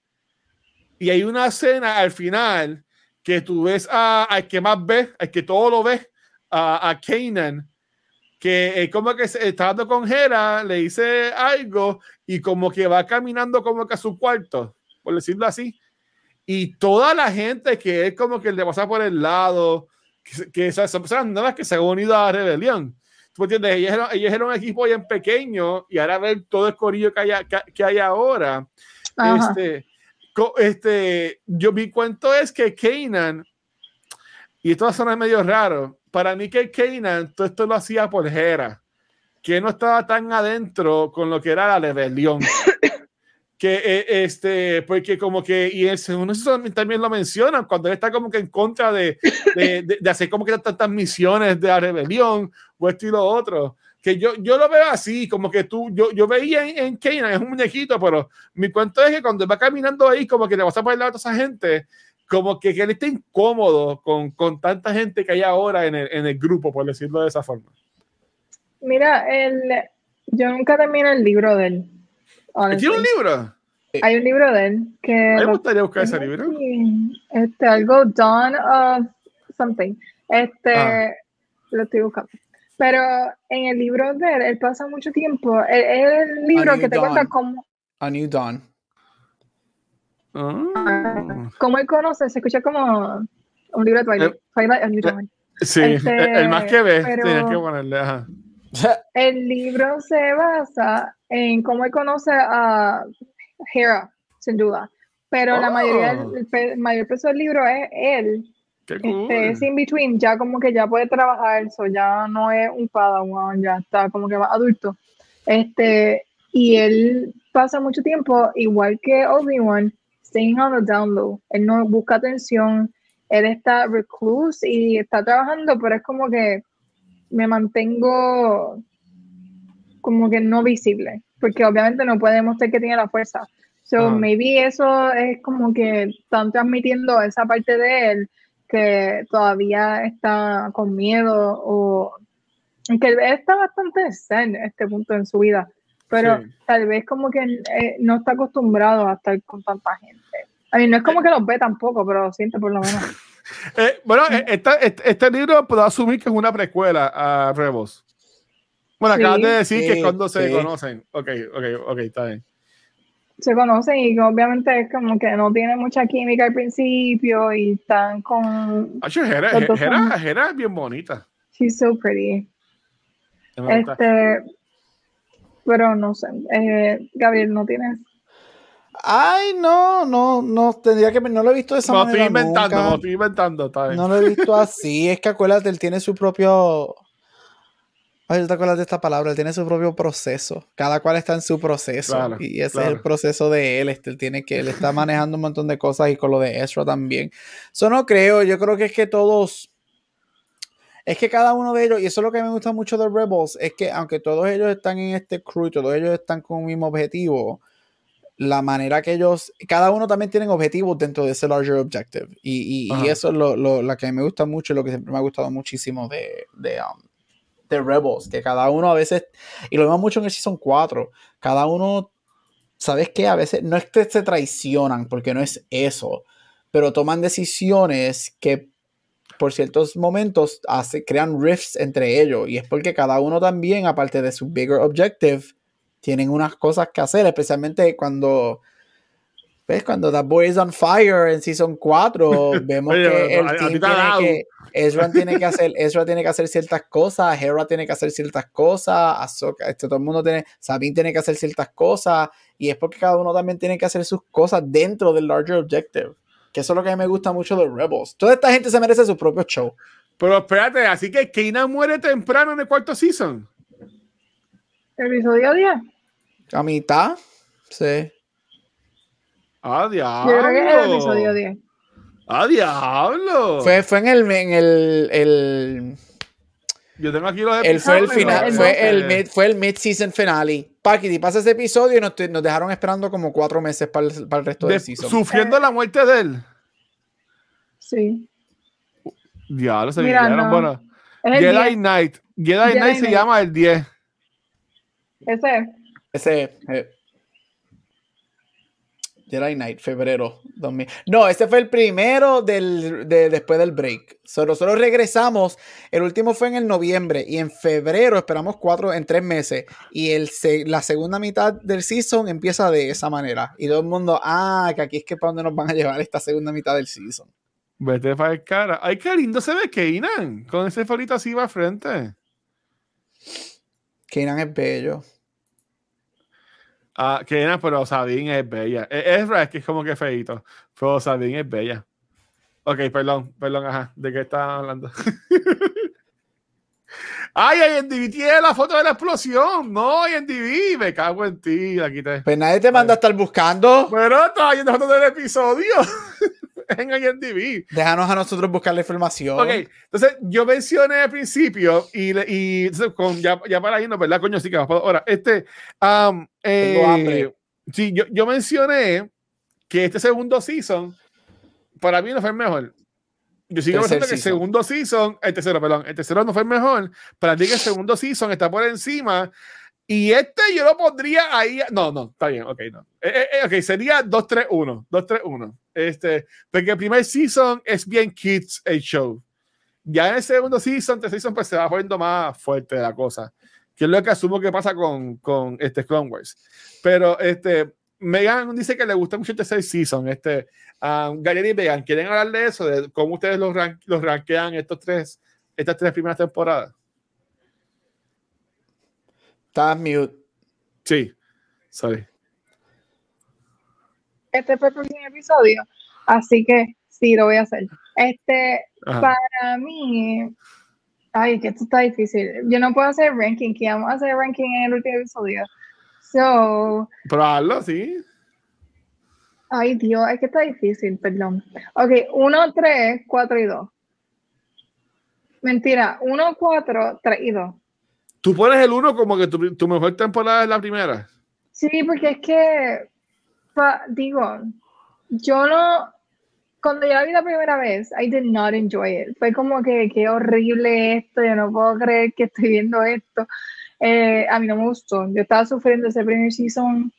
Speaker 3: Y hay una escena al final que tú ves a- al que más ves, al que todo lo ves, a, a Kanan, que eh, como que se- está dando con Hera, le dice algo y como que va caminando como que a su cuarto, por decirlo así. Y toda la gente que es como que le pasa por el lado, que, que son personas nuevas que se han unido a la rebelión. ¿Tú entiendes? Ellos eran, ellos eran un equipo bien pequeño y ahora ver todo el corillo que hay, que, que hay ahora.
Speaker 1: Ajá.
Speaker 3: Este, este, yo mi cuento es que Kanan, y esto va a sonar medio raro, para mí que Kanan todo esto lo hacía por Hera, que no estaba tan adentro con lo que era la rebelión. que eh, este, porque como que, y segundo season también lo mencionan, cuando él está como que en contra de, de, de- de hacer como que tantas misiones de la rebelión o esto y lo otro. Que yo, yo lo veo así, como que tú, yo, yo veía en, en Kanan, es un muñequito, pero mi cuento es que cuando va caminando ahí, como que le vas a poner la a toda esa gente, como que, que él está incómodo con, con tanta gente que hay ahora en el, en el grupo, por decirlo de esa forma.
Speaker 1: Mira, el, yo nunca terminé el libro de él. honestly.
Speaker 3: ¿Tiene un libro?
Speaker 1: Hay un libro de él que
Speaker 3: A mí me
Speaker 1: lo-
Speaker 3: gustaría buscar ese libro.
Speaker 1: Sí, Este, algo Dawn of something. Este,
Speaker 3: Ah.
Speaker 1: lo estoy buscando. Pero en el libro de él, él pasa mucho tiempo. Es es el libro
Speaker 2: New
Speaker 1: que te cuenta
Speaker 2: Dawn.
Speaker 1: cómo,
Speaker 2: A New Dawn.
Speaker 3: Ah.
Speaker 1: cómo él conoce. Se escucha como un libro de Twilight.
Speaker 3: Eh,
Speaker 1: Twilight, a New Dawn.
Speaker 3: Sí,
Speaker 1: Este,
Speaker 3: el, el más que ves, tienes que ponerle. Ajá.
Speaker 1: El libro se basa en cómo él conoce a Hera, sin duda. Pero la
Speaker 3: Oh.
Speaker 1: mayoría, el, el mayor peso del libro es él
Speaker 3: Qué cool.
Speaker 1: Este, es in between, ya como que ya puede trabajar, so ya no es un padawan, ya está como que más adulto. Este, y él pasa mucho tiempo, igual que Obi-Wan, staying on the down low. Él no busca atención, él está recluse y está trabajando, pero es como que me mantengo como que no visible, porque obviamente no puede demostrar que tiene la fuerza. So, maybe eso es como que están transmitiendo esa parte de él que todavía está con miedo o que él está bastante zen en este punto en su vida, pero
Speaker 3: Sí.
Speaker 1: tal vez como que eh, no está acostumbrado a estar con tanta gente. A mí no es como que los ve tampoco, pero lo siente por lo menos.
Speaker 3: Eh, bueno, esta- este, este libro puedo asumir que es una precuela a Rebels. Bueno, acabas
Speaker 1: Sí.
Speaker 3: de decir que es cuando se conocen. Ok, ok, ok, está bien.
Speaker 1: Se conocen y obviamente es como que no tiene mucha química al principio y están con...
Speaker 3: Hera es bien bonita.
Speaker 1: She's so pretty. Este, pero no sé, eh, Gabriel, ¿no tienes?
Speaker 2: Ay, no, no, no, tendría que, no lo he visto de esa
Speaker 3: Me lo estoy
Speaker 2: manera
Speaker 3: inventando,
Speaker 2: nunca.
Speaker 3: lo estoy inventando, está bien.
Speaker 2: No lo he visto así, es que acuérdate, él tiene su propio... Ay, ¿te acuerdas de esta palabra? Él tiene su propio proceso. Cada cual está en su proceso.
Speaker 3: Claro,
Speaker 2: y ese es
Speaker 3: claro.
Speaker 2: el proceso de él. Este, él tiene que, él está manejando un montón de cosas y con lo de Ezra también. Eso no creo, yo creo que es que todos... Es que cada uno de ellos, y eso es lo que me gusta mucho de Rebels, es que aunque todos ellos están en este crew todos ellos están con un mismo objetivo, la manera que ellos, cada uno también tienen objetivos dentro de ese larger objective. Y, y- y eso es lo, lo- la que me gusta mucho, y lo que siempre me ha gustado muchísimo de, de, um, de Rebels, que cada uno a veces, y lo vemos mucho en el Season 4, cada uno, ¿sabes qué? A veces no es que se traicionan, porque no es eso, pero toman decisiones que por ciertos momentos crean rifts entre ellos, y es porque cada uno también, aparte de su bigger objective, tienen unas cosas que hacer, especialmente cuando ¿Ves? Cuando That Boy is on Fire en Season 4, vemos
Speaker 3: Oye,
Speaker 2: que el
Speaker 3: a-
Speaker 2: team tiene que. Ezra tiene que hacer, Ezra tiene que hacer ciertas cosas, Hera tiene que hacer ciertas cosas, Ahsoka, este, todo el mundo tiene, Sabine tiene que hacer ciertas cosas, y es porque cada uno también tiene que hacer sus cosas dentro del larger objective. Que eso es lo que a mí me gusta mucho de Rebels. Toda esta gente se merece su propio show.
Speaker 3: Pero espérate, así que Kanan muere temprano en el cuarto season.
Speaker 1: Episodio 10.
Speaker 2: A mitad, sí.
Speaker 3: ¡Ah,
Speaker 1: Yo creo que es el episodio
Speaker 3: diablo!
Speaker 1: 10.
Speaker 3: ¡Ah, diablo!
Speaker 2: Fue, fue en el, en el, el,
Speaker 3: Yo tengo aquí los
Speaker 2: el- fue el
Speaker 3: episodios,
Speaker 2: final,
Speaker 1: el
Speaker 2: fue el
Speaker 3: eh,
Speaker 2: mid, fue el mid-season finale. Paquiti, pasa ese episodio y nos, nos dejaron esperando como cuatro meses para el, para el resto
Speaker 3: de-
Speaker 2: del season.
Speaker 3: sufriendo la muerte de él.
Speaker 1: Sí.
Speaker 3: Diablo, se
Speaker 1: Mira, no.
Speaker 3: Bueno, Jedi
Speaker 1: 10.
Speaker 3: Knight. Jedi,
Speaker 1: Jedi
Speaker 3: Knight se
Speaker 1: Knight.
Speaker 3: llama el 10.
Speaker 1: Ese es.
Speaker 2: Ese eh, Jedi Knight, febrero 2000. No, ese fue el primero del, de, después del break. So, nosotros regresamos, el último fue en el noviembre y en febrero esperamos cuatro, en tres meses. Y el, la segunda mitad del season empieza de esa manera. Y todo el mundo, ah, que aquí es que para dónde nos van a llevar esta segunda mitad del season.
Speaker 3: Vete para el cara. Ay, qué lindo se ve Kanan. Con ese farito así va al frente.
Speaker 2: Kanan es bello.
Speaker 3: Ah, Kanan, pero Sabine es bella. Ezra es que es como que feito. Pero Sabine es bella. Ok, perdón, perdón, ajá. ¿De qué estás hablando? Ay, IMDb tiene la foto de la explosión. No, IMDb, me cago en ti. La quité.
Speaker 2: Pues nadie te manda a estar buscando.
Speaker 3: Pero estaba viendo fotos del episodio en IMDb.
Speaker 2: Déjanos a nosotros buscar la información.
Speaker 3: Ok, entonces yo mencioné al principio y, y con, ya, ya para irnos, ¿verdad, coño? Sí que vamos para ahora. Este, am, eh,
Speaker 2: Tengo hambre.
Speaker 3: Sí, yo, yo mencioné que este segundo season para mí no fue el mejor. Yo sigo pensando que el
Speaker 2: season.
Speaker 3: segundo season, el tercero, perdón, el tercero no fue el mejor. Para mí que el segundo season está por encima. Y este yo lo pondría ahí. No, no, está bien, ok, no. Eh, eh, eh, ok, sería 2-3-1. 2-3-1. Este, porque el primer season es bien kids el show. Ya en el segundo season, tercer season, pues se va poniendo más fuerte la cosa. Que es lo que asumo que pasa con, con este Clone Wars. Pero este, Megan dice que le gusta mucho el tercer season. Este, um, Gary y Megan, ¿quieren hablar de eso? De cómo ustedes los, rank, los rankean estos tres, estas tres primeras temporadas.
Speaker 2: Estás mute.
Speaker 3: Sí, sorry.
Speaker 1: Este fue el próximo episodio. Así que sí, lo voy a hacer. Este,
Speaker 3: Ajá.
Speaker 1: para mí. Ay, que esto está difícil. Yo no puedo hacer ranking, que vamos a hacer ranking en el último episodio. So,
Speaker 3: Pero hazlo, sí.
Speaker 1: ay Dios, es que está difícil, perdón. Ok, 1, 3, 4 y 2. Mentira, 1, 4, 3 y 2.
Speaker 3: Tú pones el uno como que tu, tu mejor temporada es la primera.
Speaker 1: Sí, porque es que, pa- digo, yo no, cuando yo la vi la primera vez, I did not enjoy it. Fue como que, qué horrible esto, yo no puedo creer que estoy viendo esto. Eh, a mí no me gustó. Yo estaba sufriendo ese primer season,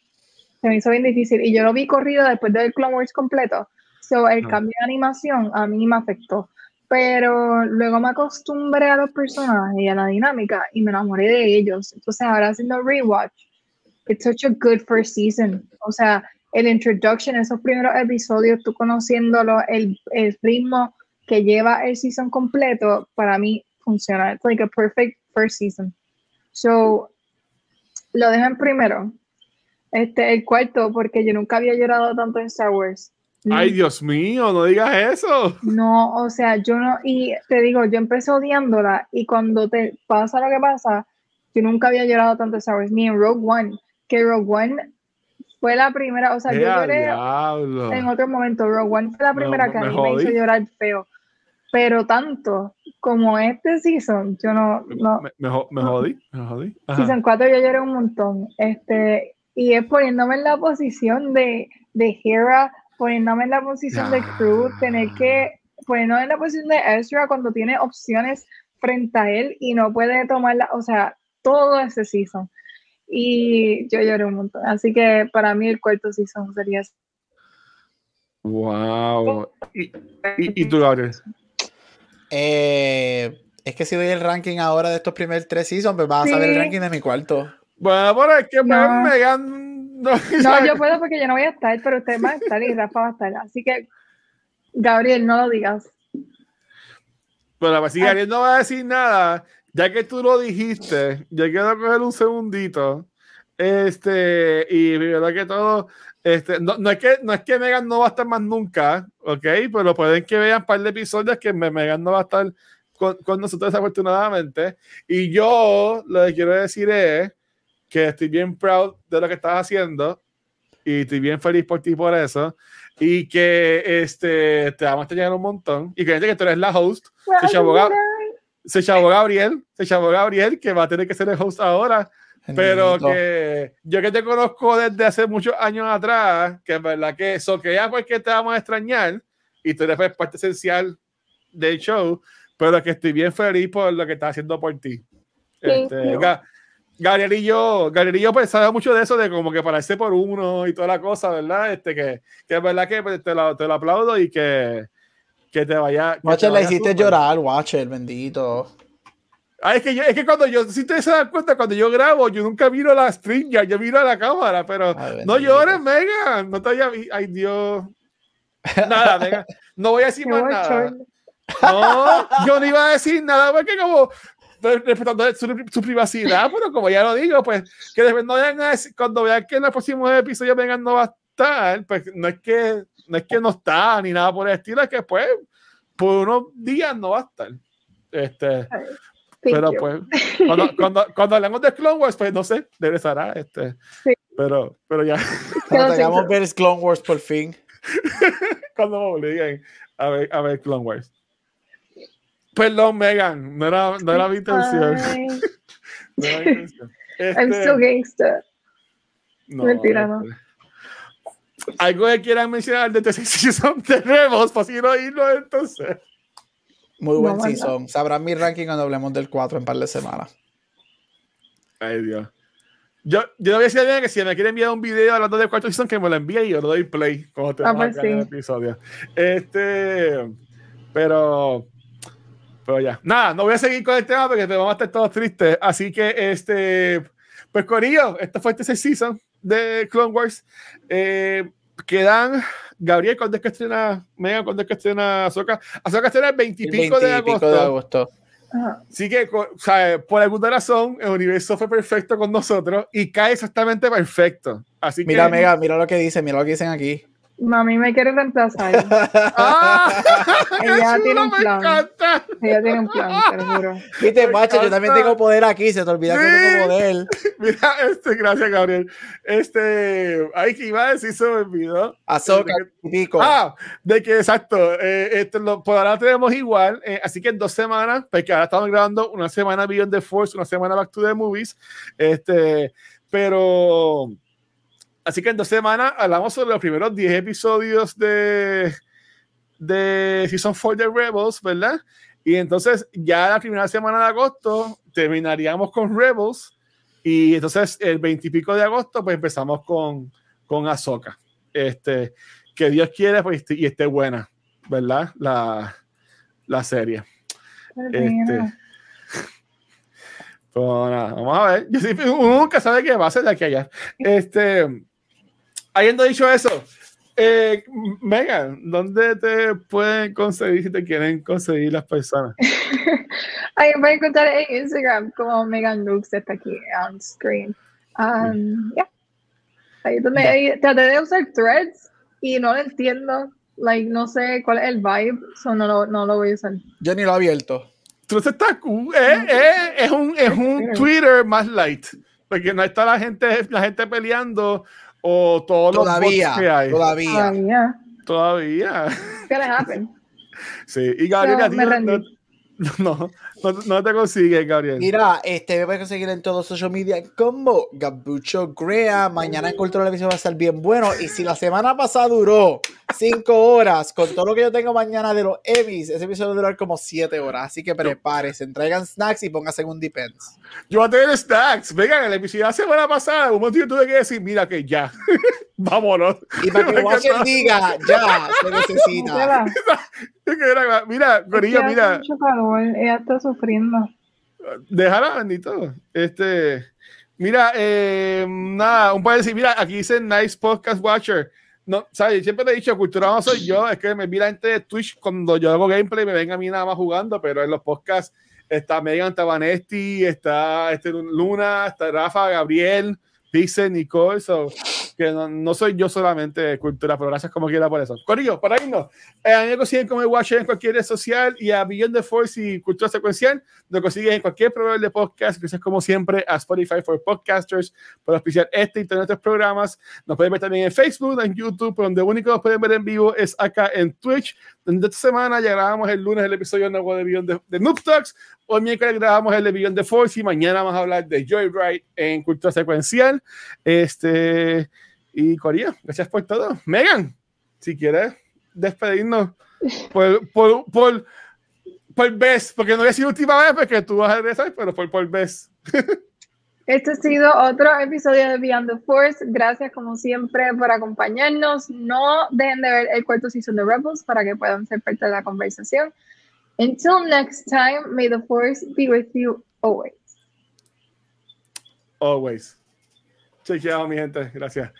Speaker 1: se me hizo bien difícil. Y yo lo vi corrido después del Clone Wars completo. So, el
Speaker 3: Ah.
Speaker 1: cambio de animación a mí me afectó. Pero luego me acostumbré a los personajes y a la dinámica y me enamoré de ellos. Entonces, ahora haciendo rewatch, it's such a good first season. O sea, el introduction, esos primeros episodios, tú conociéndolo, el, el ritmo que lleva el season completo, para mí funciona. It's like a perfect first season. So, lo dejo en primero. Este, el cuarto, porque yo nunca había llorado tanto en Star Wars.
Speaker 3: Ay, Dios mío, no digas eso.
Speaker 1: No, o sea, yo no, y te digo, yo empecé odiándola y cuando te pasa lo que pasa, yo nunca había llorado tanto Star Wars, ni en Rogue One, que Rogue One fue la primera, o sea, yo
Speaker 3: ¡Qué
Speaker 1: lloré
Speaker 3: diablo!
Speaker 1: en otro momento, Rogue One fue la
Speaker 3: Me-
Speaker 1: primera que a mí me hizo llorar feo, pero tanto como este season, yo no, no,
Speaker 3: Me, me me jodí, me jodí. Ajá.
Speaker 1: Season 4 yo lloré un montón. Este, y es poniéndome en la posición de, de Hera, poniéndome en la posición de Crew, tener que poniéndome en la posición de Ezra cuando tiene opciones frente a él y no puede tomarla, o sea, todo ese season. Y yo lloré un montón. Así que para mí el cuarto season sería ese.
Speaker 3: Wow. ¿Y, y, y tú, Gabriel?
Speaker 2: Eh, es que si doy el ranking ahora de estos primeros tres seasons, pues vas a saber el ranking de mi cuarto.
Speaker 3: Bueno, pero es que
Speaker 1: No.
Speaker 3: Megan No,
Speaker 1: no, yo puedo porque yo no voy a estar, pero usted va a estar y Rafa va a estar. Así que, Gabriel, no lo digas.
Speaker 3: Bueno, pues si Gabriel no va a decir nada, ya que tú lo dijiste, yo quiero coger un segundito. Este, y verdad que todo, este, no, no, es que, no es que Megan no va a estar más nunca, ¿ok? Pero pueden que vean un par de episodios que Megan no va a estar con, con nosotros desafortunadamente. Y yo lo que quiero decir es que estoy bien proud de lo que estás haciendo y estoy bien feliz por ti por eso y que este, te vamos a tener un montón y que, que tú eres la host. Se llamó, se llamó Gabriel, se llamó Gabriel, que va a tener que ser el host ahora. Pero que yo que te conozco desde hace muchos años atrás, que es verdad que eso, que ya pues que te vamos a extrañar y tú eres pues, parte esencial del show, pero que estoy bien feliz por lo que estás haciendo por ti. Este, Gabriel y yo, Gabriel y yo pues mucho de eso, de como que pararse por uno y toda la cosa, ¿verdad? Este, que, que es verdad que pues, te, lo, te, lo, aplaudo y que, que te vaya.
Speaker 2: Watcher le hiciste llorar, Watcher, bendito.
Speaker 3: Ah, es que, yo, es que cuando yo, si te se dan cuenta, cuando yo grabo, yo nunca miro la string, ya yo miro a la cámara, pero no llores, Megan, no te haya ay Dios. Nada, Megan, no voy a decir más nada. No, yo no iba a decir nada porque como respetando su, privacidad, pero como ya lo digo, pues que después no vayan a decir, cuando vean que en los próximos episodios vengan no va a estar, pues no es que no es que no está ni nada por el estilo, es que pues por unos días no va a estar. Este, pero pues cuando, cuando, cuando, hablamos de Clone Wars, pues no sé, regresará este. Pero, pero ya.
Speaker 2: Cuando tengamos ver Clone Wars por fin.
Speaker 3: cuando me obliguen a ver, a ver Clone Wars. Perdón, Megan, no era, no era mi intención. no era mi intención.
Speaker 1: Este, I'm so gangster.
Speaker 3: No, Mentira, no. Este, algo que quieran mencionar de este season Rebels, para si no irlo entonces.
Speaker 2: Muy buen no, season. Sabrán mi ranking cuando hablemos del 4 en un par de semanas.
Speaker 3: Ay, Dios. Yo, yo voy a decir a que si me quiere enviar un video hablando del cuarto season, que me lo envíe y yo lo doy play como te ah, pues sí. el episodio. Este, pero pero ya, nada, no voy a seguir con el tema porque te vamos a estar todos tristes. Así que, este, pues Corillo, este fue este season de Clone Wars. Eh, quedan, Gabriel, ¿cuándo es que estrena Mega? ¿Cuándo es que estrena Azoka? Azoka estrena el 20 y pico de agosto. De agosto. Así que, o sea, por alguna razón, el universo fue perfecto con nosotros y cae exactamente perfecto. Así
Speaker 2: mira, Mega, mira lo que dice, mira lo que dicen aquí.
Speaker 1: Mami me quiere reemplazar. ¡Ah! Ella tiene un plan. Ella tiene un plan, te lo juro.
Speaker 2: Viste, macho, yo también tengo poder aquí, se te olvida que tengo poder.
Speaker 3: Mira, este, gracias, Gabriel. Este, ay, que iba a decir, se me olvidó.
Speaker 2: Azoka, pico.
Speaker 3: Ah, de que, exacto, eh, este, lo, por ahora tenemos igual, eh, así que en dos semanas, porque ahora estamos grabando una semana Beyond the Force, una semana Back to the Movies, este, pero Así que en dos semanas hablamos sobre los primeros 10 episodios de, de Season 4 de Rebels, ¿verdad? Y entonces ya la primera semana de agosto terminaríamos con Rebels y entonces el 20 y pico de agosto pues empezamos con, con Ahsoka. Este, que Dios quiere pues, y esté buena, ¿verdad? La, la serie. Este, pues vamos a ver. Yo uno nunca sabe qué va a ser de aquí a allá. Este, habiendo dicho eso, eh, Megan, ¿dónde te pueden conseguir si te quieren conseguir las personas?
Speaker 1: Ahí pueden encontrar en Instagram como Megan Lux está aquí on screen. Um, yeah. Ahí donde ahí, traté de usar threads y no lo entiendo. Like, no sé cuál es el vibe, so no lo, no lo voy a usar.
Speaker 2: Yo ni lo he abierto.
Speaker 3: Entonces está cool. Eh, eh, es un, es un Twitter más light. Porque no está la gente, la gente peleando o todos
Speaker 2: todavía,
Speaker 3: los bots que hay.
Speaker 2: Todavía.
Speaker 3: Todavía.
Speaker 1: Todavía. happen.
Speaker 3: Sí, y Gabriel, so, no, no, no, te consigues, Gabriel.
Speaker 2: Mira, este me puedes conseguir en todos los social media como Gabucho Grea. Mañana en Cultura Televisión va a estar bien bueno. Y si la semana pasada duró cinco horas, con todo lo que yo tengo mañana de los Emmys, ese episodio va a durar como siete horas. Así que prepárese, entregan snacks y póngase en un depends.
Speaker 3: Yo voy a tener snacks. Venga, en el episodio de la semana pasada, un momento tuve que decir, mira que ya. Vámonos.
Speaker 2: Y para que Watcher diga, ya, se necesita.
Speaker 3: mira, Corillo, mira.
Speaker 1: Mucho calor, ella está sufriendo.
Speaker 3: Déjala, bendito. Este, Mira, eh, nada, un par de decir, mira, aquí dice Nice Podcast Watcher. No, ¿sabes? Siempre te he dicho, cultura no soy yo, es que me mira gente de Twitch cuando yo hago gameplay, me ven a mí nada más jugando, pero en los podcasts está Megan Tabanesti, está este Luna, está Rafa, Gabriel, Pixel, Nicole, so, que no, soy yo solamente de cultura, pero gracias como quiera por eso. Corillo, para irnos, eh, a mí me consiguen como Watcher en cualquier red social y a Beyond the Force y Cultura Secuencial, lo consiguen en cualquier proveedor de podcast, gracias como siempre a Spotify for Podcasters por auspiciar este y todos nuestros programas. Nos pueden ver también en Facebook, en YouTube, pero donde único nos pueden ver en vivo es acá en Twitch, donde esta semana ya grabamos el lunes el episodio nuevo de Beyond de, de Noob Talks, Hoy miércoles grabamos el de Beyond the Force y mañana vamos a hablar de Joyride en cultura secuencial. Este, y Corea, gracias por todo. Megan, si quieres despedirnos por, por, por, por vez, porque no es la última vez porque tú vas a regresar, pero por, por vez.
Speaker 1: Este ha sido otro episodio de Beyond the Force. Gracias, como siempre, por acompañarnos. No dejen de ver el cuarto season de Rebels para que puedan ser parte de la conversación. Until next time, may the force be with you always.
Speaker 3: Always. Chequeado, mi gente. Gracias.